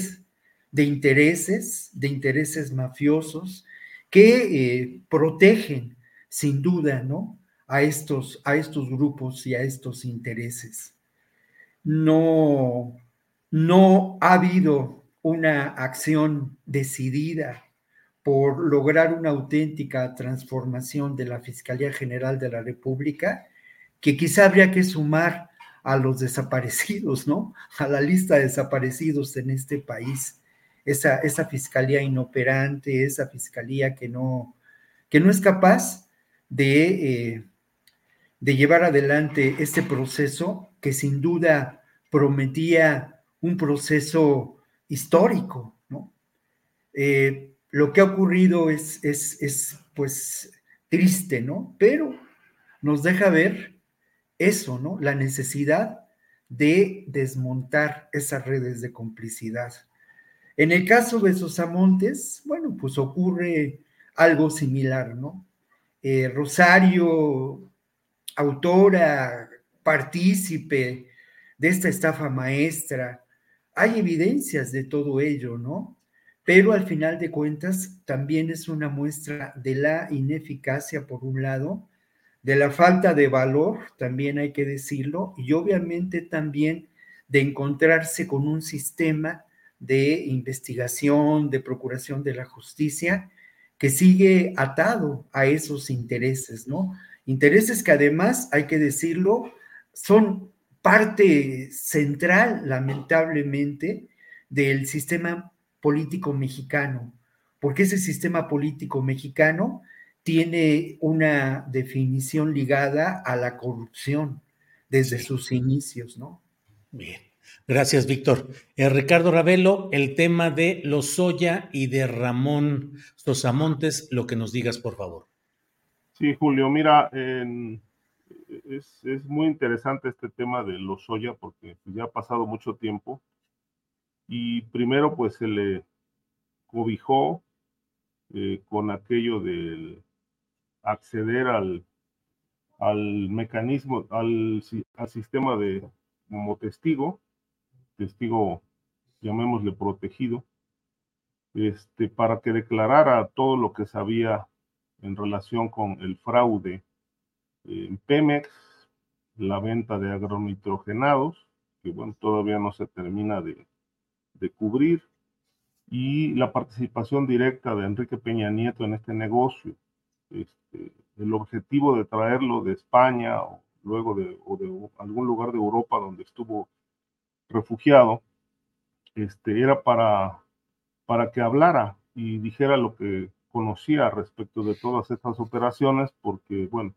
de intereses, de intereses mafiosos que eh, protegen sin duda, ¿no? A estos, a estos grupos y a estos intereses. No, no ha habido una acción decidida por lograr una auténtica transformación de la Fiscalía General de la República, que quizá habría que sumar a los desaparecidos, ¿no? A la lista de desaparecidos en este país. Esa, esa fiscalía inoperante, esa fiscalía que no, que no es capaz de, eh, de llevar adelante este proceso que sin duda prometía un proceso histórico, ¿no? Eh, lo que ha ocurrido es, es, es, pues, triste, ¿no? Pero nos deja ver eso, ¿no? La necesidad de desmontar esas redes de complicidad. En el caso de Sosamontes, bueno, pues ocurre algo similar, ¿no? Eh, Rosario, autora, partícipe de esta estafa maestra, hay evidencias de todo ello, ¿no? Pero al final de cuentas también es una muestra de la ineficacia, por un lado, de la falta de valor, también hay que decirlo, y obviamente también de encontrarse con un sistema de investigación, de procuración de la justicia, que sigue atado a esos intereses, ¿no? Intereses que además, hay que decirlo, son parte central, lamentablemente, del sistema político mexicano, porque ese sistema político mexicano tiene una definición ligada a la corrupción desde sus inicios, ¿no? Bien. Gracias, Víctor. Eh, Ricardo Ravelo, el tema de Lozoya y de Ramón Sosamontes, lo que nos digas, por favor. Sí, Julio, mira, es, muy interesante este tema de Lozoya porque ya ha pasado mucho tiempo y primero pues se le cobijó eh, con aquello del acceder al, al mecanismo, al, al sistema de como testigo testigo, llamémosle protegido, este, para que declarara todo lo que sabía en relación con el fraude en Pemex, la venta de agronitrogenados, que bueno, todavía no se termina de, cubrir, y la participación directa de Enrique Peña Nieto en este negocio. Este, el objetivo de traerlo de España o luego de algún lugar de Europa donde estuvo refugiado, este, era para, para que hablara y dijera lo que conocía respecto de todas estas operaciones, porque, bueno,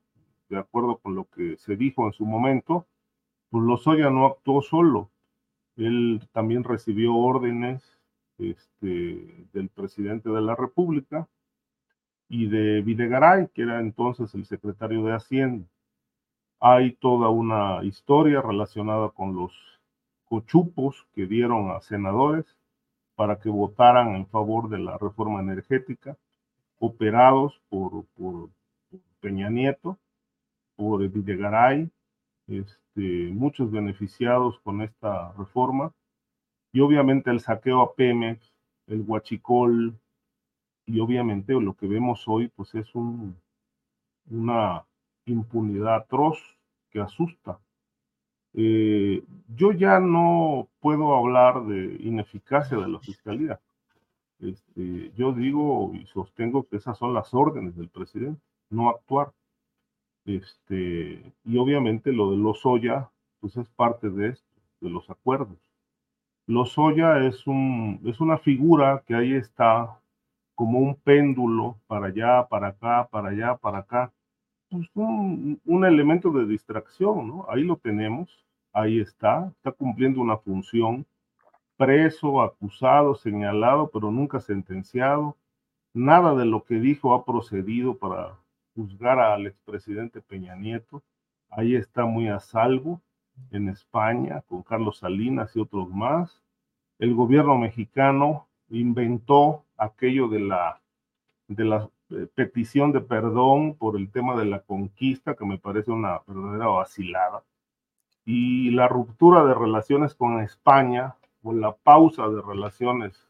de acuerdo con lo que se dijo en su momento, pues Lozoya no actuó solo. Él también recibió órdenes este, del presidente de la República y de Videgaray, que era entonces el secretario de Hacienda. Hay toda una historia relacionada con los cochupos que dieron a senadores para que votaran en favor de la reforma energética, operados por, por, Peña Nieto, por Videgaray, este, muchos beneficiados con esta reforma, y obviamente el saqueo a Pemex, el huachicol, y obviamente lo que vemos hoy, pues es un, una impunidad atroz que asusta eh, yo ya no puedo hablar de ineficacia de la fiscalía. Este, yo digo y sostengo que esas son las órdenes del presidente, no actuar. Este, y obviamente lo de Lozoya, pues es parte de esto, de los acuerdos. Lozoya es, es una figura que ahí está como un péndulo para allá, para acá, para allá, para acá pues, un, un, elemento de distracción, ¿no? Ahí lo tenemos, ahí está, está cumpliendo una función, preso, acusado, señalado, pero nunca sentenciado. Nada de lo que dijo ha procedido para juzgar al expresidente Peña Nieto. Ahí está muy a salvo en España con Carlos Salinas y otros más. El gobierno mexicano inventó aquello de la, de la petición de perdón por el tema de la conquista, que me parece una verdadera vacilada, y la ruptura de relaciones con España, o la pausa de relaciones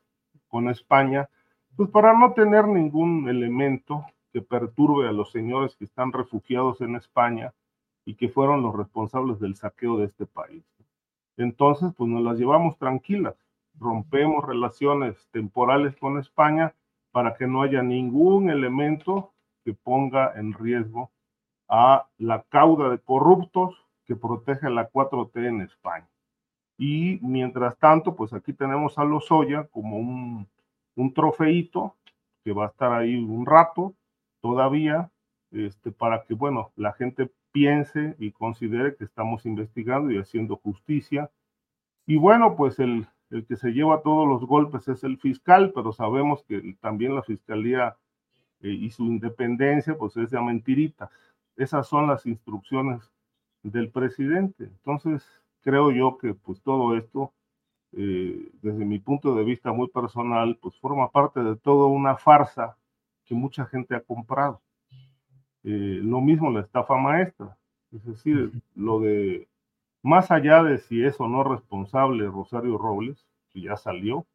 con España, pues para no tener ningún elemento que perturbe a los señores que están refugiados en España y que fueron los responsables del saqueo de este país. Entonces, pues nos las llevamos tranquilas, rompemos relaciones temporales con España para que no haya ningún elemento que ponga en riesgo a la cauda de corruptos que protege la 4T en España. Y mientras tanto, pues aquí tenemos a Lozoya como un, un trofeito que va a estar ahí un rato todavía, este, para que, bueno, la gente piense y considere que estamos investigando y haciendo justicia. Y bueno, pues el, el que se lleva todos los golpes es el fiscal, pero sabemos que también la fiscalía eh, y su independencia, pues es de mentiritas. Esas son las instrucciones del presidente. Entonces, creo yo que pues todo esto, eh, desde mi punto de vista muy personal, pues forma parte de toda una farsa que mucha gente ha comprado. Eh, lo mismo la estafa maestra, es decir, lo de más allá de si es o no responsable Rosario Robles, que ya salió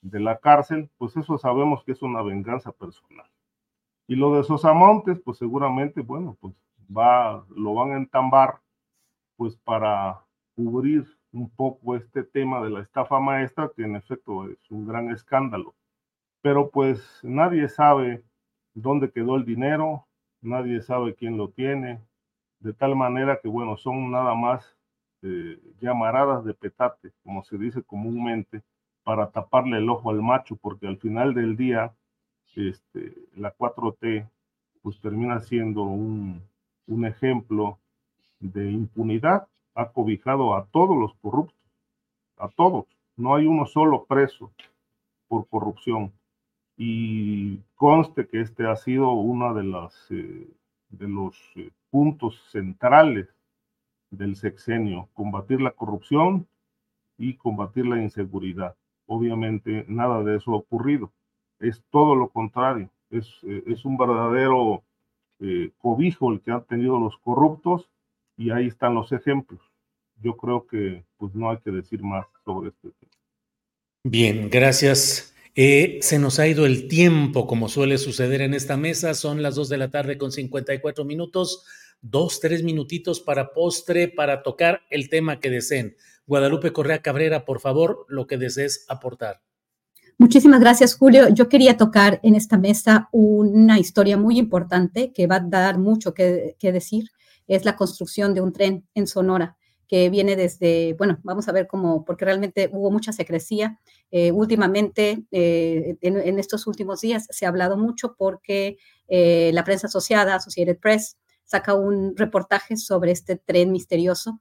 de la cárcel, pues eso sabemos que es una venganza personal. Y lo de Sosamontes, pues seguramente, bueno, pues va, lo van a entambar, pues para cubrir un poco este tema de la estafa maestra, que en efecto es un gran escándalo. Pero pues nadie sabe dónde quedó el dinero, nadie sabe quién lo tiene, de tal manera que, bueno, son nada más eh, llamaradas de petate, como se dice comúnmente, para taparle el ojo al macho, porque al final del día, este, la 4T, pues termina siendo un, un ejemplo de impunidad, ha cobijado a todos los corruptos, a todos, no hay uno solo preso por corrupción. Y conste que este ha sido uno de, las, eh, de los eh, puntos centrales del sexenio, combatir la corrupción y combatir la inseguridad. Obviamente nada de eso ha ocurrido, es todo lo contrario, es, eh, es un verdadero cobijo el que han tenido los corruptos y ahí están los ejemplos. Yo creo que pues no hay que decir más sobre este tema. Bien, gracias eh, se nos ha ido el tiempo, como suele suceder en esta mesa. Son las 2 de la tarde con 54 minutos. Dos, tres minutitos para postre, para tocar el tema que deseen. Guadalupe Correa Cabrera, por favor, lo que desees aportar. Muchísimas gracias, Julio. Yo quería tocar en esta mesa una historia muy importante que va a dar mucho que, que decir. Es la construcción de un tren en Sonora que viene desde, bueno, vamos a ver cómo, porque realmente hubo mucha secrecía. Eh, últimamente, eh, en, estos últimos días, se ha hablado mucho porque eh, la prensa asociada, Associated Press, saca un reportaje sobre este tren misterioso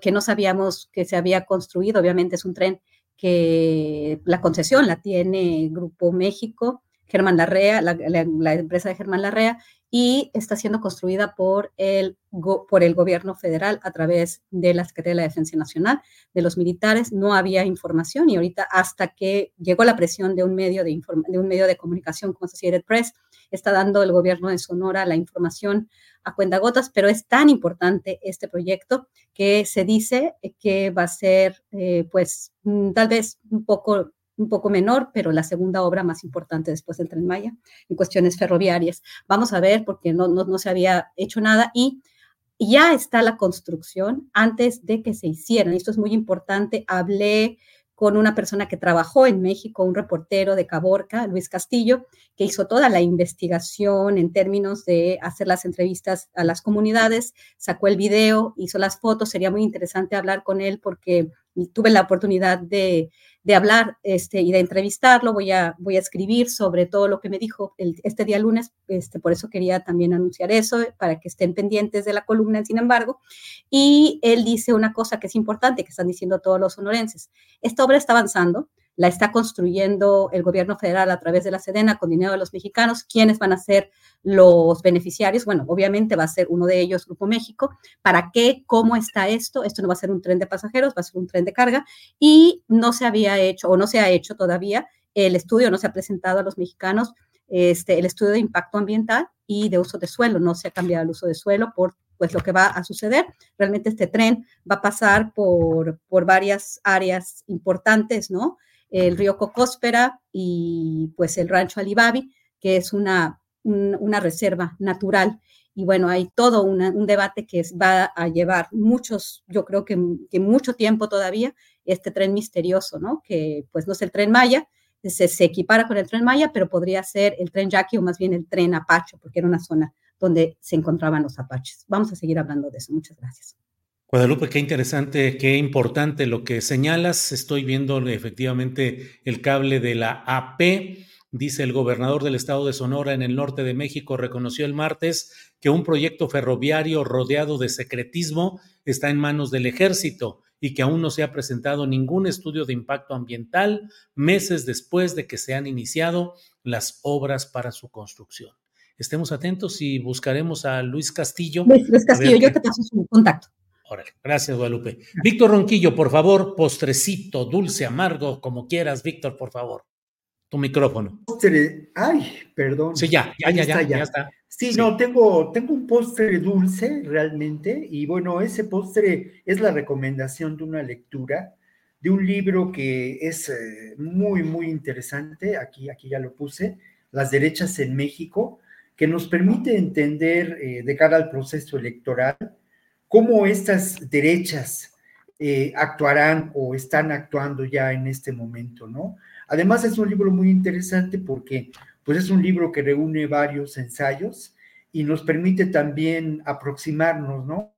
que no sabíamos que se había construido. Obviamente es un tren que la concesión la tiene Grupo México, Germán Larrea, la, la empresa de Germán Larrea, y está siendo construida por el, por el gobierno federal a través de la Secretaría de la Defensa Nacional, de los militares. No había información y ahorita hasta que llegó la presión de un medio de, de, un medio de comunicación como Associated Press, está dando el gobierno de Sonora la información a cuentagotas, pero es tan importante este proyecto que se dice que va a ser, eh, pues, mm, tal vez un poco un poco menor, pero la segunda obra más importante después del Tren Maya en cuestiones ferroviarias. Vamos a ver porque no, no, no se había hecho nada y ya está la construcción antes de que se hicieran. Esto es muy importante. Hablé con una persona que trabajó en México, un reportero de Caborca, Luis Castillo, que hizo toda la investigación en términos de hacer las entrevistas a las comunidades, sacó el video, hizo las fotos. Sería muy interesante hablar con él porque tuve la oportunidad de, de hablar este, y de entrevistarlo. Voy a, voy a escribir sobre todo lo que me dijo este día lunes, este, por eso quería también anunciar eso, para que estén pendientes de la columna, sin embargo. Y él dice una cosa que es importante, que están diciendo todos los sonorenses. Esta obra está avanzando, la está construyendo el gobierno federal a través de la Sedena con dinero de los mexicanos. ¿Quiénes van a ser los beneficiarios? Bueno, obviamente va a ser uno de ellos, Grupo México. ¿Para qué? ¿Cómo está esto? Esto no va a ser un tren de pasajeros, va a ser un tren de carga y no se había hecho o no se ha hecho todavía el estudio, no se ha presentado a los mexicanos este, el estudio de impacto ambiental y de uso de suelo. No se ha cambiado el uso de suelo por pues lo que va a suceder. Realmente este tren va a pasar por, por varias áreas importantes, ¿no? El río Cocóspera y pues el rancho Alibabi, que es una, una reserva natural. Y bueno, hay todo un debate que va a llevar muchos, yo creo que, mucho tiempo todavía, este tren misterioso, ¿no? Que pues no es el tren Maya, se, se equipara con el tren Maya, pero podría ser el tren Yaqui o más bien el tren Apache, porque era una zona donde se encontraban los apaches. Vamos a seguir hablando de eso. Muchas gracias. Guadalupe, qué interesante, qué importante lo que señalas. Estoy viendo efectivamente el cable de la AP. Dice el gobernador del estado de Sonora en el norte de México reconoció el martes que un proyecto ferroviario rodeado de secretismo está en manos del ejército y que aún no se ha presentado ningún estudio de impacto ambiental meses después de que se han iniciado las obras para su construcción. Estemos atentos y buscaremos a Luis Castillo. Luis Castillo, yo te paso su contacto. Órale, gracias, Guadalupe. Víctor Ronquillo, por favor, postrecito, dulce, amargo, como quieras, Víctor, por favor. Tu micrófono. Postre, ay, perdón. Sí, ya, ya, ya, ya, ya, está. Sí, no, tengo, tengo un postre dulce realmente, y bueno, ese postre es la recomendación de una lectura de un libro que es eh, muy, muy interesante, aquí, aquí ya lo puse, Las derechas en México, que nos permite entender eh, de cara al proceso electoral cómo estas derechas eh, actuarán o están actuando ya en este momento, ¿no? Además es un libro muy interesante porque pues es un libro que reúne varios ensayos y nos permite también aproximarnos, ¿no?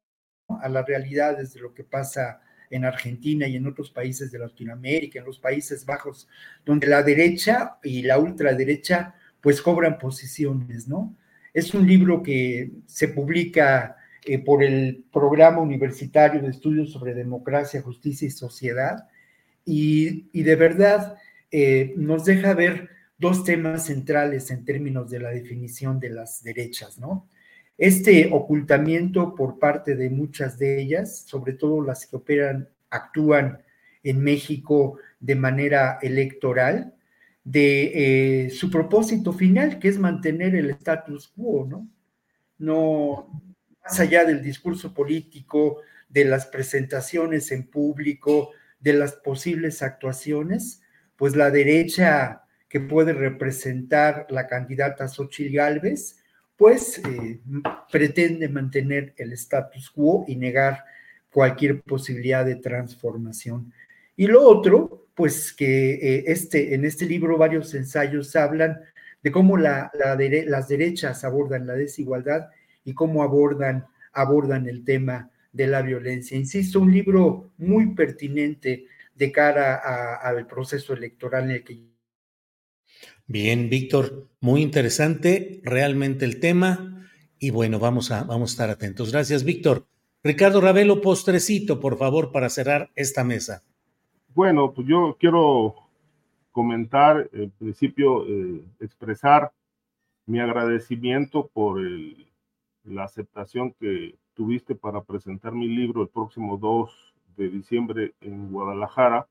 A las realidades de lo que pasa en Argentina y en otros países de Latinoamérica, en los Países Bajos, donde la derecha y la ultraderecha pues cobran posiciones, ¿no? Es un libro que se publica eh, por el Programa Universitario de Estudios sobre Democracia, Justicia y Sociedad, y, de verdad eh, nos deja ver dos temas centrales en términos de la definición de las derechas, ¿no? Este ocultamiento por parte de muchas de ellas, sobre todo las que operan, actúan en México de manera electoral, de eh, su propósito final, que es mantener el status quo, ¿no? No, más allá del discurso político, de las presentaciones en público, de las posibles actuaciones, pues la derecha que puede representar la candidata Xochitl Gálvez, pues eh, pretende mantener el status quo y negar cualquier posibilidad de transformación. Y lo otro, pues que eh, este, en este libro varios ensayos hablan de cómo la, las derechas abordan la desigualdad y cómo abordan, abordan el tema de la violencia. Insisto, un libro muy pertinente de cara al proceso electoral en el que Bien, Víctor, muy interesante realmente el tema y bueno, vamos a, vamos a estar atentos. Gracias, Víctor. Ricardo Ravelo, postrecito, por favor, para cerrar esta mesa. Bueno, pues yo quiero comentar, en principio, eh, expresar mi agradecimiento por la aceptación que tuviste para presentar mi libro el próximo 2 de diciembre en Guadalajara,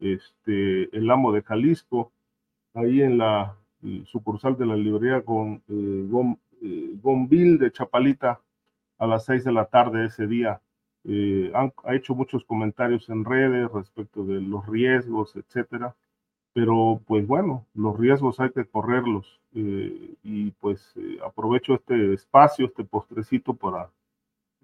este, El Amo de Jalisco ahí en la sucursal de la librería con eh, eh de Chapalita a las seis de la tarde ese día. Eh, ha hecho muchos comentarios en redes respecto de los riesgos, etcétera. Pero pues bueno, los riesgos hay que correrlos eh, y pues aprovecho este espacio, este postrecito para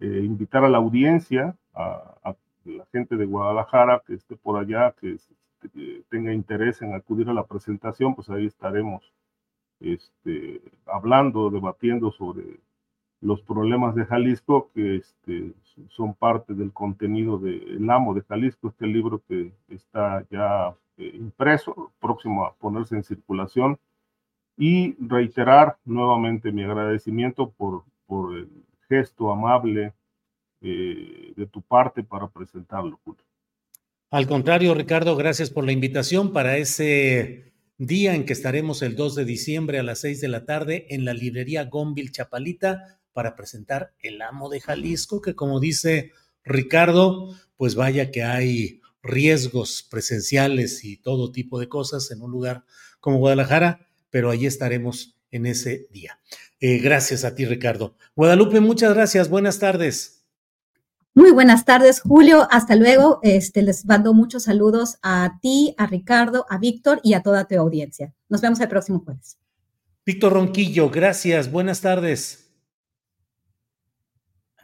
invitar a la audiencia, a, a, la gente de Guadalajara que esté por allá, que este, tenga interés en acudir a la presentación, pues ahí estaremos este, hablando, debatiendo sobre los problemas de Jalisco, que este, son parte del contenido de El Amo de Jalisco, este libro que está ya eh, impreso, próximo a ponerse en circulación, y reiterar nuevamente mi agradecimiento por, por el gesto amable eh, de tu parte para presentarlo, Julio. Al contrario, Ricardo, gracias por la invitación para ese día en que estaremos el 2 de diciembre a las 6 de la tarde en la librería Gómbil Chapalita para presentar El Amo de Jalisco, que como dice Ricardo, pues vaya que hay riesgos presenciales y todo tipo de cosas en un lugar como Guadalajara, pero ahí estaremos en ese día. Eh, gracias a ti, Ricardo. Guadalupe, muchas gracias. Buenas tardes. Muy buenas tardes, Julio. Hasta luego. Este, les mando muchos saludos a ti, a Ricardo, a Víctor y a toda tu audiencia. Nos vemos el próximo jueves. Víctor Ronquillo, gracias. Buenas tardes.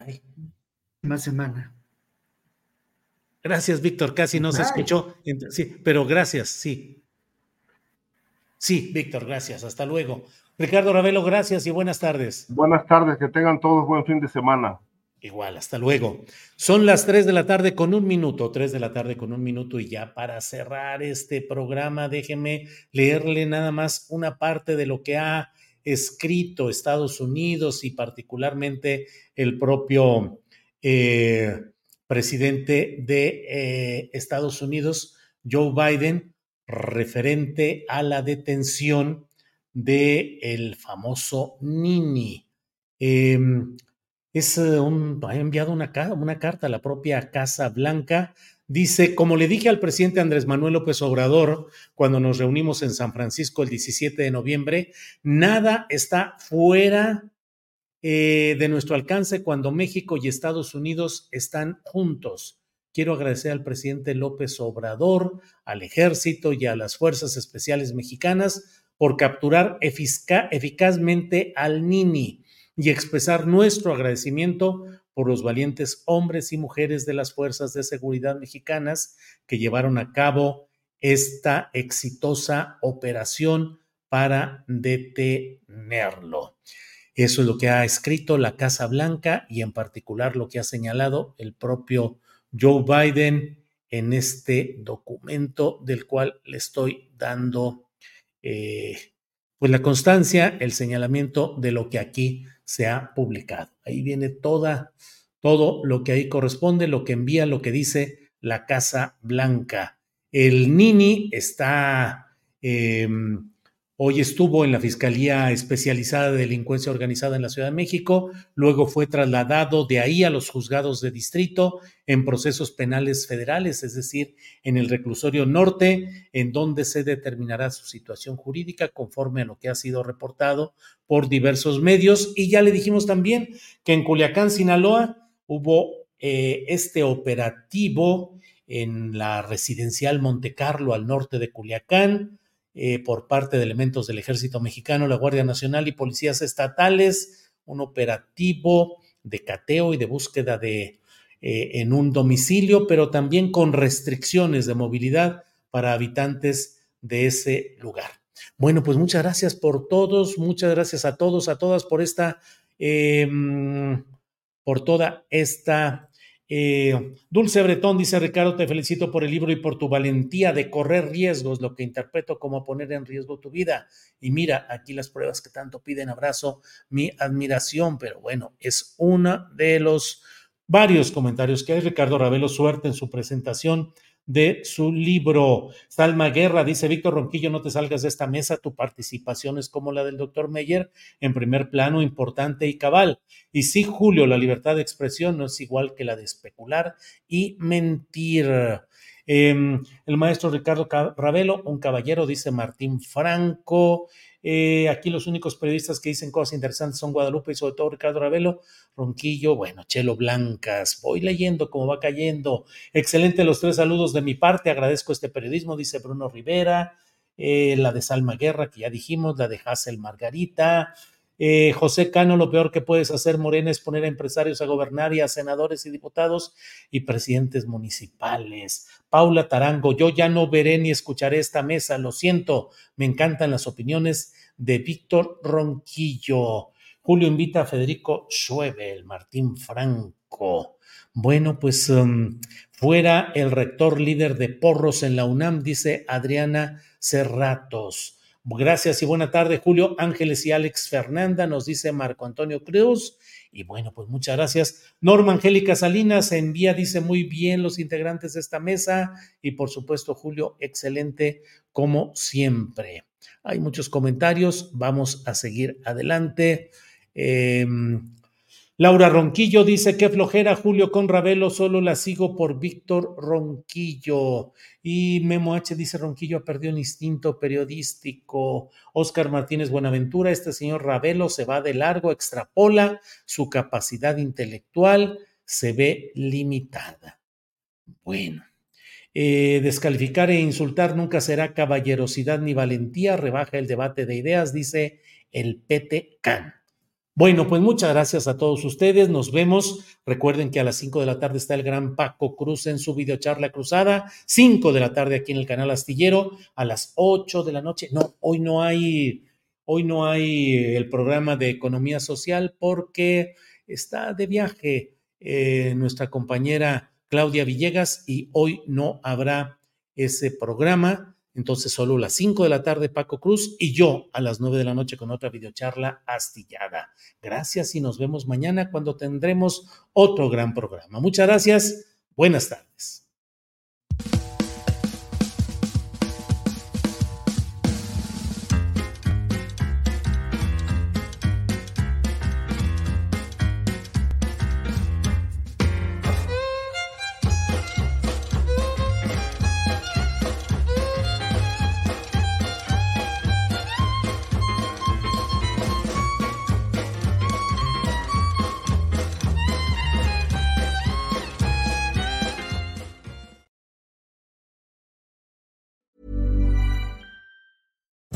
Más semana. Gracias, Víctor. Casi no se escuchó. Sí, pero gracias, sí. Sí, Víctor, gracias. Hasta luego. Ricardo Ravelo, gracias y buenas tardes. Buenas tardes, que tengan todos buen fin de semana. Igual, hasta luego. Son las 3 de la tarde con un minuto, 3 de la tarde con un minuto y ya para cerrar este programa, déjeme leerle nada más una parte de lo que ha escrito Estados Unidos y particularmente el propio eh, presidente de eh, Estados Unidos, Joe Biden, referente a la detención de el famoso Nini. Em, es eh, ha enviado una, una carta a la propia Casa Blanca. Dice, como le dije al presidente Andrés Manuel López Obrador cuando nos reunimos en San Francisco el 17 de noviembre, nada está fuera eh, de nuestro alcance cuando México y Estados Unidos están juntos. quiero agradecer al presidente López Obrador, al ejército y a las fuerzas especiales mexicanas por capturar eficazmente al Nini y expresar nuestro agradecimiento por los valientes hombres y mujeres de las fuerzas de seguridad mexicanas que llevaron a cabo esta exitosa operación para detenerlo. Eso es lo que ha escrito la Casa Blanca y en particular lo que ha señalado el propio Joe Biden en este documento del cual le estoy dando eh, pues la constancia, el señalamiento de lo que aquí se ha publicado. Ahí viene toda, todo lo que ahí corresponde, lo que envía, lo que dice la Casa Blanca. El Nini está, em, hoy estuvo en la Fiscalía Especializada de Delincuencia Organizada en la Ciudad de México, luego fue trasladado de ahí a los juzgados de distrito en procesos penales federales, es decir, en el reclusorio norte, en donde se determinará su situación jurídica conforme a lo que ha sido reportado por diversos medios. Y ya le dijimos también que en Culiacán, Sinaloa, hubo eh, este operativo en la residencial Monte Carlo al norte de Culiacán eh, por parte de elementos del ejército mexicano, la Guardia Nacional y policías estatales, un operativo de cateo y de búsqueda de eh, en un domicilio, pero también con restricciones de movilidad para habitantes de ese lugar. Bueno, pues muchas gracias por todos, muchas gracias a todos, a todas por esta, em, por toda esta eh, Dulce Bretón dice, Ricardo, te felicito por el libro y por tu valentía de correr riesgos, lo que interpreto como poner en riesgo tu vida. Y mira, aquí las pruebas que tanto piden, abrazo, mi admiración, pero bueno, es uno de los varios comentarios que hay. Ricardo Ravelo, suerte en su presentación de su libro. Salma Guerra dice, Víctor Ronquillo, no te salgas de esta mesa, tu participación es como la del doctor Meyer, en primer plano, importante y cabal. Y sí, Julio, la libertad de expresión no es igual que la de especular y mentir. Em, el maestro Ricardo Ravelo, un caballero, dice Martín Franco. Eh, aquí los únicos periodistas que dicen cosas interesantes son Guadalupe y sobre todo Ricardo Ravelo, Ronquillo, bueno, Chelo Blancas. Voy leyendo cómo va cayendo. Excelente los tres saludos de mi parte. Agradezco este periodismo, dice Bruno Rivera. Eh, la de Salma Guerra, que ya dijimos, la de Hazel Margarita. Eh, José Cano, lo peor que puedes hacer, Morena, es poner a empresarios a gobernar y a senadores y diputados y presidentes municipales. Paula Tarango, yo ya no veré ni escucharé esta mesa, lo siento, me encantan las opiniones de Víctor Ronquillo. Julio invita a Federico Schwebel, Martín Franco. Bueno, pues um, fuera el rector líder de Porros en la UNAM, dice Adriana Cerratos. Gracias y buena tarde, Julio Ángeles y Alex Fernanda, nos dice Marco Antonio Cruz. Y bueno, pues muchas gracias. Norma Angélica Salinas envía, dice muy bien los integrantes de esta mesa. Y por supuesto, Julio, excelente como siempre. Hay muchos comentarios, vamos a seguir adelante. Eh, Laura Ronquillo dice que flojera Julio con Ravelo, solo la sigo por Víctor Ronquillo. Y Memo H dice Ronquillo ha perdido un instinto periodístico. Oscar Martínez Buenaventura, este señor Ravelo se va de largo, extrapola, su capacidad intelectual se ve limitada. Bueno. Eh, descalificar e insultar nunca será caballerosidad ni valentía, rebaja el debate de ideas, dice el PT Can. Bueno, pues muchas gracias a todos ustedes. Nos vemos. Recuerden que a las 5 de la tarde está el gran Paco Cruz en su videocharla cruzada. 5 de la tarde aquí en el canal Astillero. A las 8 de la noche. No, hoy no hay, hoy no hay el programa de economía social porque está de viaje eh, nuestra compañera Claudia Villegas y hoy no habrá ese programa. Entonces, solo a las 5 de la tarde, Paco Cruz y yo a las 9 de la noche con otra videocharla astillada. Gracias y nos vemos mañana cuando tendremos otro gran programa. Muchas gracias. Buenas tardes.